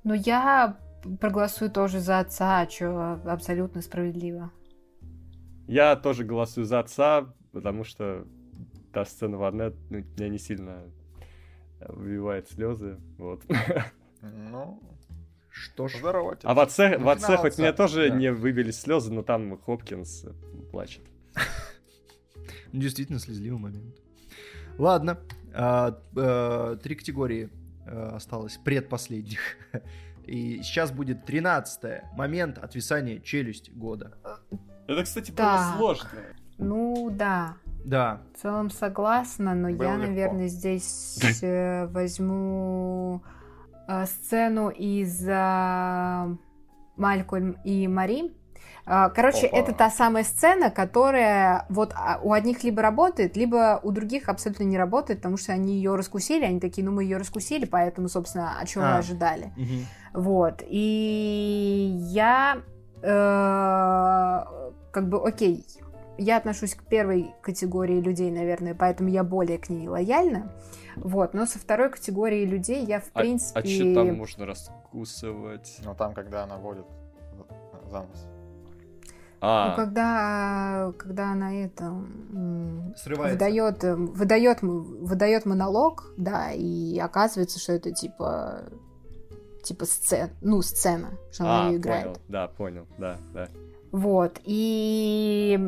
Ну, я проголосую тоже за отца, что абсолютно справедливо. Я тоже голосую за отца, потому что та сцена в одной ну, меня не сильно э, выбивает слезы. Вот. Ну, Что ж, здорово, отец. А в отце, в отце хоть мне тоже да. не выбили слезы, но там Хопкинс э, плачет. Ну, Действительно слезливый момент. Ладно. а, э, Три категории э, осталось, предпоследних. И сейчас будет 13 момент отвисания челюсть года. Это, кстати, было сложно. Ну, да, Да, в целом согласна, но Было я, легко. наверное, здесь возьму сцену из э, Малькольм и Мари. А, Короче, Опа. это та самая сцена, которая вот а, у одних либо работает, либо у других абсолютно не работает, потому что они ее раскусили, они такие, ну мы ее раскусили, поэтому, собственно, о чем А. мы ожидали. Вот. И я э, как бы, окей, я отношусь к первой категории людей, наверное, поэтому я более к ней лояльна. Вот, но со второй категорией людей я, в А, принципе... а что там можно раскусывать? Ну, там, когда она водит за нос. Ну, А, когда, когда она это Срывается. выдает, э, выдает, выдает монолог, да, и оказывается, что это типа типа сцена, ну, сцена, что она а, ее играет. понял, да, понял, да, да. Вот, и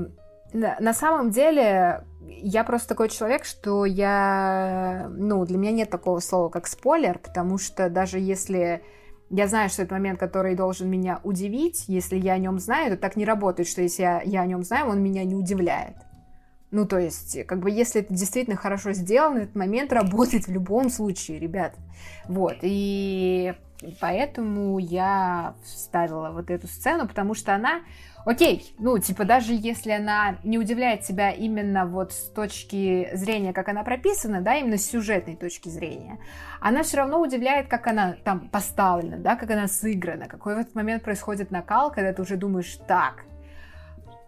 на самом деле я просто такой человек, что я, ну, для меня нет такого слова, как спойлер, потому что даже если я знаю, что это момент, который должен меня удивить, если я о нем знаю, то так не работает, что если я, я о нем знаю, он меня не удивляет. Ну, то есть, как бы, если это действительно хорошо сделано, этот момент работает в любом случае, ребят. Вот, и поэтому я вставила вот эту сцену, потому что она, окей, ну, типа, даже если она не удивляет тебя именно вот с точки зрения, как она прописана, да, именно с сюжетной точки зрения, она все равно удивляет, как она там поставлена, да, как она сыграна, какой в этот момент происходит накал, когда ты уже думаешь, так,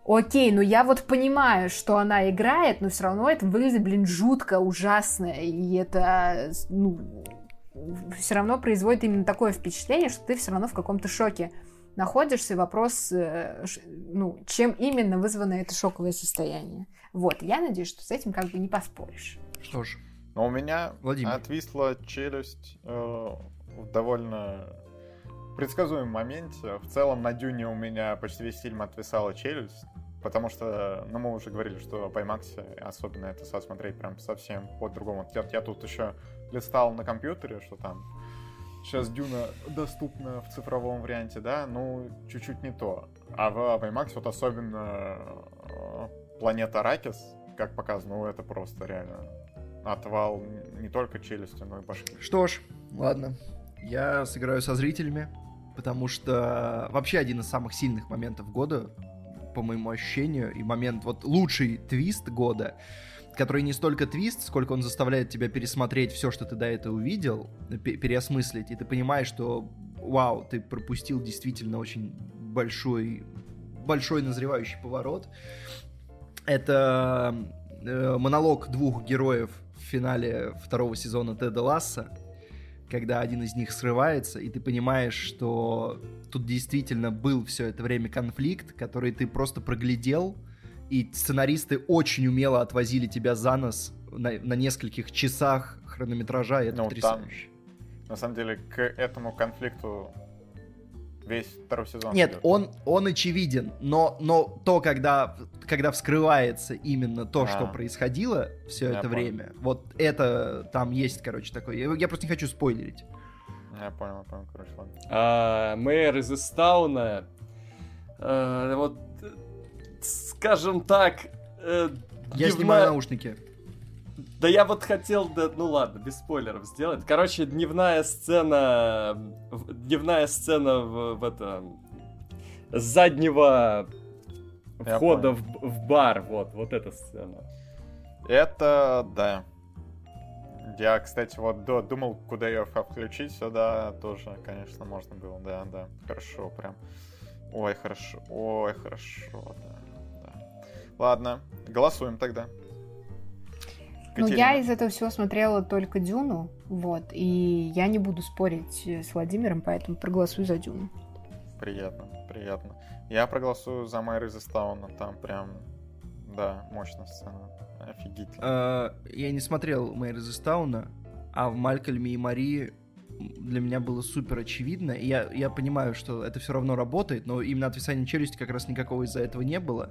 Окей, ну я вот понимаю, что она играет, но все равно это выглядит, блин, жутко, ужасно, и это, ну, все равно производит именно такое впечатление, что ты все равно в каком-то шоке находишься, вопрос, э, ну, чем именно вызвано это шоковое состояние. Вот, я надеюсь, что с этим как бы не поспоришь. Что ж. Но у меня Владимир. отвисла челюсть э, в довольно предсказуемом моменте. В целом на Дюне у меня почти весь фильм отвисала челюсть. Потому что, ну, мы уже говорили, что по IMAX особенно это смотреть прям совсем по-другому. Я, я тут еще листал на компьютере, что там сейчас Дюна доступна в цифровом варианте, да, ну, чуть-чуть не то. А в IMAX вот особенно э, планета Ракис, как показано, ну, это просто реально отвал не только челюсти, но и башки. Что ж, ладно. Я сыграю со зрителями, потому что вообще один из самых сильных моментов года, по моему ощущению, и момент, вот лучший твист года, который не столько твист, сколько он заставляет тебя пересмотреть все, что ты до этого увидел, переосмыслить, и ты понимаешь, что вау, ты пропустил действительно очень большой, большой назревающий поворот. Это э, монолог двух героев в финале второго сезона Теда Ласса, когда один из них срывается, и ты понимаешь, что тут действительно был все это время конфликт, который ты просто проглядел, и сценаристы очень умело отвозили тебя за нос на, на нескольких часах хронометража, и это ну, потрясающе. Там, на самом деле, к этому конфликту весь второй сезон. Нет, идет. он, он очевиден, но, но то, когда, когда вскрывается именно то, а, что происходило все это понял. время, вот это там есть, короче, такое. Я, я просто не хочу спойлерить. Я понял, я понял, короче, ладно. А, мэр из Истауна, а, вот, скажем так, э, Я дневная... снимаю наушники. Да я вот хотел, да, ну ладно, без спойлеров сделать. Короче, дневная сцена, дневная сцена в, в это, с заднего я входа в, в бар, вот, вот эта сцена. Это, да. Я, кстати, вот думал, куда ее включить сюда, тоже, конечно, можно было, да, да. Хорошо, прям. Ой, хорошо, ой, хорошо, да, да. Ладно, голосуем тогда. Ну, я из этого всего смотрела только Дюну, вот, и я не буду спорить с Владимиром, поэтому проголосую за Дюну. Приятно, приятно. Я проголосую за Майры Застауна, там прям, да, мощная сцена, офигительно. А, я не смотрел Майры Застауна, а в Малькольме и Марии для меня было супер очевидно. И я, я понимаю, что это все равно работает, но именно отвисания челюсти как раз никакого из-за этого не было.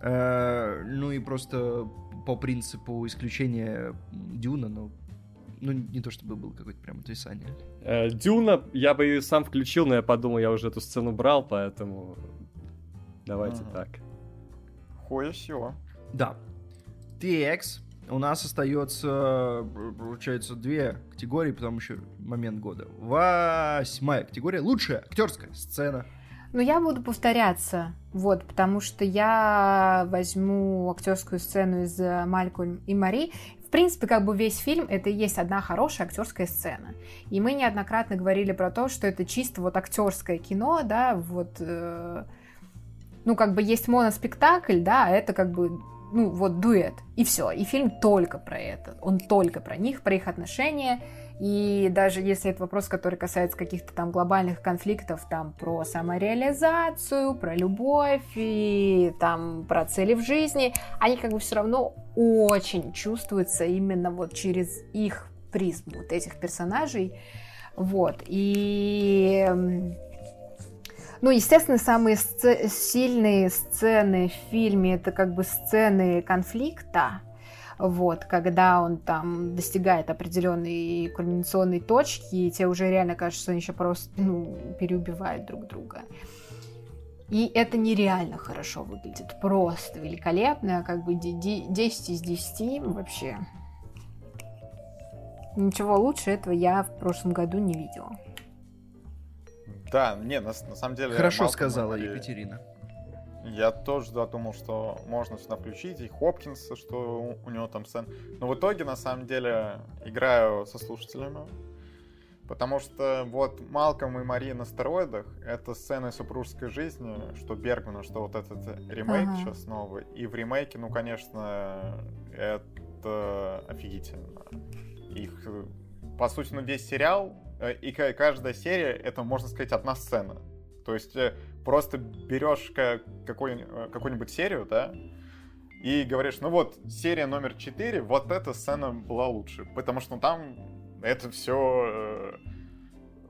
Э, ну и просто по принципу исключения Дюна, ну, ну, не то чтобы было какое-то прям отвисание. Э, Дюна, я бы ее сам включил, но я подумал, я уже эту сцену брал, поэтому давайте ага. так. Хорошо. Да. TX у нас остается, получается, две категории, потом еще момент года. Восьмая категория. Лучшая актерская сцена. Ну, я буду повторяться, вот, потому что я возьму актерскую сцену из э, Малькольм и Мари. В принципе, как бы весь фильм это и есть одна хорошая актерская сцена. И мы неоднократно говорили про то, что это чисто вот актерское кино, да, вот, э, ну, как бы есть моноспектакль, да, а это как бы ну, вот дуэт, и все. И фильм только про это. Он только про них, про их отношения. И даже если это вопрос, который касается каких-то там глобальных конфликтов, там про самореализацию, про любовь и там про цели в жизни, они как бы все равно очень чувствуются именно вот через их призму, вот этих персонажей. Вот. И ну, естественно, самые сц- сильные сцены в фильме это как бы сцены конфликта, вот, когда он там достигает определенной кульминационной точки, и тебе уже реально кажется, что они еще просто, ну, переубивают друг друга. И это нереально хорошо выглядит, просто великолепно, как бы 10 из 10 вообще. Ничего лучше этого я в прошлом году не видела. Да, не, на, на самом деле... Хорошо сказала и... Екатерина. Я тоже да, думал, что можно сюда включить и Хопкинса, что у, у него там сцен. Но в итоге, на самом деле, играю со слушателями. Потому что вот Малком и Мария на стероидах — это сцены супружеской жизни, что Бергмана, что вот этот ремейк ага. сейчас новый. И в ремейке, ну, конечно, это офигительно. Их, по сути, ну, весь сериал Э, и каждая серия это, можно сказать, одна сцена. То есть э, просто берешь э, какую-нибудь серию, да, и говоришь, ну вот, серия номер 4, вот эта сцена была лучше. Потому что ну, там это все э,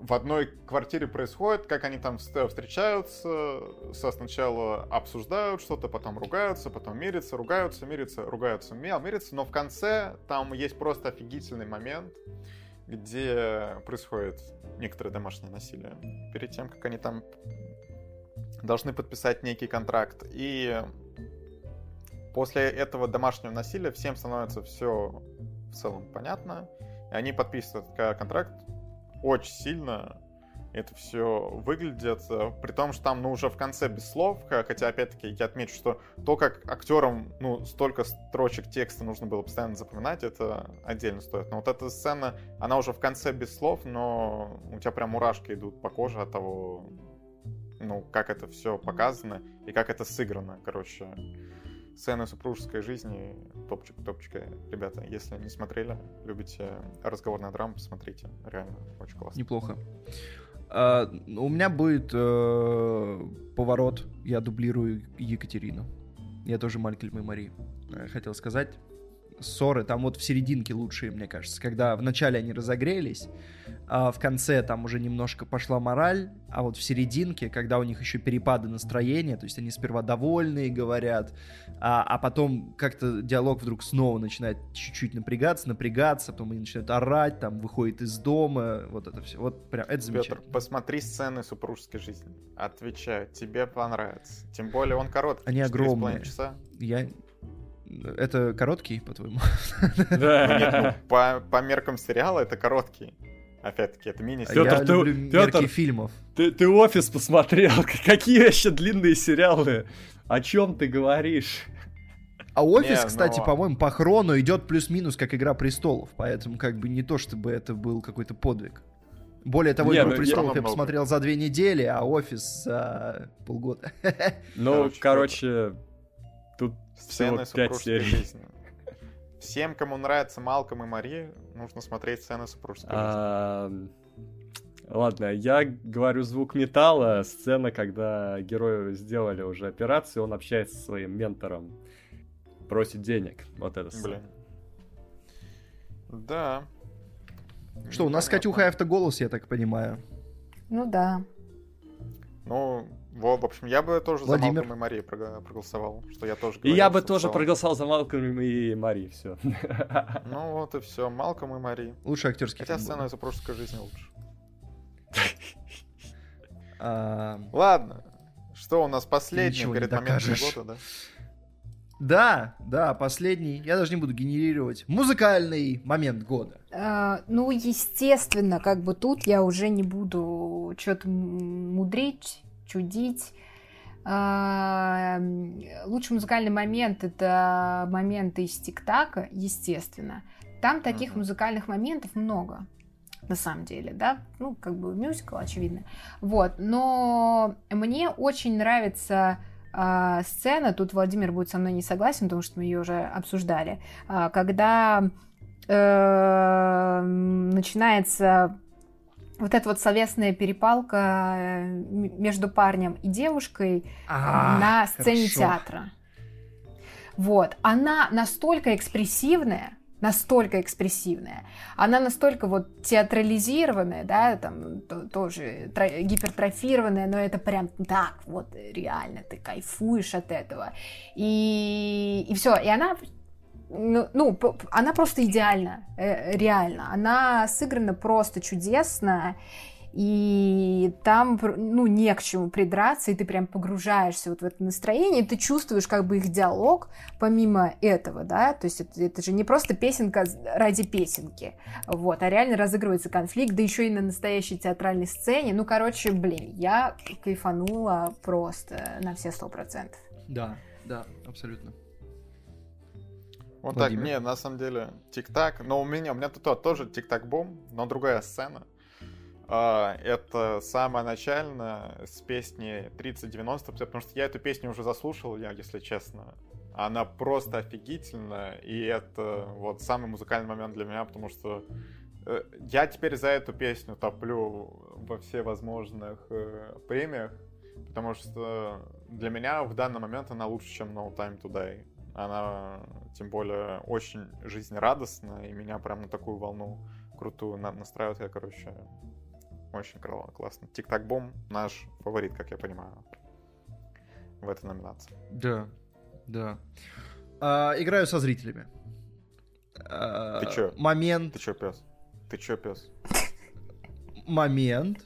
в одной квартире происходит, как они там встречаются, сначала обсуждают что-то, потом ругаются, потом мирятся, ругаются, мирятся, ругаются, мирятся, но в конце там есть просто офигительный момент, где происходит некоторое домашнее насилие. Перед тем, как они там должны подписать некий контракт. И после этого домашнего насилия всем становится все в целом понятно. И они подписывают контракт очень сильно. Это все выглядит, э, при том, что там, ну, уже в конце без слов, хотя, опять-таки, я отмечу, что то, как актерам, ну, столько строчек текста нужно было постоянно запоминать, это отдельно стоит. Но вот эта сцена, она уже в конце без слов, но у тебя прям мурашки идут по коже от того, ну, как это все показано и как это сыграно, короче. Сцены супружеской жизни топчик, топчик. Ребята, если не смотрели, любите разговорный драм, посмотрите. Реально, очень классно. Неплохо. Uh, у меня будет uh, поворот. Я дублирую Екатерину. Я тоже Малькольм и Мари. Uh, хотел сказать. Ссоры там вот в серединке лучшие, мне кажется. Когда вначале они разогрелись, а в конце там уже немножко пошла мораль, а вот в серединке, когда у них еще перепады настроения, то есть они сперва довольные говорят, а, а потом как-то диалог вдруг снова начинает чуть-чуть напрягаться, напрягаться, потом они начинают орать, там выходит из дома, вот это все. Вот прям, это замечательно. Петр, посмотри сцены супружеской жизни. Отвечаю, тебе понравится. Тем более он короткий. Они огромные. часа. Я это короткий, по-твоему? Да. Ну, по, по меркам сериала это короткий. Опять-таки, это мини сериал. Я ты, люблю Петр, мерки фильмов. Ты, ты офис посмотрел. Какие вообще длинные сериалы? О чем ты говоришь? А офис, не, кстати, но... по-моему, по хрону идет плюс-минус, как Игра престолов. Поэтому, как бы не то, чтобы это был какой-то подвиг. Более того, Игру ну, престолов я, я посмотрел за две недели, а офис за полгода. Ну, короче, короче всего пять серий. Жизни. Всем, кому нравится Малком и Мари, нужно смотреть сцены супружеской жизни. Ладно, я говорю звук металла, сцена, когда герою сделали уже операцию, он общается со своим ментором, просит денег. Вот это сцена. Блин. Да. Что, у нас Катюха автоголос, я так понимаю. Ну да. Ну, во, в общем, я бы тоже Владимир. за Малком и Мари проголосовал, что я тоже И я бы тоже проголосовал за Малком и Мари, все. Ну вот и все, Малком и Мари. Лучший актерский Хотя сцена из прошлой жизни лучше. А, Ладно, что у нас последний перед моментом года, да? Да, да, последний. Я даже не буду генерировать. Музыкальный момент года. А, ну, естественно, как бы тут я уже не буду что-то мудрить чудить. А, лучший музыкальный момент это моменты из ТикТака, естественно. Там таких музыкальных моментов много, на самом деле, да, ну, как бы мюзикл, очевидно. Вот, но мне очень нравится э, сцена, тут Владимир будет со мной не согласен, потому что мы ее уже обсуждали, э, когда э, начинается вот эта вот словесная перепалка э, между парнем и девушкой а, на сцене хорошо. театра. Вот, она настолько экспрессивная, настолько экспрессивная, она настолько вот театрализированная, да, там то, тоже гипертрофированная, но это прям так вот реально ты кайфуешь от этого и и все, и она ну, ну, она просто идеальна, э, реально. Она сыграна просто чудесно, и там, ну, не к чему придраться, и ты прям погружаешься вот в это настроение, и ты чувствуешь как бы их диалог помимо этого, да, то есть это, это же не просто песенка ради песенки, вот, а реально разыгрывается конфликт, да еще и на настоящей театральной сцене, ну, короче, блин, я кайфанула просто на все сто процентов. Да, да, абсолютно. Вот Владимир. так, не, на самом деле, тик-так, но у меня, у меня тут тоже тик-так-бум, но другая сцена. А, это самая начальная с песни 3090, потому что я эту песню уже заслушал, я, если честно. Она просто офигительная, и это вот самый музыкальный момент для меня, потому что э, я теперь за эту песню топлю во все возможных э, премиях, потому что для меня в данный момент она лучше, чем No Time Today. Она, тем более, очень жизнерадостная, и меня прям на такую волну крутую настраивает. Я, короче, очень классно. Тик-так-бом наш фаворит, как я понимаю, в этой номинации. Да, да. А, играю со зрителями. А, Ты чё? Момент. Ты чё, пес? Ты чё, пес? Момент.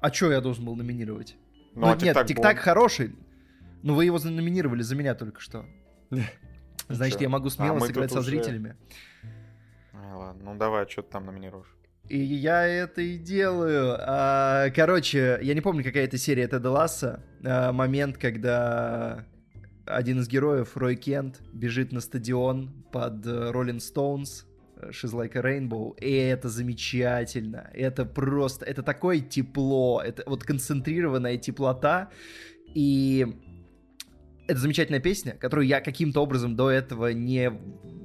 А чё я должен был номинировать? Ну, ну а нет, Тик-так хороший. Но вы его номинировали за меня только что. Значит, я могу смело а сыграть со уже... зрителями. А, ладно, ну давай, что ты там номинируешь? И я это и делаю. А, короче, я не помню, какая это серия Теда Ласса. А, момент, когда один из героев, Рой Кент, бежит на стадион под Роллинг Стоунс. She's like a rainbow. И это замечательно. Это просто... Это такое тепло. Это вот концентрированная теплота. И это замечательная песня, которую я каким-то образом до этого не,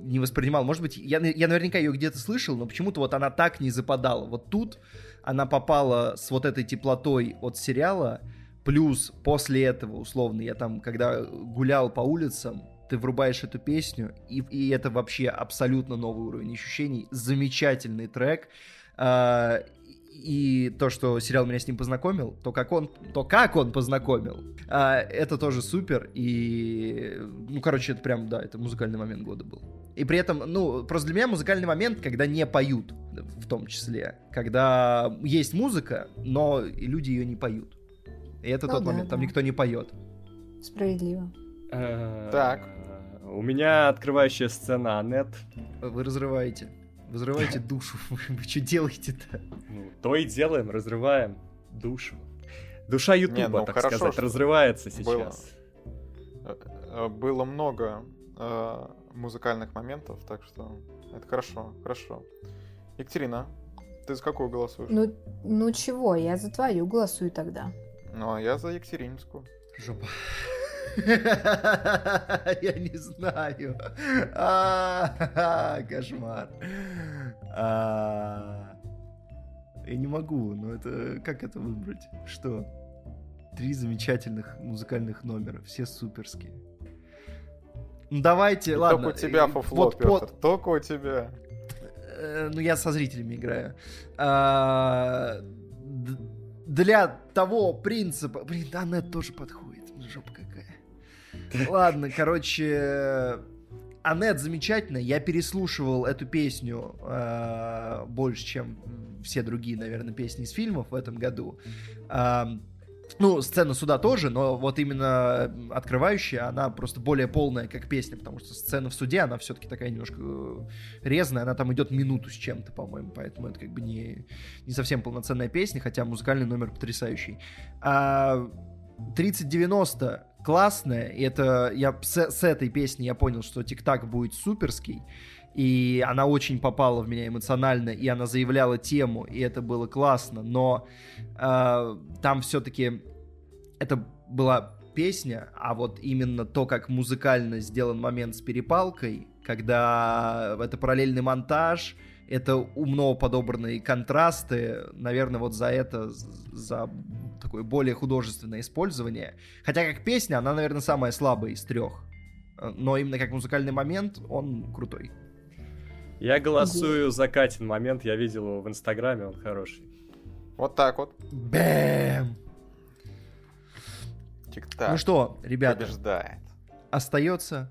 не воспринимал. Может быть, я, я наверняка ее где-то слышал, но почему-то вот она так не западала. Вот тут она попала с вот этой теплотой от сериала, плюс после этого, условно, я там, когда гулял по улицам, ты врубаешь эту песню, и, и это вообще абсолютно новый уровень ощущений. Замечательный трек. Uh, и то, что сериал меня с ним познакомил, то как он, то как он познакомил, а, это тоже супер. И, ну, короче, это прям, да, это музыкальный момент года был. И при этом, ну, просто для меня музыкальный момент, когда не поют, в том числе. Когда есть музыка, но люди ее не поют. И это ну, тот да, момент, да. там никто не поет. Справедливо. Э, так. У меня открывающая сцена Анет. Вы разрываете. Разрываете душу. Вы что делаете-то? Ну, то и делаем, разрываем душу. Душа Ютуба, ну, так хорошо, сказать, разрывается сейчас. Было, э, было много э, музыкальных моментов, так что это хорошо, хорошо. Екатерина, ты за какую голосуешь? Ну, ну чего, я за твою голосую тогда. Ну, а я за Екатеринскую. Жопа. Я не знаю. А, кошмар. А, я не могу, но это... Как это выбрать? Что? Три замечательных музыкальных номера, все суперские. Ну давайте, ладно. Только у тебя фуфло, вот, Петр, только у тебя. Э, ну я со зрителями играю. А, для того принципа... Блин, да, она тоже подходит. Жопа Ладно, короче, Анет замечательная. Я переслушивал эту песню э, больше, чем все другие, наверное, песни из фильмов в этом году. Э, ну, сцена суда тоже, но вот именно открывающая, она просто более полная, как песня, потому что сцена в суде, она все-таки такая немножко э, резная, она там идет минуту с чем-то, по-моему, поэтому это как бы не, не совсем полноценная песня, хотя музыкальный номер потрясающий. А 3090 классная, и это я с, с этой песни я понял, что Тик-Так будет суперский, и она очень попала в меня эмоционально, и она заявляла тему, и это было классно, но э, там все-таки это была песня, а вот именно то, как музыкально сделан момент с перепалкой, когда это параллельный монтаж, это умно подобранные контрасты, наверное, вот за это, за такое более художественное использование. Хотя как песня, она, наверное, самая слабая из трех. Но именно как музыкальный момент, он крутой. Я голосую за Катин момент, я видел его в Инстаграме, он хороший. Вот так вот. Бэм! Ну что, ребята, побеждает. остается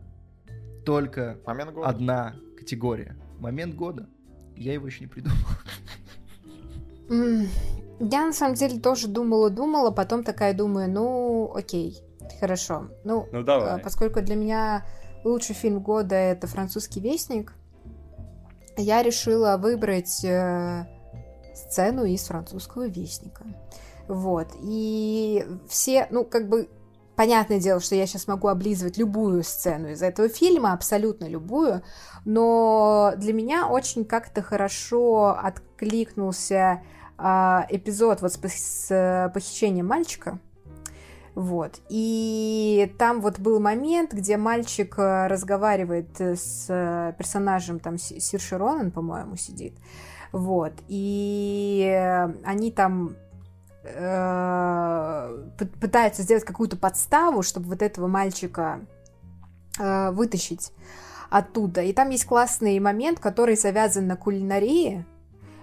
только одна категория. Момент года. Я его еще не придумал. Я на самом деле тоже думала-думала, потом такая думаю, ну, окей, хорошо. Ну, ну давай. Э, поскольку для меня лучший фильм года это «Французский вестник», я решила выбрать э, сцену из «Французского вестника». Вот, и все, ну, как бы Понятное дело, что я сейчас могу облизывать любую сцену из этого фильма, абсолютно любую, но для меня очень как-то хорошо откликнулся э, эпизод вот с, с похищением мальчика. Вот. И там вот был момент, где мальчик э, разговаривает с э, персонажем, там Сир Широнен, по-моему, сидит. Вот. И они там э, пытаются сделать какую-то подставу, чтобы вот этого мальчика э, вытащить оттуда. И там есть классный момент, который завязан на кулинарии.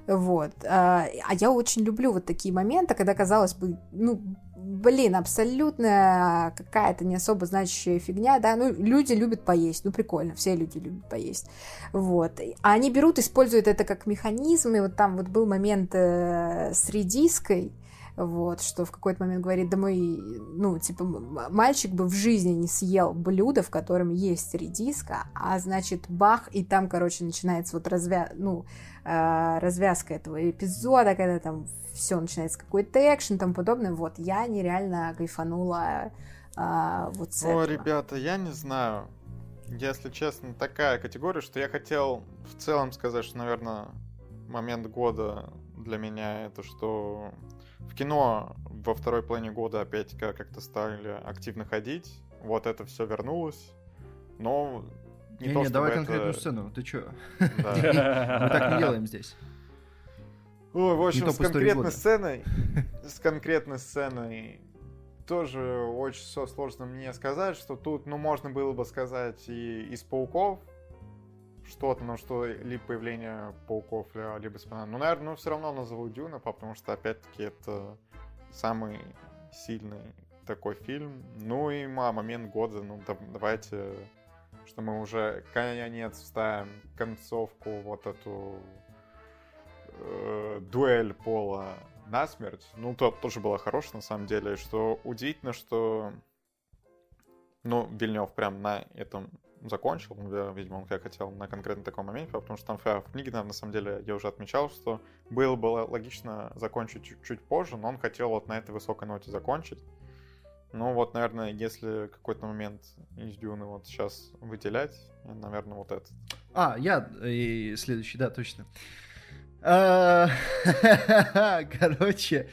Вот. А, а я очень люблю вот такие моменты, когда, казалось бы, ну, блин, абсолютно какая-то не особо значащая фигня, да, ну, люди любят поесть, ну, прикольно, все люди любят поесть, вот, а они берут, используют это как механизм, и вот там вот был момент э, с редиской, вот, что в какой-то момент говорит, да мой, ну, типа, мальчик бы в жизни не съел блюдо, в котором есть редиска, а значит, бах, и там, короче, начинается вот развя... ну, э, развязка этого эпизода, когда там все начинается какой-то экшен тому подобное, вот, я нереально кайфанула э, вот с О, этого. ребята, я не знаю, если честно, такая категория, что я хотел в целом сказать, что, наверное, момент года для меня это, что в кино во второй половине года опять как-то стали активно ходить. Вот это все вернулось. Но не, не, то, не давай это... конкретную сцену, ты чё? Мы так не делаем здесь. Ой, в общем, с конкретной сценой, с конкретной сценой тоже очень все сложно мне сказать, что тут, ну, можно было бы сказать и из пауков, что-то, ну, что либо появление пауков, либо спина. Ну, наверное, ну, все равно назову Дюна, потому что, опять-таки, это самый сильный такой фильм. Ну и а, момент года, ну, да, давайте, что мы уже конец вставим концовку, вот эту э, дуэль Пола насмерть. Ну, то тоже было хорошее, на самом деле, что удивительно, что ну, Вильнев прям на этом закончил, видимо, он как хотел на конкретно таком моменте, потому что там в книге, наверное, на самом деле, я уже отмечал, что было бы логично закончить чуть-чуть позже, но он хотел вот на этой высокой ноте закончить. Ну вот, наверное, если какой-то момент из Дюны вот сейчас выделять, наверное, вот этот. А, я и следующий, да, точно. А, короче,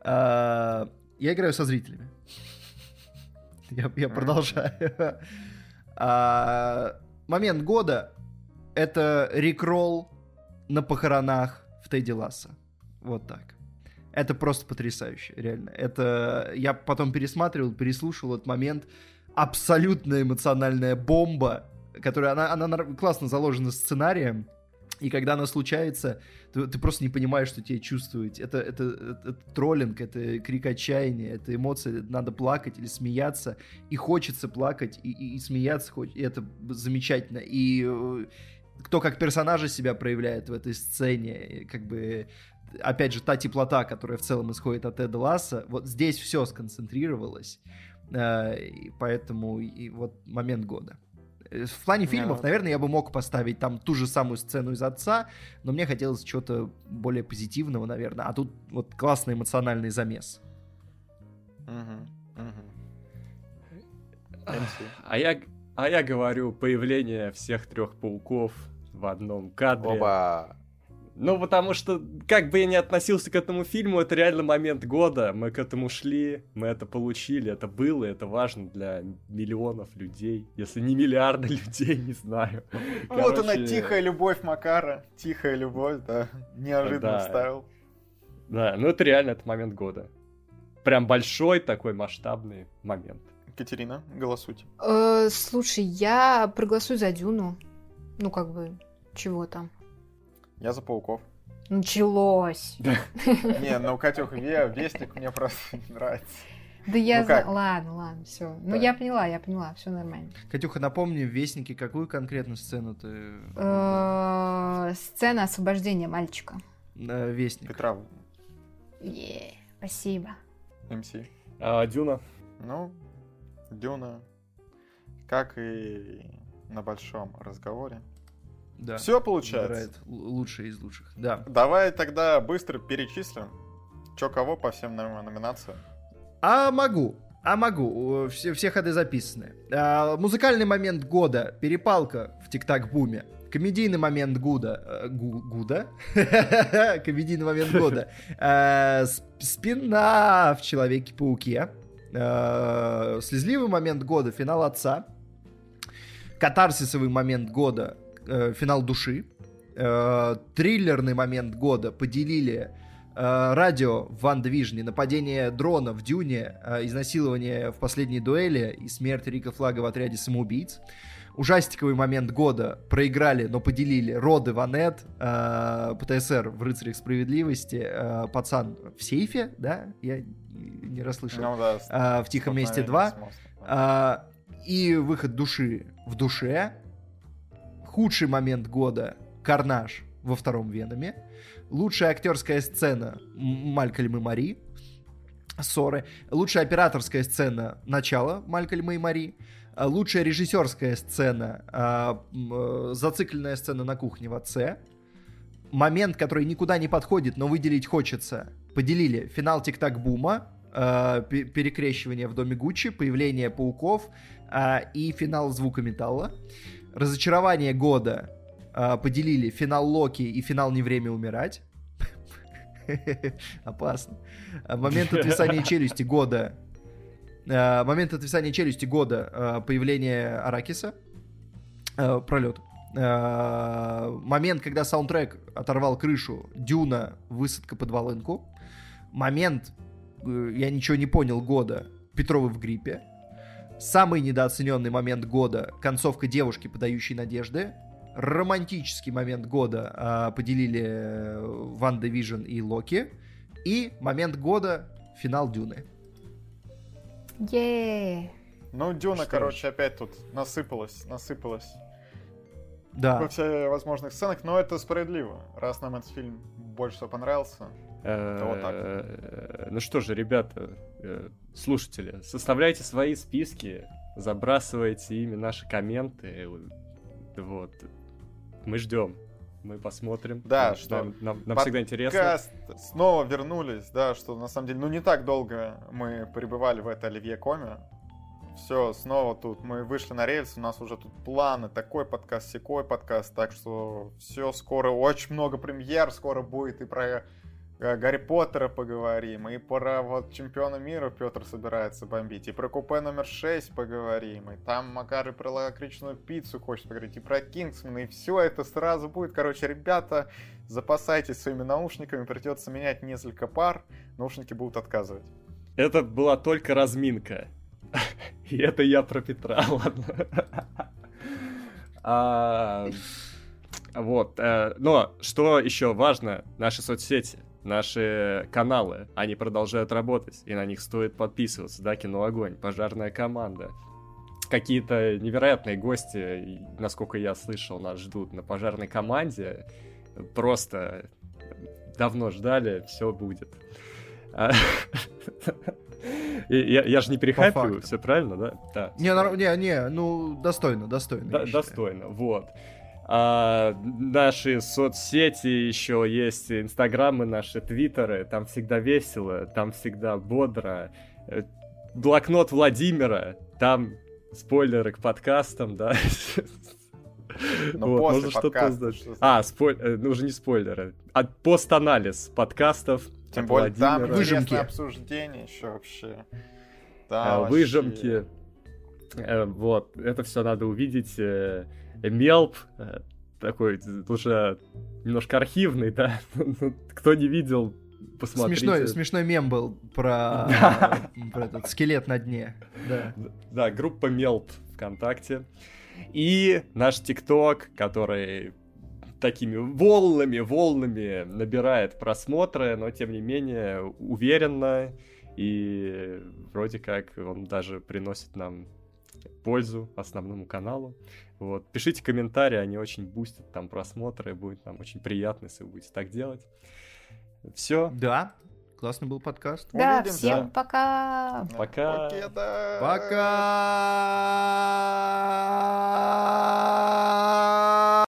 а, я играю со зрителями. Я, я продолжаю. А, момент года — это рекролл на похоронах в Тедди Ласса. Вот так. Это просто потрясающе, реально. Это я потом пересматривал, переслушал этот момент. Абсолютно эмоциональная бомба, которая она, она классно заложена сценарием. И когда она случается, ты, ты просто не понимаешь, что тебе чувствовать. Это, это, это, это троллинг, это крик отчаяния, это эмоции, надо плакать или смеяться. И хочется плакать, и, и, и смеяться, и это замечательно. И э, кто как персонажа себя проявляет в этой сцене, как бы опять же, та теплота, которая в целом исходит от Эда Ласса, вот здесь все сконцентрировалось, э, и поэтому и вот момент года. Э, в плане фильмов, наверное, я бы мог поставить там ту же самую сцену из отца, но мне хотелось чего-то более позитивного, наверное. А тут вот классный эмоциональный замес. А я, а я говорю, появление всех трех пауков в одном кадре. Оба! Ну, потому что, как бы я ни относился к этому фильму, это реально момент года. Мы к этому шли, мы это получили, это было, это важно для миллионов людей. Если не миллиарда людей, не знаю. Короче... Вот она, тихая любовь Макара. Тихая любовь, да. Неожиданно да. вставил. Да, ну это реально это момент года. Прям большой такой масштабный момент. Катерина, голосуйте. Э, слушай, я проголосую за Дюну. Ну, как бы, чего там. Я за пауков. Началось. Не, ну, Катюх, Вестник мне просто не нравится. Да я ну, за... Ладно, ладно, все. Ну, я поняла, я поняла, все нормально. Катюха, напомни в Вестнике, какую конкретно сцену ты... Э, сцена освобождения мальчика. Вестник. Петра. Спасибо. МС. А, Дюна. Ну, Дюна. Как и на большом разговоре. Да. Все получается. Играет лучшие из лучших. Да. Давай тогда быстро перечислим, что кого по всем номинациям. А могу. А могу. Все, все ходы записаны. А, музыкальный момент года. Перепалка в ТикТак-буме. Комедийный момент года. Э, гу, гуда? Комедийный момент года. А, спина в Человеке-пауке. Э, слезливый момент года, финал отца. Катарсисовый момент года, э, финал души. Э, триллерный момент года поделили э, радио в Ван Движне, нападение дрона в Дюне, э, изнасилование в последней дуэли и смерть Рика Флага в отряде самоубийц. Ужастиковый момент года проиграли, но поделили роды Ванет, э, ПТСР в «Рыцарях справедливости», э, пацан в сейфе, да? Я не расслышал. Ну да, Э, в «Тихом месте 2». А, и выход души в душе. Худший момент года Карнаж во втором Веноме. Лучшая актерская сцена Малькольм и Мари. Ссоры. Лучшая операторская сцена Начало Малькольма и Мари. А, Лучшая режиссерская сцена м, э, Зацикленная сцена на кухне в отце. Момент, который никуда не подходит, но выделить хочется. Поделили финал Тик-Так Бума, э, пе- перекрещивание в доме Гуччи, появление пауков э, и финал звука металла. Разочарование года э, поделили финал Локи и финал Не время умирать. Опасно. А, Момент отвисания челюсти года. Момент отвисания челюсти года появление Аракиса. Пролет. Момент, когда саундтрек оторвал крышу. Дюна. Высадка под волынку. Момент э, я ничего не понял года Петровы в гриппе. Самый недооцененный момент года концовка девушки, подающей надежды. Романтический момент года а, поделили э, WandaVision и Локи. И момент года финал Дюны. Е. Ну, Дюна, Что ж. короче, опять тут насыпалась, насыпалась Да. во всех возможных сценах, но это справедливо. Раз нам этот фильм больше всего понравился. Вот так. Э, Ну что же, ребята, э, слушатели, составляйте свои списки, забрасывайте ими наши комменты. Вот. Мы ждем. Мы посмотрим. Да, что нам, нам- нам всегда интересно. Снова вернулись, да, что на самом деле, ну не так долго мы пребывали в этой Оливье Коме. Все, снова тут мы вышли на рельсы, у нас уже тут планы, такой подкаст, секой подкаст, так что все скоро, очень много премьер скоро будет и про Гарри Поттера поговорим, и про вот чемпиона мира Петр собирается бомбить, и про купе номер 6 поговорим, и там Макар и про лакричную пиццу хочет поговорить, и про Кингсмана, и все это сразу будет. Короче, ребята, запасайтесь своими наушниками, придется менять несколько пар, наушники будут отказывать. Это была только разминка. И это я про Петра, ладно. А, Вот. э, Но что еще важно, наши соцсети, наши каналы, они продолжают работать, и на них стоит подписываться, да, Кино Огонь, Пожарная команда. Какие-то невероятные гости, насколько я слышал, нас ждут на пожарной команде. Просто давно ждали, все будет. И Я, я же не перехайпливаю, все правильно, да? Да. Не, не, не, ну, достойно, достойно. Да, достойно, вот. А, наши соцсети еще есть, инстаграмы наши, твиттеры, там всегда весело, там всегда бодро. Э, Блокнот Владимира, там спойлеры к подкастам, да. Но Вот, после можно что-то что- А, спой... э, ну уже не спойлеры, а пост-анализ подкастов Тем более там Владимира. Выжимки. интересное обсуждение еще вообще. э, Да, вообще. выжимки. Э, Вот, это все надо увидеть. э, Мелп, э, такой уже немножко архивный, да. Ну, Кто не видел, посмотрите. Смешной, смешной мем был про, про этот скелет на дне. Да. Да, группа Мелп ВКонтакте. И наш ТикТок, который такими волнами, волнами набирает просмотры, но тем не менее уверенно и вроде как он даже приносит нам пользу основному каналу. Вот. Пишите комментарии, они очень бустят там просмотры, будет нам очень приятно, если вы будете так делать. Все, Да, классный был подкаст. Да, Увидимся. всем пока. Пока. Покеда. Пока!